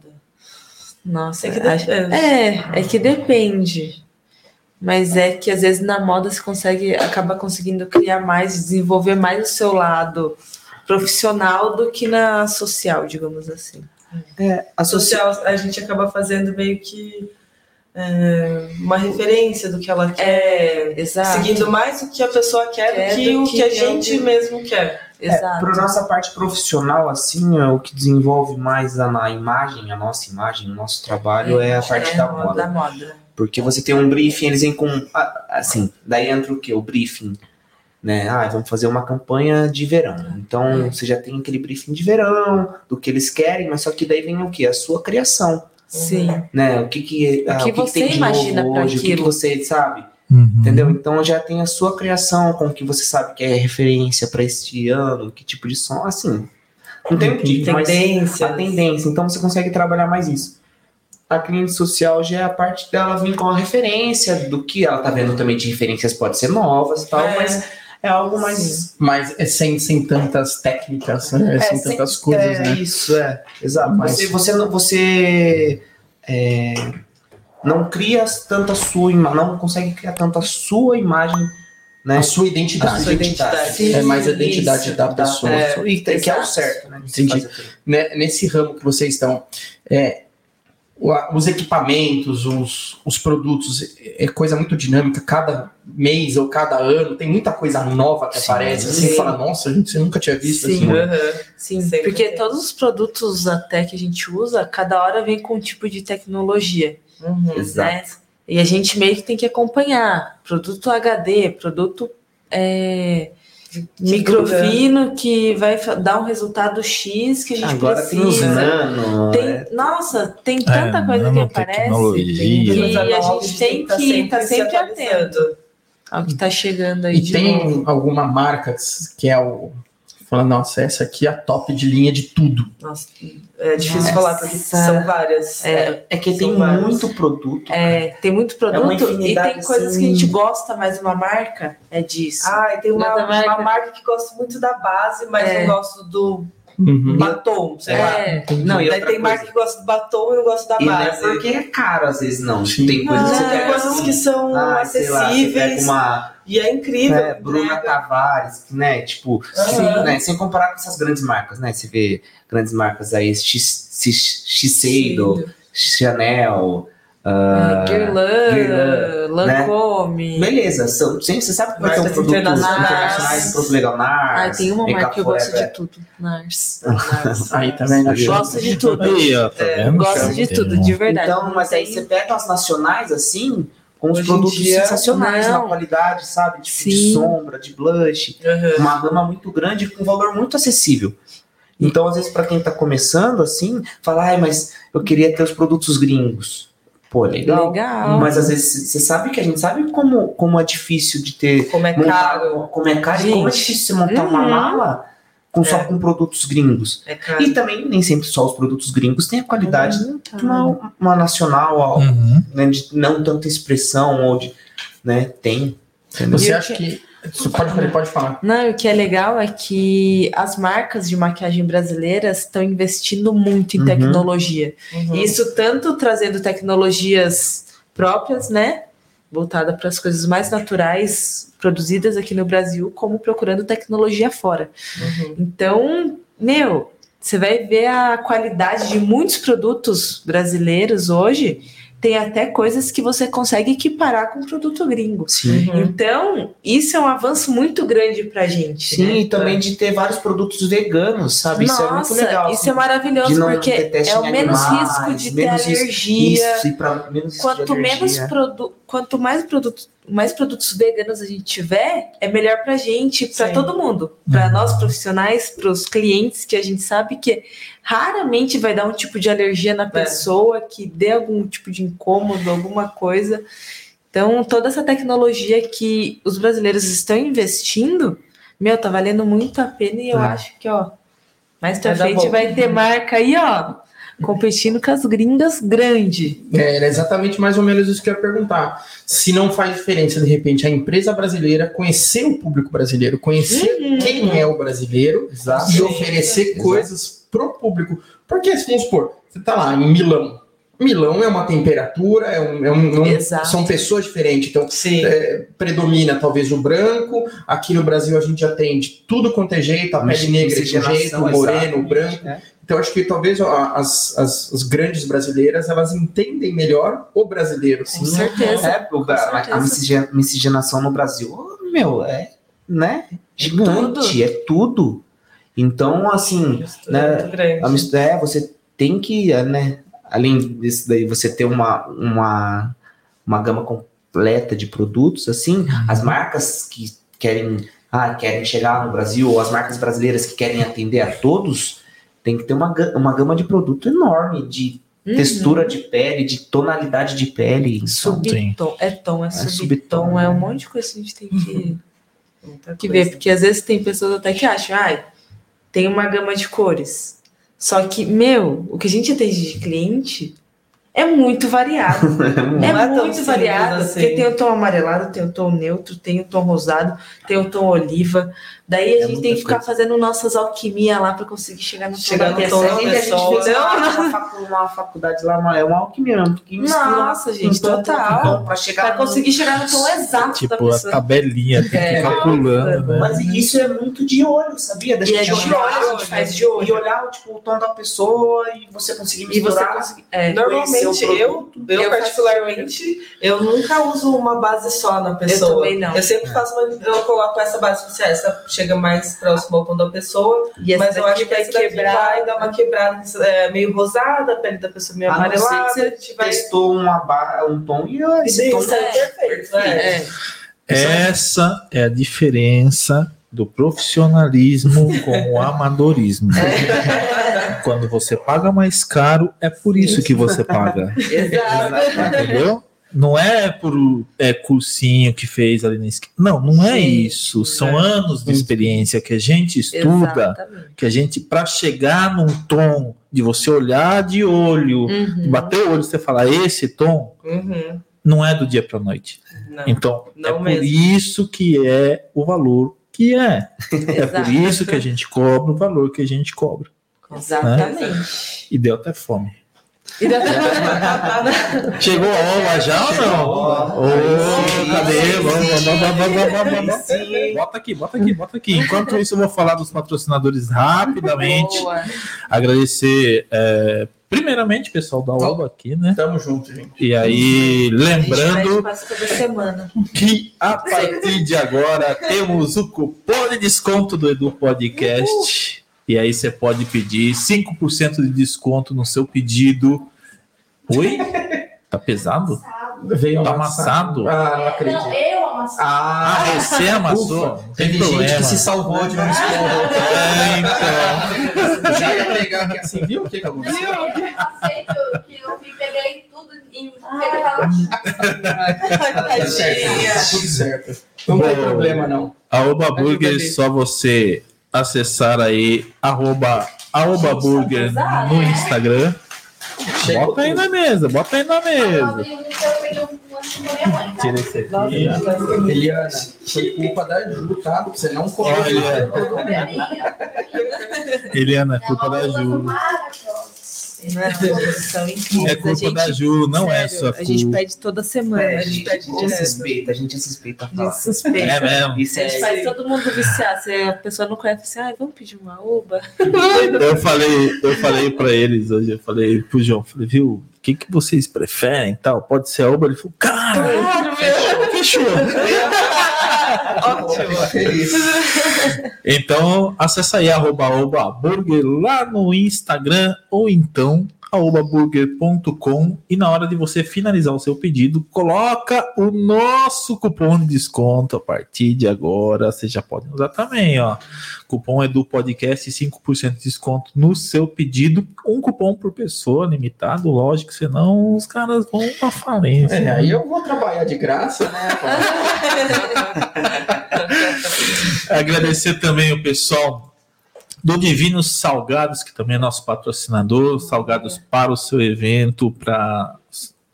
Speaker 6: Nossa,
Speaker 5: É que depende.
Speaker 6: é, é que depende. Mas é que às vezes na moda você consegue, acaba conseguindo criar mais, desenvolver mais o seu lado profissional do que na social, digamos assim.
Speaker 4: A
Speaker 5: A social, a gente acaba fazendo meio que é, uma referência do que ela quer.
Speaker 6: É.
Speaker 5: Seguindo mais o que a pessoa quer
Speaker 6: Quer
Speaker 5: do que
Speaker 6: do
Speaker 5: o
Speaker 6: que
Speaker 5: que a gente
Speaker 6: digo.
Speaker 5: mesmo quer.
Speaker 6: Exato.
Speaker 4: Para nossa parte profissional, assim, é o que desenvolve mais a, a imagem, a nossa imagem, o nosso trabalho é, a parte
Speaker 6: É,
Speaker 4: da moda.
Speaker 6: Da moda.
Speaker 4: Porque você tem um briefing, eles vêm com. ah, Assim, daí entra o quê? O briefing. Né? Ah, vamos fazer uma campanha de verão. Então você já tem aquele briefing de verão, do que eles querem, mas só que daí vem o quê? A sua criação.
Speaker 6: Sim.
Speaker 4: Né? O que, que, ah,
Speaker 6: que
Speaker 4: que
Speaker 6: você
Speaker 4: tem de
Speaker 6: imagina
Speaker 4: novo
Speaker 6: pra
Speaker 4: hoje, o que, que
Speaker 6: aquilo.
Speaker 4: você sabe.
Speaker 2: Uhum.
Speaker 4: Entendeu? Então já tem a sua criação com o que você sabe que é referência para este ano, que tipo de som, assim. Não tem um tipo, mas
Speaker 5: Tendência.
Speaker 4: a tendência. Então você consegue trabalhar mais isso. A cliente social já é a parte dela vir com a referência do que ela tá vendo também de referências pode ser novas e tal,
Speaker 5: É.
Speaker 4: mas é algo mais.
Speaker 3: Mas é sem, sem tantas técnicas, né?
Speaker 4: É,
Speaker 3: sem
Speaker 4: sem-
Speaker 3: tantas coisas,
Speaker 4: é
Speaker 3: né?
Speaker 4: isso, é. Exato.
Speaker 3: Mas-
Speaker 4: Você, você, não- você é, não cria tanta sua imagem, não consegue criar tanta sua imagem, né?
Speaker 3: A sua identidade.
Speaker 4: A sua identidade.
Speaker 6: Sim,
Speaker 3: É mais a identidade
Speaker 6: isso.
Speaker 3: da pessoa.
Speaker 4: É, e que é o certo, né?
Speaker 3: Entendi. Né, Nesse ramo que vocês estão, é, a- os equipamentos, os, os produtos, é coisa muito dinâmica. Cada mês ou cada ano tem muita coisa nova que
Speaker 4: Sim,
Speaker 3: aparece. Assim,
Speaker 6: sim.
Speaker 3: fala, nossa, gente, você nunca tinha visto
Speaker 6: Sim.
Speaker 3: assim.
Speaker 6: Sim,
Speaker 5: Sempre
Speaker 6: porque
Speaker 5: tem.
Speaker 6: todos os produtos até que a gente usa, cada hora vem com um tipo de tecnologia.
Speaker 5: Uhum.
Speaker 4: Exato.
Speaker 6: né? E a gente meio que tem que acompanhar. Produto HD, produto é, microfino que vai dar um resultado X que a gente
Speaker 4: Agora tem os
Speaker 6: precisa.
Speaker 4: nano.
Speaker 6: Tem-
Speaker 4: é,
Speaker 6: nossa, tem tanta coisa que aparece que a gente tem
Speaker 5: tá
Speaker 6: que estar
Speaker 5: se
Speaker 6: sempre
Speaker 5: atualizando.
Speaker 6: atento ao que está chegando aí
Speaker 3: E
Speaker 6: de
Speaker 3: tem
Speaker 6: novo.
Speaker 3: alguma marca que é o. Fala, nossa, essa aqui é a top de linha de tudo.
Speaker 5: Nossa, é difícil
Speaker 6: Nossa.
Speaker 5: falar porque são várias.
Speaker 6: É,
Speaker 4: é que tem
Speaker 5: São vários.
Speaker 4: muito produto.
Speaker 6: é, tem muito
Speaker 4: É uma
Speaker 6: produto e
Speaker 4: infinidade,
Speaker 6: tem coisas
Speaker 4: assim.
Speaker 6: que a gente gosta, mas uma marca é disso.
Speaker 5: Ah, e tem uma,
Speaker 6: Mas a marca-
Speaker 5: uma marca que gosto muito da base, mas
Speaker 6: É.
Speaker 5: não gosto do
Speaker 3: Uhum.
Speaker 5: batom, sei lá.
Speaker 6: é,
Speaker 4: Não, e
Speaker 5: Daí tem marca
Speaker 4: coisa.
Speaker 5: que gosta do batom e não gosta da
Speaker 4: E não é
Speaker 5: base.
Speaker 4: porque é caro, às vezes, não.
Speaker 3: Sim.
Speaker 4: Tem coisas que
Speaker 5: Não,
Speaker 4: você
Speaker 5: tem coisas
Speaker 4: assim,
Speaker 5: que são
Speaker 4: ah, sei lá, você pega
Speaker 5: acessíveis
Speaker 4: uma
Speaker 5: e é incrível.
Speaker 4: né, Bruna
Speaker 5: entrega.
Speaker 4: Tavares, né? Tipo,
Speaker 5: Aham.
Speaker 4: né, sem comparar com essas grandes marcas, né? Você vê grandes marcas aí, X- X- Shiseido, Chanel. ah,
Speaker 6: Guerlain,
Speaker 4: Guerlain,
Speaker 6: Lancôme.
Speaker 4: Beleza, são, sempre, você sabe que vai ter um produto
Speaker 5: internacionais.
Speaker 4: internacionais, um produto legal
Speaker 6: Ah,
Speaker 4: Nars,
Speaker 6: tem uma marca que eu gosto de tudo. Nars.
Speaker 3: Aí tá vendo?
Speaker 4: Viu?
Speaker 6: Gosto de tudo.
Speaker 2: Aí, ó, tá
Speaker 5: É?
Speaker 6: Gosto de tudo, de verdade.
Speaker 4: Então, mas aí você pega as nacionais assim, com os produtos
Speaker 5: dia,
Speaker 4: sensacionais na
Speaker 6: não.
Speaker 4: qualidade, sabe? Tipo, de
Speaker 6: Sim.
Speaker 4: sombra, de blush,
Speaker 5: Aham.
Speaker 4: uma gama muito grande com um valor muito acessível. Então, às vezes, para quem tá começando assim, fala, ai, mas eu queria ter os produtos gringos. Pô, legal.
Speaker 6: Legal.
Speaker 4: Mas às vezes você sabe que a gente sabe como, como é difícil de ter.
Speaker 5: Como é
Speaker 4: montar-
Speaker 5: caro.
Speaker 4: como é caro e como é
Speaker 6: Gente.
Speaker 4: difícil montar uma
Speaker 6: Uhum.
Speaker 4: mala com, só
Speaker 5: É.
Speaker 4: com produtos gringos.
Speaker 5: É.
Speaker 4: E também nem sempre só os produtos gringos têm a qualidade
Speaker 6: Uhum, tá.
Speaker 4: de uma, uma nacional, ó,
Speaker 2: Uhum.
Speaker 4: né, de não tanta expressão, ou de. Né, tem. entendeu?
Speaker 3: Você acha
Speaker 6: que-
Speaker 3: que. Você pode, pode, pode falar.
Speaker 6: Não, o que é legal é que as marcas de maquiagem brasileiras estão investindo muito em
Speaker 4: Uhum.
Speaker 6: tecnologia.
Speaker 5: Uhum.
Speaker 6: Isso tanto trazendo tecnologias próprias, né? Voltada para as coisas mais naturais produzidas aqui no Brasil, como procurando tecnologia fora.
Speaker 5: Uhum.
Speaker 6: Então, meu, você vai ver a qualidade de muitos produtos brasileiros hoje. Tem até coisas que você consegue equiparar com produto gringo.
Speaker 4: Sim.
Speaker 5: Uhum.
Speaker 6: Então, isso é um avanço muito grande pra gente.
Speaker 4: Sim,
Speaker 6: né?
Speaker 4: e também de ter vários produtos veganos, sabe?
Speaker 6: Nossa,
Speaker 4: isso é muito legal.
Speaker 6: isso é maravilhoso, porque
Speaker 4: ter
Speaker 6: é o menos
Speaker 4: animais,
Speaker 6: risco de ter
Speaker 4: menos risco-
Speaker 6: alergia.
Speaker 4: Isso, e pra menos risco de
Speaker 6: Quanto menos
Speaker 4: alergia.
Speaker 6: produ quanto mais produtos, mais produtos veganos a gente tiver, é melhor pra gente, pra
Speaker 5: Sim.
Speaker 6: todo mundo, Pra nós profissionais, pros clientes que a gente sabe que raramente vai dar um tipo de alergia na pessoa, que dê algum tipo de incômodo, alguma coisa. Então, toda essa tecnologia que os brasileiros estão investindo, meu, tá valendo muito a pena e eu
Speaker 4: É.
Speaker 6: acho que, ó, mais pra frente vai ter marca aí, ó, competindo com as gringas grande.
Speaker 3: É, era exatamente mais ou menos isso que eu ia perguntar. Se não faz diferença, de repente, a empresa brasileira conhecer o público brasileiro, conhecer quem é o brasileiro
Speaker 4: Exato.
Speaker 3: e oferecer
Speaker 4: Exato.
Speaker 3: coisas pro público. Porque, se vamos supor, você tá lá em Milão. Milão é uma temperatura, é um- é um- é um- são pessoas diferentes. Então,
Speaker 5: Sim.
Speaker 3: é, predomina talvez o branco. Aqui no Brasil a gente atende tudo quanto é jeito, a pele negra de jeito, o moreno, o branco.
Speaker 4: né?
Speaker 3: Então acho que talvez ó, as, as, as grandes brasileiras elas entendem melhor o brasileiro.
Speaker 6: Com certeza.
Speaker 4: É, o- a-
Speaker 6: certeza.
Speaker 4: miscigenação no Brasil, meu, é, né? Gigante,
Speaker 6: tudo.
Speaker 4: é tudo. Então, assim, né?
Speaker 5: Muito grande.
Speaker 4: A mis- é, você tem que, é, né? Além disso daí, você ter uma, uma, uma gama completa de produtos, assim, as marcas que querem, ah, querem chegar no Brasil, ou as marcas brasileiras que querem atender a todos, tem que ter uma, uma gama de produto enorme, de
Speaker 6: Uhum.
Speaker 4: textura de pele, de tonalidade de pele. Então,
Speaker 6: Subtom. É tom, é,
Speaker 4: subtom,
Speaker 6: subtom, é
Speaker 4: né?
Speaker 6: um monte de coisa que a gente tem que,
Speaker 5: Muita
Speaker 6: que ver, porque às vezes tem pessoas até que acham, ai, tem uma gama de cores. Só que, meu, o que a gente atende de cliente é muito variado. É,
Speaker 5: é
Speaker 6: muito
Speaker 5: simples
Speaker 6: variado,
Speaker 5: assim.
Speaker 6: porque tem o tom amarelado, tem o tom neutro, tem o tom rosado, tem o tom oliva. Daí a
Speaker 4: É
Speaker 6: gente tem que ficar
Speaker 4: coisa.
Speaker 6: fazendo nossas alquimias lá para conseguir chegar no tom
Speaker 5: Chegar
Speaker 6: da
Speaker 5: no tom
Speaker 6: pessoa.
Speaker 5: da
Speaker 4: a gente, a gente
Speaker 5: pessoa.
Speaker 4: fez uma, uma facu- uma faculdade lá, uma, é uma alquimia mesmo, porque mistura
Speaker 6: Nossa, gente, total.
Speaker 4: pra chegar
Speaker 6: Para
Speaker 4: no-
Speaker 6: conseguir chegar no tom exato da
Speaker 2: Tipo, a
Speaker 6: pessoa.
Speaker 2: tabelinha, tem que
Speaker 6: É.
Speaker 2: calculando, né?
Speaker 4: Mas isso é muito de olho, sabia? Da
Speaker 6: E é
Speaker 4: gente
Speaker 6: de
Speaker 4: olhar,
Speaker 6: olho, a gente faz de olho.
Speaker 4: E olhar tipo, o tom da pessoa e você conseguir
Speaker 6: E você
Speaker 4: misturar.
Speaker 6: conseguir. É.
Speaker 5: Normalmente eu, eu,
Speaker 6: Eu faço
Speaker 5: particularmente, eu nunca uso uma base só na pessoa.
Speaker 6: também não.
Speaker 5: Eu sempre faço uma, eu coloco essa base pra você, essa chega mais próximo ao tom da pessoa,
Speaker 6: E
Speaker 5: mas eu acho que essa daqui vai dar uma quebrada é, meio rosada, a pele da pessoa meio
Speaker 4: A não ser
Speaker 5: amarelada, gente vai
Speaker 4: Testou uma ba- um tom e ó, esse
Speaker 5: Sim,
Speaker 4: tom
Speaker 5: isso é perfeito. É.
Speaker 6: É.
Speaker 2: Essa é a diferença do profissionalismo com o amadorismo. Quando você paga mais caro, é por isso que você paga.
Speaker 6: Exato.
Speaker 2: Entendeu? Não é por é, cursinho que fez ali na esquina. Não, não é
Speaker 6: Sim,
Speaker 2: isso. São
Speaker 5: é.
Speaker 2: anos de experiência que a gente estuda,
Speaker 6: Exatamente.
Speaker 2: que a gente, para chegar num tom de você olhar de olho,
Speaker 6: Uhum.
Speaker 2: bater o olho e você falar, esse tom
Speaker 5: Uhum.
Speaker 2: não é do dia para noite.
Speaker 5: Não.
Speaker 2: Então,
Speaker 5: não
Speaker 2: é por
Speaker 5: mesmo.
Speaker 2: isso que é o valor que é. É por isso que a gente cobra o valor que a gente cobra.
Speaker 6: Exatamente.
Speaker 2: E deu até fome.
Speaker 6: E
Speaker 2: Chegou a hora já ou não? Ô, cadê? Vamos, vamos, vamos, vamos, vamos, vamos.
Speaker 4: Sim.
Speaker 2: Bota aqui, bota aqui, bota aqui. Enquanto isso, eu vou falar dos patrocinadores rapidamente.
Speaker 6: Boa.
Speaker 2: Agradecer, é, primeiramente, pessoal da OBA aqui, né?
Speaker 3: Tamo junto, gente.
Speaker 2: E aí,
Speaker 6: A
Speaker 2: lembrando
Speaker 6: semana.
Speaker 2: que a partir de agora temos o cupom de desconto do Edu Podcast. E aí você pode pedir 5% de desconto no seu pedido. Oi? Tá pesado?
Speaker 3: Veio
Speaker 2: Tá amassado?
Speaker 3: Ah, não acredito.
Speaker 7: Não, eu amassei.
Speaker 2: Ah,
Speaker 3: Ah,
Speaker 2: você amassou?
Speaker 3: ufa. Teve gente
Speaker 2: problema.
Speaker 3: que se salvou de um esporro.
Speaker 2: É, então.
Speaker 3: Já ia pegar aqui assim, viu o que que aconteceu?
Speaker 7: Eu amassei que eu, vi, peguei tudo e aquela
Speaker 3: Tá tudo certo, tá tudo certo. Não tem
Speaker 2: Bom.
Speaker 3: problema, não.
Speaker 2: A Oba Burger, só você acessar aí, arroba Aoba Burger no Instagram.
Speaker 3: Chegou
Speaker 2: Bota aí na mesa, bota aí na mesa.
Speaker 7: mãe.
Speaker 2: Tira esse aqui.
Speaker 3: Eliana, foi culpa da Ju, tá? Você não comeu.
Speaker 2: Eliana, culpa da Ju.
Speaker 6: São incríveis.
Speaker 2: É culpa
Speaker 6: a gente,
Speaker 2: da Ju, não é
Speaker 6: sério,
Speaker 2: sua
Speaker 6: A gente
Speaker 2: culpa.
Speaker 6: pede toda semana.
Speaker 4: É,
Speaker 6: a
Speaker 4: a
Speaker 6: gente
Speaker 4: gente,
Speaker 6: pede
Speaker 4: a gente suspeita, a gente é suspeita.
Speaker 6: A gente suspeita.
Speaker 2: É mesmo.
Speaker 4: Isso
Speaker 6: A
Speaker 4: é
Speaker 6: gente faz todo mundo viciar. Se a pessoa não conhece, assim, ah, vamos pedir uma uba.
Speaker 2: Eu falei, eu falei para eles hoje, eu falei pro João, falei, viu, o que, que vocês preferem e tal? Pode ser a Uber? Ele falou, cara, fechou.
Speaker 3: Ótimo. Feliz.
Speaker 2: Então, acessa aí arroba Oba Burger lá no Instagram ou então aobaburger.com e na hora de você finalizar o seu pedido, coloca o nosso cupom de desconto a partir de agora. Você já pode usar também, ó. Cupom é do podcast 5% de desconto no seu pedido. Um cupom por pessoa, limitado, lógico, senão os caras vão pra falência.
Speaker 3: É, aí eu vou trabalhar de graça, né?
Speaker 2: Agradecer também o pessoal do Divinos Salgados, que também é nosso patrocinador, salgados para o seu evento, para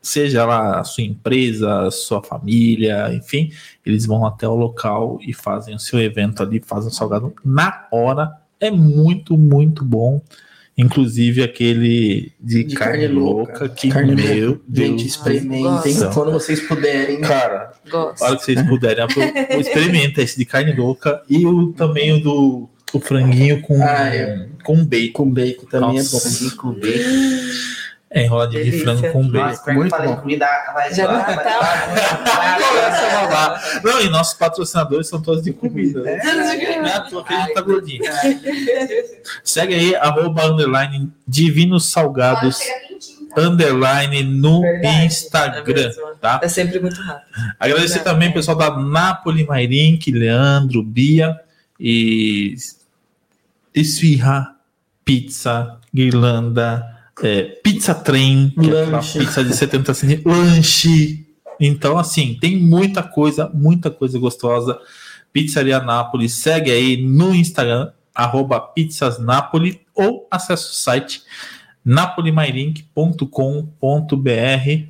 Speaker 2: seja lá a sua empresa, a sua família, enfim, eles vão até o local e fazem o seu evento ali, fazem o salgado na hora. É muito, muito bom. Inclusive aquele de,
Speaker 3: De
Speaker 2: carne,
Speaker 3: carne
Speaker 2: louca,
Speaker 3: louca.
Speaker 2: que
Speaker 3: Carne
Speaker 2: meu
Speaker 3: louca. Gente, experimentem
Speaker 2: Nossa.
Speaker 3: quando vocês puderem.
Speaker 2: Cara,
Speaker 6: Gosto.
Speaker 2: hora que vocês puderem, experimenta esse de carne louca e o também o do o franguinho com,
Speaker 3: Ah, é.
Speaker 2: com bacon.
Speaker 3: Com bacon também
Speaker 2: Nossa.
Speaker 3: é bom.
Speaker 4: Cinco bacon.
Speaker 2: É enroladinho de
Speaker 5: Delícia.
Speaker 2: frango com
Speaker 4: Nossa,
Speaker 2: bacon.
Speaker 4: eu
Speaker 3: muito
Speaker 4: falei
Speaker 3: bom.
Speaker 4: comida, vai
Speaker 6: Já
Speaker 4: vai-
Speaker 6: não
Speaker 4: vai-
Speaker 6: tá?
Speaker 4: vai-.
Speaker 2: Não, e nossos patrocinadores são todos de comida. né? Não é à toa que a gente tá gordinho. Segue aí, arroba underline Divinos Salgados
Speaker 7: tá?
Speaker 2: underline no
Speaker 3: Verdade.
Speaker 5: É
Speaker 2: Instagram,
Speaker 5: mesmo.
Speaker 2: tá?
Speaker 5: É sempre muito rápido.
Speaker 2: Agradecer
Speaker 5: Verdade.
Speaker 2: também o pessoal da Napoli Mairink, Leandro, Bia e Esfirra, Pizza, Guirlanda, é, Pizza Trem, que é
Speaker 3: Lanche.
Speaker 2: pizza de 70 centímetros, lanche. Então, assim, tem muita coisa, muita coisa gostosa. Pizzaria Nápoles, segue aí no Instagram, arroba ou acesse o site napolimairink.com.br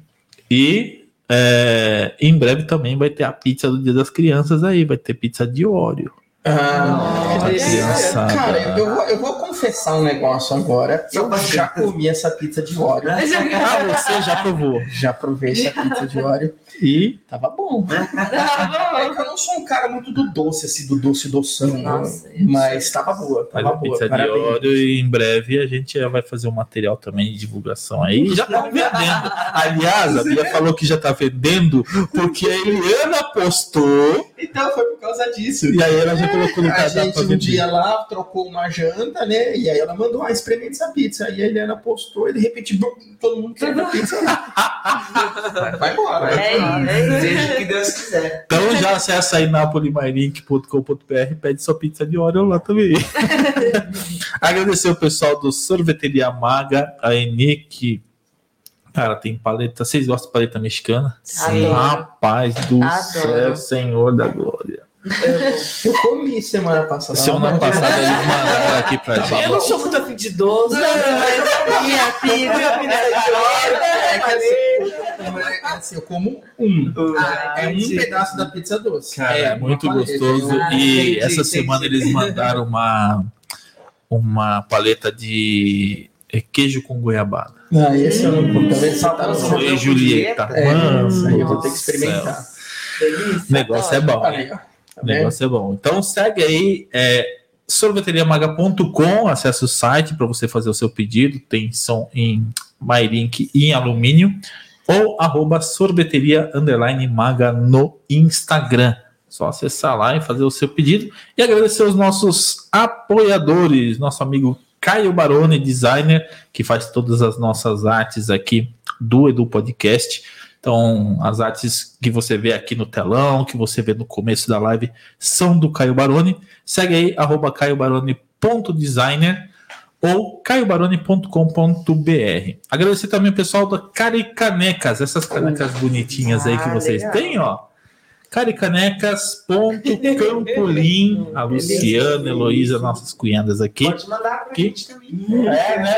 Speaker 2: e é, em breve também vai ter a pizza do Dia das Crianças aí, vai ter pizza de óleo.
Speaker 3: Ah,
Speaker 5: delícia.
Speaker 2: criançada.
Speaker 3: cara, eu vou, eu vou confessar um negócio agora. Eu já comi essa pizza de óleo.
Speaker 2: Ah, você já provou.
Speaker 3: Já provei essa pizza de óleo.
Speaker 2: E
Speaker 3: Tava bom. É que eu não sou um cara muito do doce, assim, do doce doção.
Speaker 6: Nossa,
Speaker 3: não. mas tava boa,
Speaker 2: faz
Speaker 3: tava
Speaker 2: a
Speaker 3: boa.
Speaker 2: pizza de óleo e em breve a gente já vai fazer um material também de divulgação aí. Já tá vendendo. Aliás, a Bia falou que já tá vendendo porque a Eliana postou
Speaker 3: Então foi por causa disso.
Speaker 2: e aí ela já colocou no
Speaker 3: A
Speaker 2: cadastro
Speaker 3: gente um dia lá trocou uma janta, né? E aí ela mandou, ah, experimente essa pizza. Aí a Eliana postou e de repente bum, todo mundo quer a pizza. Vai, vai embora.
Speaker 6: É isso.
Speaker 4: Seja o que Deus quiser.
Speaker 2: Então já acessa aí napolimairink.com.br pede sua pizza de óleo lá também. Agradecer o pessoal do Sorveteria Maga, a que, cara, tem paleta. Vocês gostam de paleta mexicana?
Speaker 6: Adoro.
Speaker 2: Rapaz do
Speaker 6: Adoro.
Speaker 2: céu, Senhor da Glória.
Speaker 3: Eu comi semana passada.
Speaker 2: Semana passada eles mandaram aqui pra
Speaker 5: Eu
Speaker 2: gente.
Speaker 5: não sou muito afim de doce, mas minha pizza, minha pizza é.
Speaker 3: Assim, eu como um.
Speaker 5: Ah,
Speaker 3: É um
Speaker 5: entendi.
Speaker 3: pedaço da pizza doce.
Speaker 2: Cara, é,
Speaker 3: uma
Speaker 2: muito gostoso.
Speaker 3: Eu-
Speaker 2: e
Speaker 5: entendi,
Speaker 2: essa
Speaker 5: entendi.
Speaker 2: semana eles mandaram uma, uma paleta de é, queijo com goiabada.
Speaker 3: Ah, esse eu não como. Talvez só tá no
Speaker 4: Hum.
Speaker 2: Oi,
Speaker 3: seu.
Speaker 2: Julieta.
Speaker 3: É,
Speaker 2: Mano,
Speaker 3: eu vou ter que experimentar.
Speaker 2: O negócio é bom.
Speaker 3: Aí. Tá
Speaker 2: negócio é bom. Então segue aí, é, sorveteriamaga.com, acesse o site para você fazer o seu pedido. Tem som em MyLink e em alumínio. Ou arroba sorveteria underline maga no Instagram. Só acessar lá e fazer o seu pedido. E agradecer os nossos apoiadores, nosso amigo Caio Baroni, designer, que faz todas as nossas artes aqui do Edu Podcast. Então, as artes que você vê aqui no telão, que você vê no começo da live, são do Caio Baroni. Segue aí, arroba caiobaroni.designer ou caiobaroni.com.br. Agradecer também o pessoal da Caricanecas, essas canecas bonitinhas aí que
Speaker 5: Ah,
Speaker 2: vocês
Speaker 5: legal.
Speaker 2: têm, ó. Caricanecas.campolim, a Luciana, a Heloísa, nossas cunhadas aqui.
Speaker 4: Pode mandar pra gente também.
Speaker 2: É, né?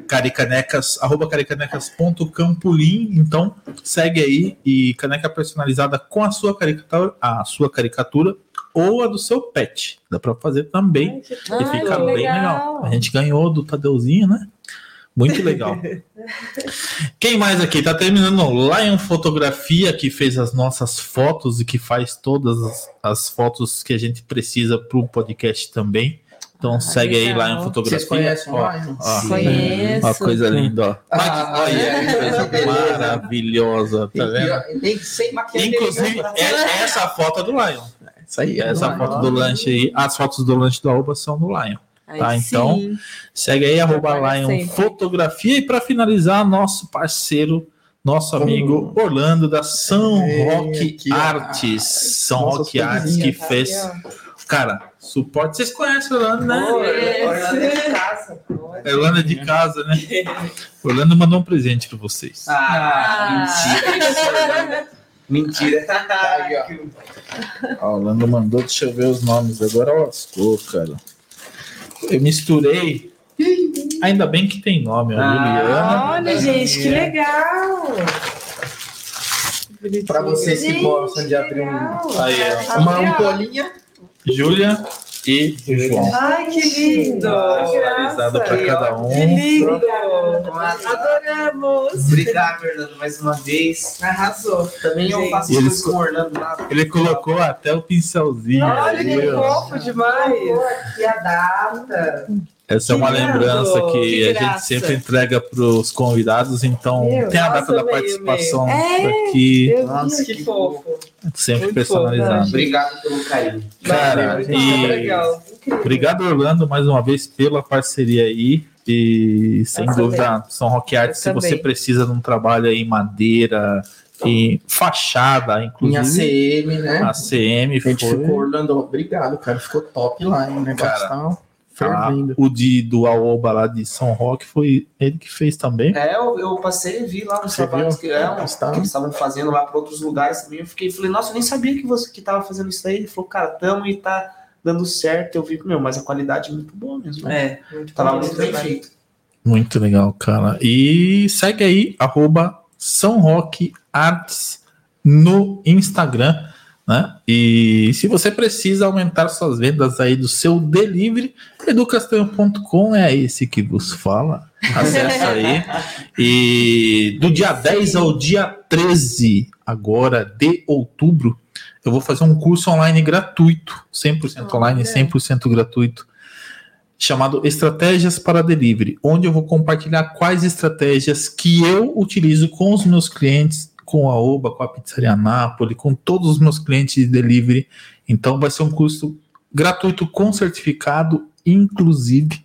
Speaker 2: Caricanecas, arroba caricanecas.campolim. Então, segue aí e caneca personalizada com a sua caricatura, a sua caricatura ou a do seu pet. Dá para fazer também. E
Speaker 6: Ai,
Speaker 2: fica
Speaker 6: que
Speaker 2: bem legal. A gente ganhou do Tadeuzinho, né? Muito legal. Quem mais aqui? Tá terminando o Lion Fotografia, que fez as nossas fotos e que faz todas as, as fotos que a gente precisa para o podcast também. Então segue aí
Speaker 6: legal.
Speaker 2: Lion Fotografia.
Speaker 3: Vocês conhecem o
Speaker 2: Ó,
Speaker 3: Lion?
Speaker 2: ó.
Speaker 6: Conheço.
Speaker 2: Uma coisa linda, ó.
Speaker 3: Ah,
Speaker 2: Olha,
Speaker 3: é,
Speaker 2: que coisa
Speaker 3: beleza.
Speaker 2: maravilhosa, tá vendo?
Speaker 3: Nem sem maquiagem.
Speaker 2: Inclusive, é- essa foto é do Lion.
Speaker 3: Isso aí. é
Speaker 2: Essa
Speaker 3: do
Speaker 2: foto
Speaker 3: Lion.
Speaker 2: do lanche aí, as fotos do lanche do Aoba são do Lion.
Speaker 6: Aí
Speaker 2: Tá,
Speaker 6: sim.
Speaker 2: então, Segue aí, arroba Lion
Speaker 6: sempre.
Speaker 2: Fotografia. E para finalizar, nosso parceiro, nosso amigo Orlando da São
Speaker 3: É,
Speaker 2: Roque
Speaker 3: aqui, ó.
Speaker 2: Artes. São Roque Artes que
Speaker 3: coisinha,
Speaker 2: fez. Cara, suporte. Vocês conhecem o Orlando, né?
Speaker 5: Orlando é de casa.
Speaker 2: É Orlando é de casa, né? Orlando mandou um presente para vocês.
Speaker 4: Ah,
Speaker 5: Ah.
Speaker 4: mentira. Mentira.
Speaker 3: Aí, ó.
Speaker 2: Ó, o Orlando mandou, deixa eu ver os nomes. Agora lascou, cara. Eu misturei. Ainda bem que tem nome, ó.
Speaker 4: Ah.
Speaker 2: Juliana.
Speaker 5: Olha, gente, que legal.
Speaker 3: Pra vocês que
Speaker 5: Gente,
Speaker 3: gostam de abrir um-.
Speaker 2: Aí, ó.
Speaker 3: uma ampolinha.
Speaker 2: Júlia e o João.
Speaker 5: Ai, que lindo.
Speaker 2: Personalizado para cada um.
Speaker 5: Que lindo. Adoramos.
Speaker 4: Obrigado, Orlando, mais uma vez.
Speaker 5: Arrasou.
Speaker 4: Também eu faço
Speaker 2: E eles
Speaker 4: coisas com o Orlando lá.
Speaker 2: Ele colocou até o pincelzinho.
Speaker 5: Olha
Speaker 2: ali,
Speaker 5: que fofo demais.
Speaker 7: Aqui a data.
Speaker 2: Essa é uma lembrança que,
Speaker 5: que
Speaker 2: a gente sempre entrega para os convidados. Então,
Speaker 5: Meu,
Speaker 2: tem a
Speaker 5: nossa,
Speaker 2: data da participação aqui,
Speaker 5: Meu
Speaker 4: Nossa,
Speaker 5: que
Speaker 4: que
Speaker 5: fofo.
Speaker 2: sempre
Speaker 5: muito
Speaker 2: personalizado.
Speaker 5: fofo,
Speaker 4: Obrigado pelo carinho.
Speaker 2: Cara,
Speaker 5: Valeu,
Speaker 2: e-
Speaker 5: legal.
Speaker 2: Obrigado, Orlando, mais uma vez pela parceria aí. E sem
Speaker 5: Nossa,
Speaker 2: dúvida, São Roque Artes, se
Speaker 5: Eu
Speaker 2: você
Speaker 5: também.
Speaker 2: precisa de um trabalho aí em madeira e fachada,
Speaker 3: Em
Speaker 2: inclusive
Speaker 3: ACM, né?
Speaker 2: ACM,
Speaker 3: A gente
Speaker 2: foi.
Speaker 3: ficou, Orlando, obrigado, cara. Ficou top lá, hein? Negócio
Speaker 2: Cara,
Speaker 3: tá
Speaker 2: Ah, o de do Aoba lá de São Roque foi ele que fez também.
Speaker 4: É, eu, eu passei e vi lá nos
Speaker 3: Você
Speaker 4: trabalhos
Speaker 3: viu?
Speaker 4: que, é, uns-
Speaker 3: Está.
Speaker 4: que eles estavam fazendo lá para outros lugares também. Eu fiquei, falei, nossa, eu nem sabia que você que tava fazendo isso aí. Ele falou, cara, tamo e tá dando certo. Eu vi, meu, mas a qualidade é muito boa mesmo. né?
Speaker 5: É, muito
Speaker 4: Tava
Speaker 5: bom.
Speaker 4: muito bem feito.
Speaker 2: Muito legal, cara. E segue aí, arroba São Roque Arts no Instagram, né? E se você precisa aumentar suas vendas aí do seu delivery, educastanho.com é esse que vos fala. Acesse aí. E do dia 10 ao dia 13, agora de outubro, eu vou fazer um curso online gratuito, 100% online, 100% gratuito chamado Estratégias para Delivery, onde eu vou compartilhar quais estratégias que eu utilizo com os meus clientes, com a Oba, com a Pizzaria Napoli, com todos os meus clientes de delivery. Então vai ser um curso gratuito com certificado, inclusive.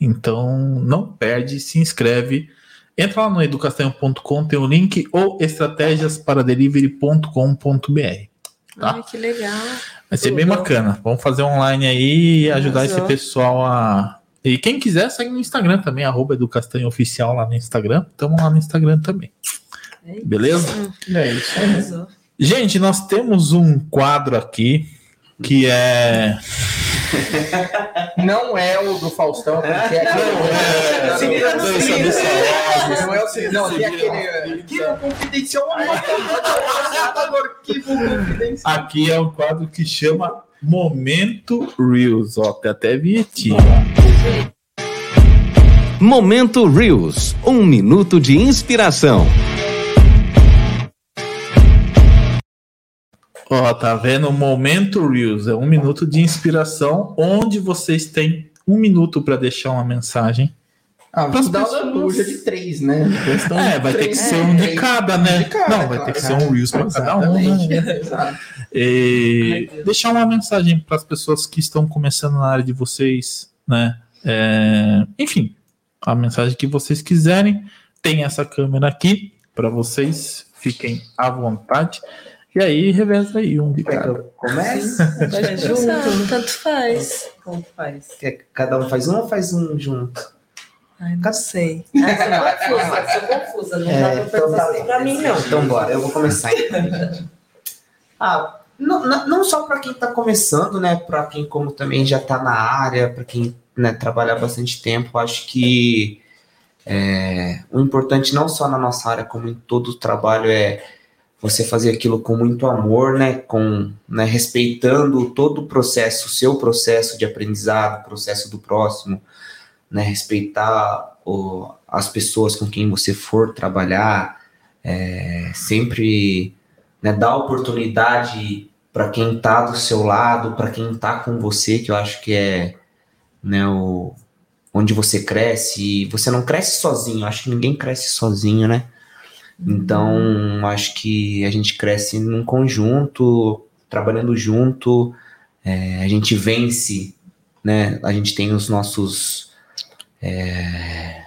Speaker 2: Então não perde, se inscreve. Entra lá no educastanho.com, tem o link ou estratégiasparadelivery.com.br. Tá.
Speaker 6: Ai, que legal.
Speaker 2: Vai ser bem
Speaker 5: Tudo.
Speaker 2: bacana. Vamos fazer online aí e ajudar
Speaker 5: Arrasou.
Speaker 2: esse pessoal a. E quem quiser, segue no Instagram também, arroba Educastanho Oficial lá no Instagram. Estamos lá no Instagram também.
Speaker 6: É
Speaker 2: Beleza?
Speaker 3: É isso aí.
Speaker 2: Gente, nós temos um quadro aqui que é.
Speaker 3: Não é o do Faustão, porque é
Speaker 2: Não, é.
Speaker 3: aquele-
Speaker 4: Cirilo,
Speaker 2: Dança
Speaker 4: Cirilo.
Speaker 2: dos Famosos.
Speaker 3: Não é o Cirilo, não, tem aquele arquivo confidencial. Arquivo confidencial.
Speaker 2: Aqui é um quadro que chama Momento Reels. Ó, tem até vinhetinha.
Speaker 1: Momento Reels, um minuto de inspiração.
Speaker 2: Ó, tá vendo? Momento Reels é um minuto de inspiração, onde vocês têm um minuto para deixar uma mensagem.
Speaker 3: Ah, dar
Speaker 2: pessoas.
Speaker 3: uma lambuja de três, né?
Speaker 2: É, vai ter que
Speaker 3: três.
Speaker 2: ser um de
Speaker 3: três.
Speaker 2: cada, né?
Speaker 3: De cada,
Speaker 2: Não, vai
Speaker 3: claro.
Speaker 2: ter que ser um Reels para cada um. Né?
Speaker 3: Exato.
Speaker 2: E
Speaker 5: Ai,
Speaker 2: deixar uma mensagem para as pessoas que estão começando na área de vocês, né? É, enfim, a mensagem que vocês quiserem. Tem essa câmera aqui para vocês, fiquem à vontade. E aí, reveza aí um de cada.
Speaker 4: Começa?
Speaker 5: Vai
Speaker 6: Tanto,
Speaker 5: junto.
Speaker 6: tanto faz.
Speaker 5: Como faz?
Speaker 4: Cada um faz um ou faz um junto?
Speaker 6: Ai, não sei.
Speaker 5: Ah, sou confusa, sou confusa. Não
Speaker 4: É,
Speaker 5: dá pra
Speaker 4: então
Speaker 5: perguntar
Speaker 4: tá.
Speaker 5: assim pra mim, não.
Speaker 4: Então bora, eu vou começar. então. ah, não, não, só para quem está começando, né? Para quem como também já está na área, para quem né, trabalha há bastante tempo, acho que é, o importante não só na nossa área, como em todo o trabalho, é você fazer aquilo com muito amor, né, com, né, respeitando todo o processo, o seu processo de aprendizado, o processo do próximo, né, respeitar o, as pessoas com quem você for trabalhar, é, sempre né, dar oportunidade para quem está do seu lado, para quem está com você, que eu acho que é né, o, onde você cresce. Você não cresce sozinho, acho que ninguém cresce sozinho, né? Então, acho que a gente cresce num conjunto, trabalhando junto, é, a gente vence, né? A gente tem os nossos. É,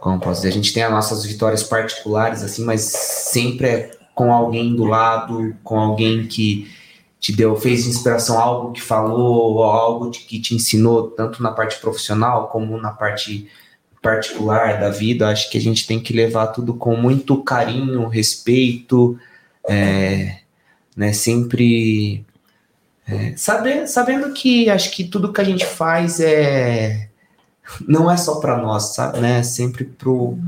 Speaker 4: como posso dizer? A gente tem as nossas vitórias particulares, assim, mas sempre é com alguém do lado, com alguém que te deu, fez inspiração, algo que falou, algo que te ensinou, tanto na parte profissional como na parte particular da vida, acho que a gente tem que levar tudo com muito carinho, respeito, é, né, sempre é, saber, sabendo que acho que tudo que a gente faz é não é só para nós, sabe, né, sempre pro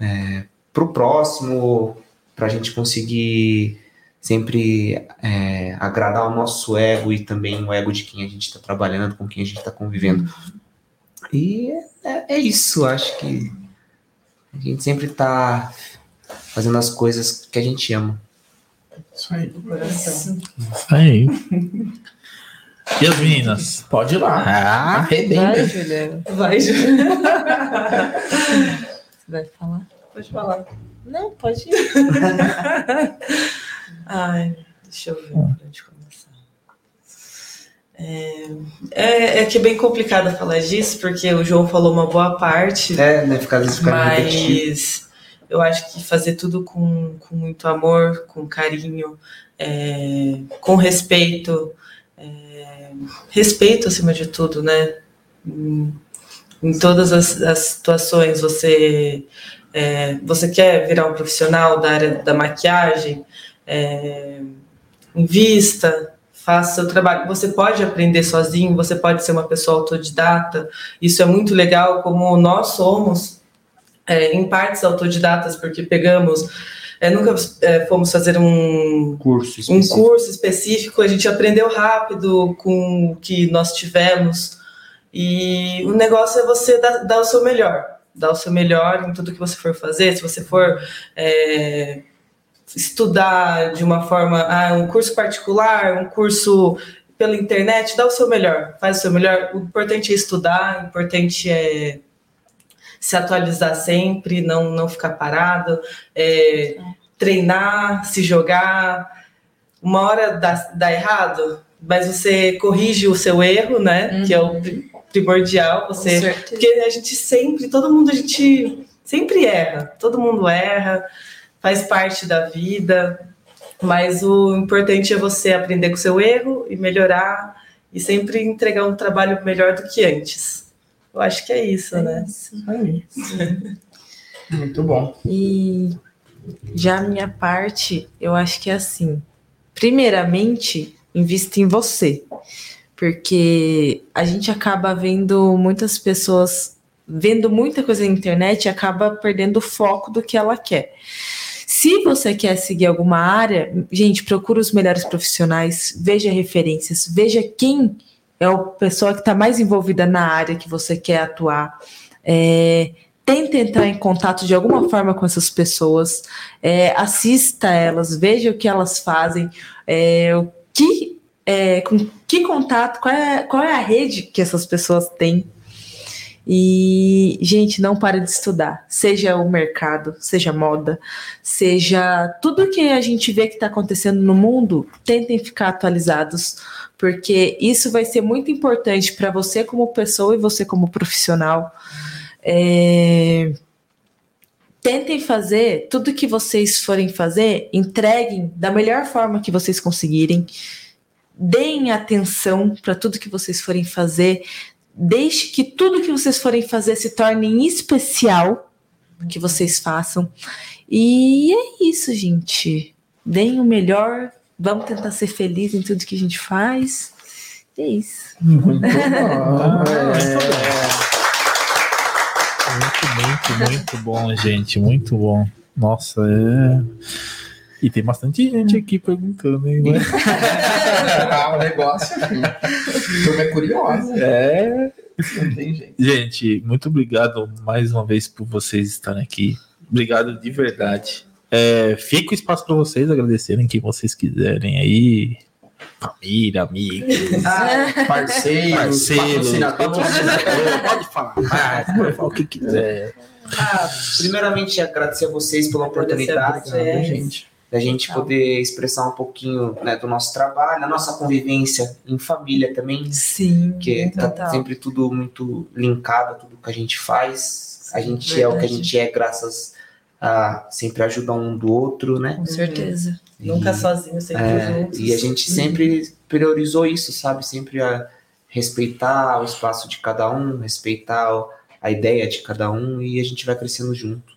Speaker 4: é, pro próximo, para a gente conseguir sempre é, agradar o nosso ego e também o ego de quem a gente está trabalhando, com quem a gente está convivendo. E é, é, isso, acho que a gente sempre está fazendo as coisas que a gente ama.
Speaker 3: Isso aí.
Speaker 2: Isso aí. E as meninas?
Speaker 3: Pode ir lá.
Speaker 2: Ah,
Speaker 3: Arrebenta.
Speaker 6: Vai, Juliana.
Speaker 5: Vai, Ju.
Speaker 6: Você vai falar?
Speaker 5: Pode falar.
Speaker 6: Não, pode ir.
Speaker 5: Ai, deixa eu ver pra onde começar. É, é, é que é bem complicado falar disso, porque o João falou uma boa parte,
Speaker 4: É, né, ficar,
Speaker 5: mas eu acho que fazer tudo com, com muito amor, com carinho, é, com respeito, é, respeito acima de tudo, né? Em, em todas as, as situações, você, é, você quer virar um profissional da área da maquiagem, é, invista, faça seu trabalho. Você pode aprender sozinho, você pode ser uma pessoa autodidata. Isso é muito legal, como nós somos, é, em partes autodidatas, porque pegamos. é, nunca é, fomos fazer um,
Speaker 4: Curso
Speaker 5: um
Speaker 4: específico.
Speaker 5: curso específico, a gente aprendeu rápido com o que nós tivemos. E o negócio é você dar, dar o seu melhor, dar o seu melhor em tudo que você for fazer. Se você for é, estudar de uma forma, ah, um curso particular, um curso pela internet, dá o seu melhor, faz o seu melhor. O importante é estudar, o importante é se atualizar sempre, não, não ficar parado, é, treinar, se jogar. Uma hora dá, dá errado, mas você corrige o seu erro, né? Que é o pri- primordial. Você porque a gente sempre, todo mundo, a gente sempre erra, todo mundo erra, faz parte da vida, mas o importante é você aprender com o seu erro e melhorar e sempre entregar um trabalho melhor do que antes. Eu acho que é isso, né?
Speaker 3: Isso aí. Muito bom.
Speaker 6: E já a minha parte, eu acho que é assim. Primeiramente, invista em você. Porque a gente acaba vendo muitas pessoas vendo muita coisa na internet e acaba perdendo o foco do que ela quer. Se você quer seguir alguma área, gente, procura os melhores profissionais, veja referências, veja quem é a pessoa que está mais envolvida na área que você quer atuar. É, tenta entrar em contato de alguma forma com essas pessoas, é, assista elas, veja o que elas fazem, é, o que, é, com que contato, qual é, qual é a rede que essas pessoas têm. E, gente, não para de estudar, seja o mercado, seja moda, seja tudo que a gente vê que está acontecendo no mundo, tentem ficar atualizados, porque isso vai ser muito importante para você como pessoa e você como profissional. É, Tentem fazer tudo que vocês forem fazer, entreguem da melhor forma que vocês conseguirem. Deem atenção para tudo que vocês forem fazer. Deixe que tudo que vocês forem fazer se torne especial que vocês façam. E é isso, gente. Deem o melhor. Vamos tentar ser felizes em tudo que a gente faz. É isso.
Speaker 3: Muito bom.
Speaker 2: Muito, muito, muito bom, gente. Muito bom. Nossa, é. E tem bastante gente aqui perguntando, hein? né?
Speaker 3: ah, o negócio aqui. Turma é curiosa.
Speaker 2: É.
Speaker 3: Não tem jeito.
Speaker 2: Gente, muito obrigado mais uma vez por vocês estarem aqui. Obrigado de verdade. É, fica o espaço para vocês agradecerem quem vocês quiserem aí. Família, amigos,
Speaker 3: Ah, parceiros,
Speaker 2: parceiros, pode falar pode falar o que quiser.
Speaker 4: Ah, primeiramente, agradecer a vocês pela
Speaker 5: Agradecer a
Speaker 4: oportunidade
Speaker 5: você.
Speaker 3: É, gente.
Speaker 4: Da gente poder expressar um pouquinho né, do nosso trabalho, a nossa convivência em família também,
Speaker 6: Sim,
Speaker 4: que tá
Speaker 6: total.
Speaker 4: sempre tudo muito linkado, tudo que a gente faz. A gente é o que a
Speaker 6: verdade.
Speaker 4: gente é graças a sempre ajudar um do outro, né?
Speaker 6: Com certeza.
Speaker 5: Nunca
Speaker 4: E-
Speaker 5: sozinho, sempre
Speaker 4: É,
Speaker 5: juntos.
Speaker 4: e a gente sempre priorizou isso, sabe? Sempre a respeitar o espaço de cada um, respeitar a ideia de cada um e a gente vai crescendo junto.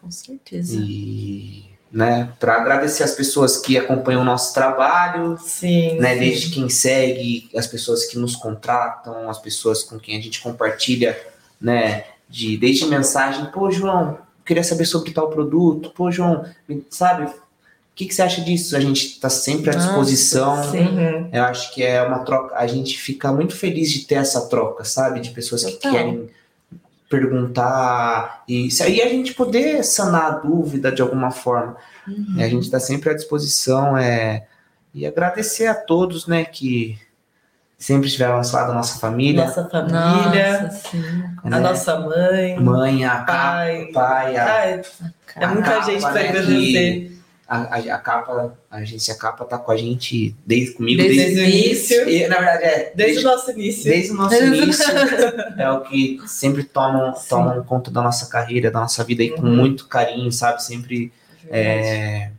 Speaker 6: Com certeza.
Speaker 4: E, né, para agradecer as pessoas que acompanham o nosso trabalho,
Speaker 5: Sim.
Speaker 4: né,
Speaker 5: sim.
Speaker 4: desde quem segue, as pessoas que nos contratam, as pessoas com quem a gente compartilha, né, de desde mensagem, pô, João, queria saber sobre tal produto, pô, João, sabe? O que, que você acha disso? A gente está sempre à
Speaker 6: Nossa,
Speaker 4: disposição.
Speaker 6: sim.
Speaker 5: Uhum.
Speaker 4: Eu acho que é uma troca. A gente fica muito feliz de ter essa troca, sabe? De pessoas que
Speaker 6: Total.
Speaker 4: querem perguntar e isso aí a gente poder sanar a dúvida de alguma forma.
Speaker 6: Uhum.
Speaker 4: E a gente está sempre à disposição é, e agradecer a todos, né, que sempre estiveram ao nosso lado da nossa família,
Speaker 5: Nossa família,
Speaker 6: Nossa, sim.
Speaker 5: a
Speaker 4: né?
Speaker 5: nossa mãe,
Speaker 4: mãe, a
Speaker 5: pai.
Speaker 4: pai, a,
Speaker 5: Ai, é
Speaker 4: a
Speaker 5: muita
Speaker 4: capa,
Speaker 5: gente para
Speaker 4: né,
Speaker 5: agradecer.
Speaker 4: A, a, a capa, a agência capa tá com a gente desde comigo
Speaker 6: Desde
Speaker 4: desde,
Speaker 5: Desde o início,
Speaker 4: e, na verdade é
Speaker 5: desde o nosso início.
Speaker 4: Desde o nosso início, é o que sempre tomam, tomam conta da nossa carreira, da nossa vida, com
Speaker 5: Uhum.
Speaker 4: muito carinho, sabe? Sempre é,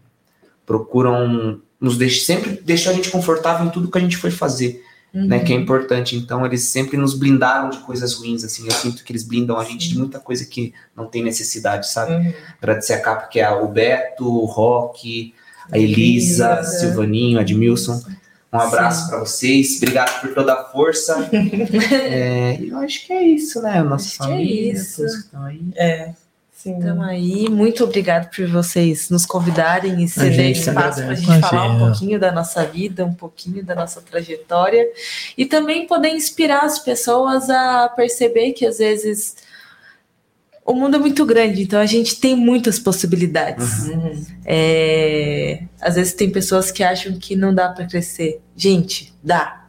Speaker 4: procuram nos deixar, sempre deixar a gente confortável em tudo que a gente foi fazer, né? Que é importante. Então, eles sempre nos blindaram de coisas ruins, assim. Eu sinto que eles blindam a gente de muita coisa que não tem necessidade, sabe?
Speaker 5: Uhum.
Speaker 4: Agradecer a capa, que é o Beto, o Rock, a Elisa,
Speaker 5: Elisa.
Speaker 4: Silvaninho, Admilson. Um abraço para vocês, obrigado por toda a força. É, eu acho que é isso, né? Nossa
Speaker 6: Acho que é
Speaker 4: família,
Speaker 6: isso.
Speaker 4: todos que estão aí.
Speaker 5: É, sim.
Speaker 6: Então aí, muito obrigado por vocês nos convidarem e cederem
Speaker 3: gente
Speaker 6: espaço para a
Speaker 3: agradece.
Speaker 6: gente falar um pouquinho da nossa vida, um pouquinho da nossa trajetória e também poder inspirar as pessoas a perceber que às vezes o mundo é muito grande, então a gente tem muitas possibilidades.
Speaker 5: Uhum.
Speaker 6: É, às vezes tem pessoas que acham que não dá para crescer. Gente, dá.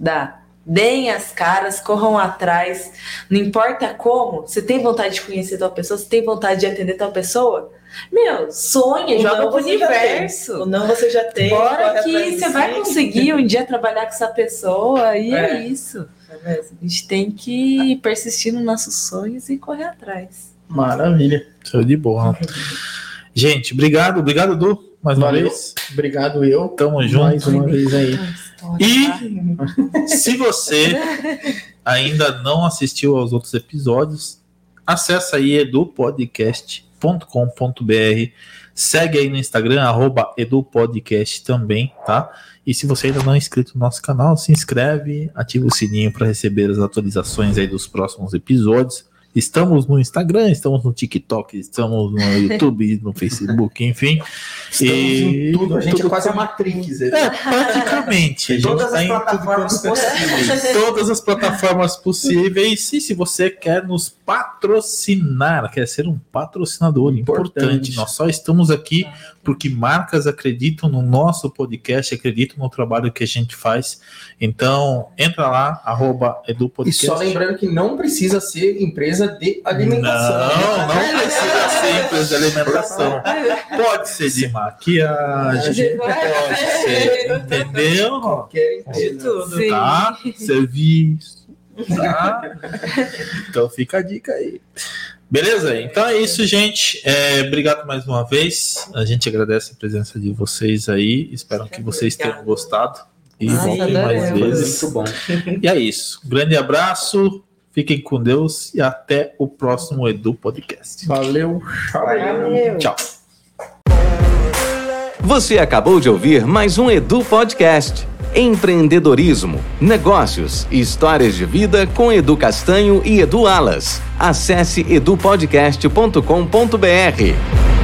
Speaker 6: Dá. Deem as caras, corram atrás. Não importa como, você tem vontade de conhecer tal pessoa, você tem vontade de atender tal pessoa. Meu, sonha,
Speaker 5: O
Speaker 6: joga
Speaker 5: não
Speaker 6: pro universo.
Speaker 5: O não você já tem.
Speaker 6: Bora que você vai conseguir um dia trabalhar com essa pessoa e é,
Speaker 5: É.
Speaker 6: isso.
Speaker 5: É mesmo.
Speaker 6: A gente tem que persistir nos nossos sonhos e correr atrás.
Speaker 3: Maravilha.
Speaker 2: Show de bola. Gente, obrigado, obrigado, Du, mais uma
Speaker 3: Valeu.
Speaker 2: vez.
Speaker 3: Obrigado, eu.
Speaker 2: Tamo junto.
Speaker 3: Mais uma vez aí.
Speaker 2: E se você ainda não assistiu aos outros episódios, acessa aí edupodcast.com.br. Segue aí no Instagram, arroba edupodcast também, tá? E se você ainda não é inscrito no nosso canal, se inscreve, ativa o sininho para receber as atualizações aí dos próximos episódios. Estamos no Instagram, estamos no TikTok, estamos no YouTube, no Facebook, enfim.
Speaker 3: Estamos em tudo. A gente
Speaker 2: tudo
Speaker 3: é quase a Matrix.
Speaker 2: É, praticamente. A gente
Speaker 4: Todas
Speaker 2: tá
Speaker 4: as
Speaker 2: em
Speaker 4: plataformas
Speaker 2: é-
Speaker 4: possíveis.
Speaker 2: todas as plataformas possíveis. E se você quer nos patrocinar, quer ser um patrocinador importante,
Speaker 3: Importante.
Speaker 2: nós só estamos aqui porque marcas acreditam no nosso podcast, acreditam no trabalho que a gente faz. Então, entra lá, arroba
Speaker 3: E
Speaker 2: edupodcast.
Speaker 3: só lembrando que não precisa ser empresa de alimentação.
Speaker 2: Não, não precisa ser empresa de alimentação. Pode ser de maquiagem, pode ser, entendeu?
Speaker 3: Qualquer
Speaker 5: De tudo.
Speaker 2: Tá? Serviço, tá? Então fica a dica aí. Beleza? Então é isso, gente. É, obrigado mais uma vez. A gente agradece a presença de vocês aí. Espero que vocês tenham gostado. E
Speaker 6: Nossa,
Speaker 2: voltem mais vezes.
Speaker 4: Muito bom.
Speaker 2: E é isso. Um grande abraço. Fiquem com Deus e até o próximo Edu Podcast.
Speaker 3: Valeu. Tchau.
Speaker 5: Valeu.
Speaker 2: Tchau.
Speaker 1: Você acabou de ouvir mais um Edu Podcast. Empreendedorismo, negócios e histórias de vida com Edu Castanho e Edu Alas. Acesse edupodcast.com.br.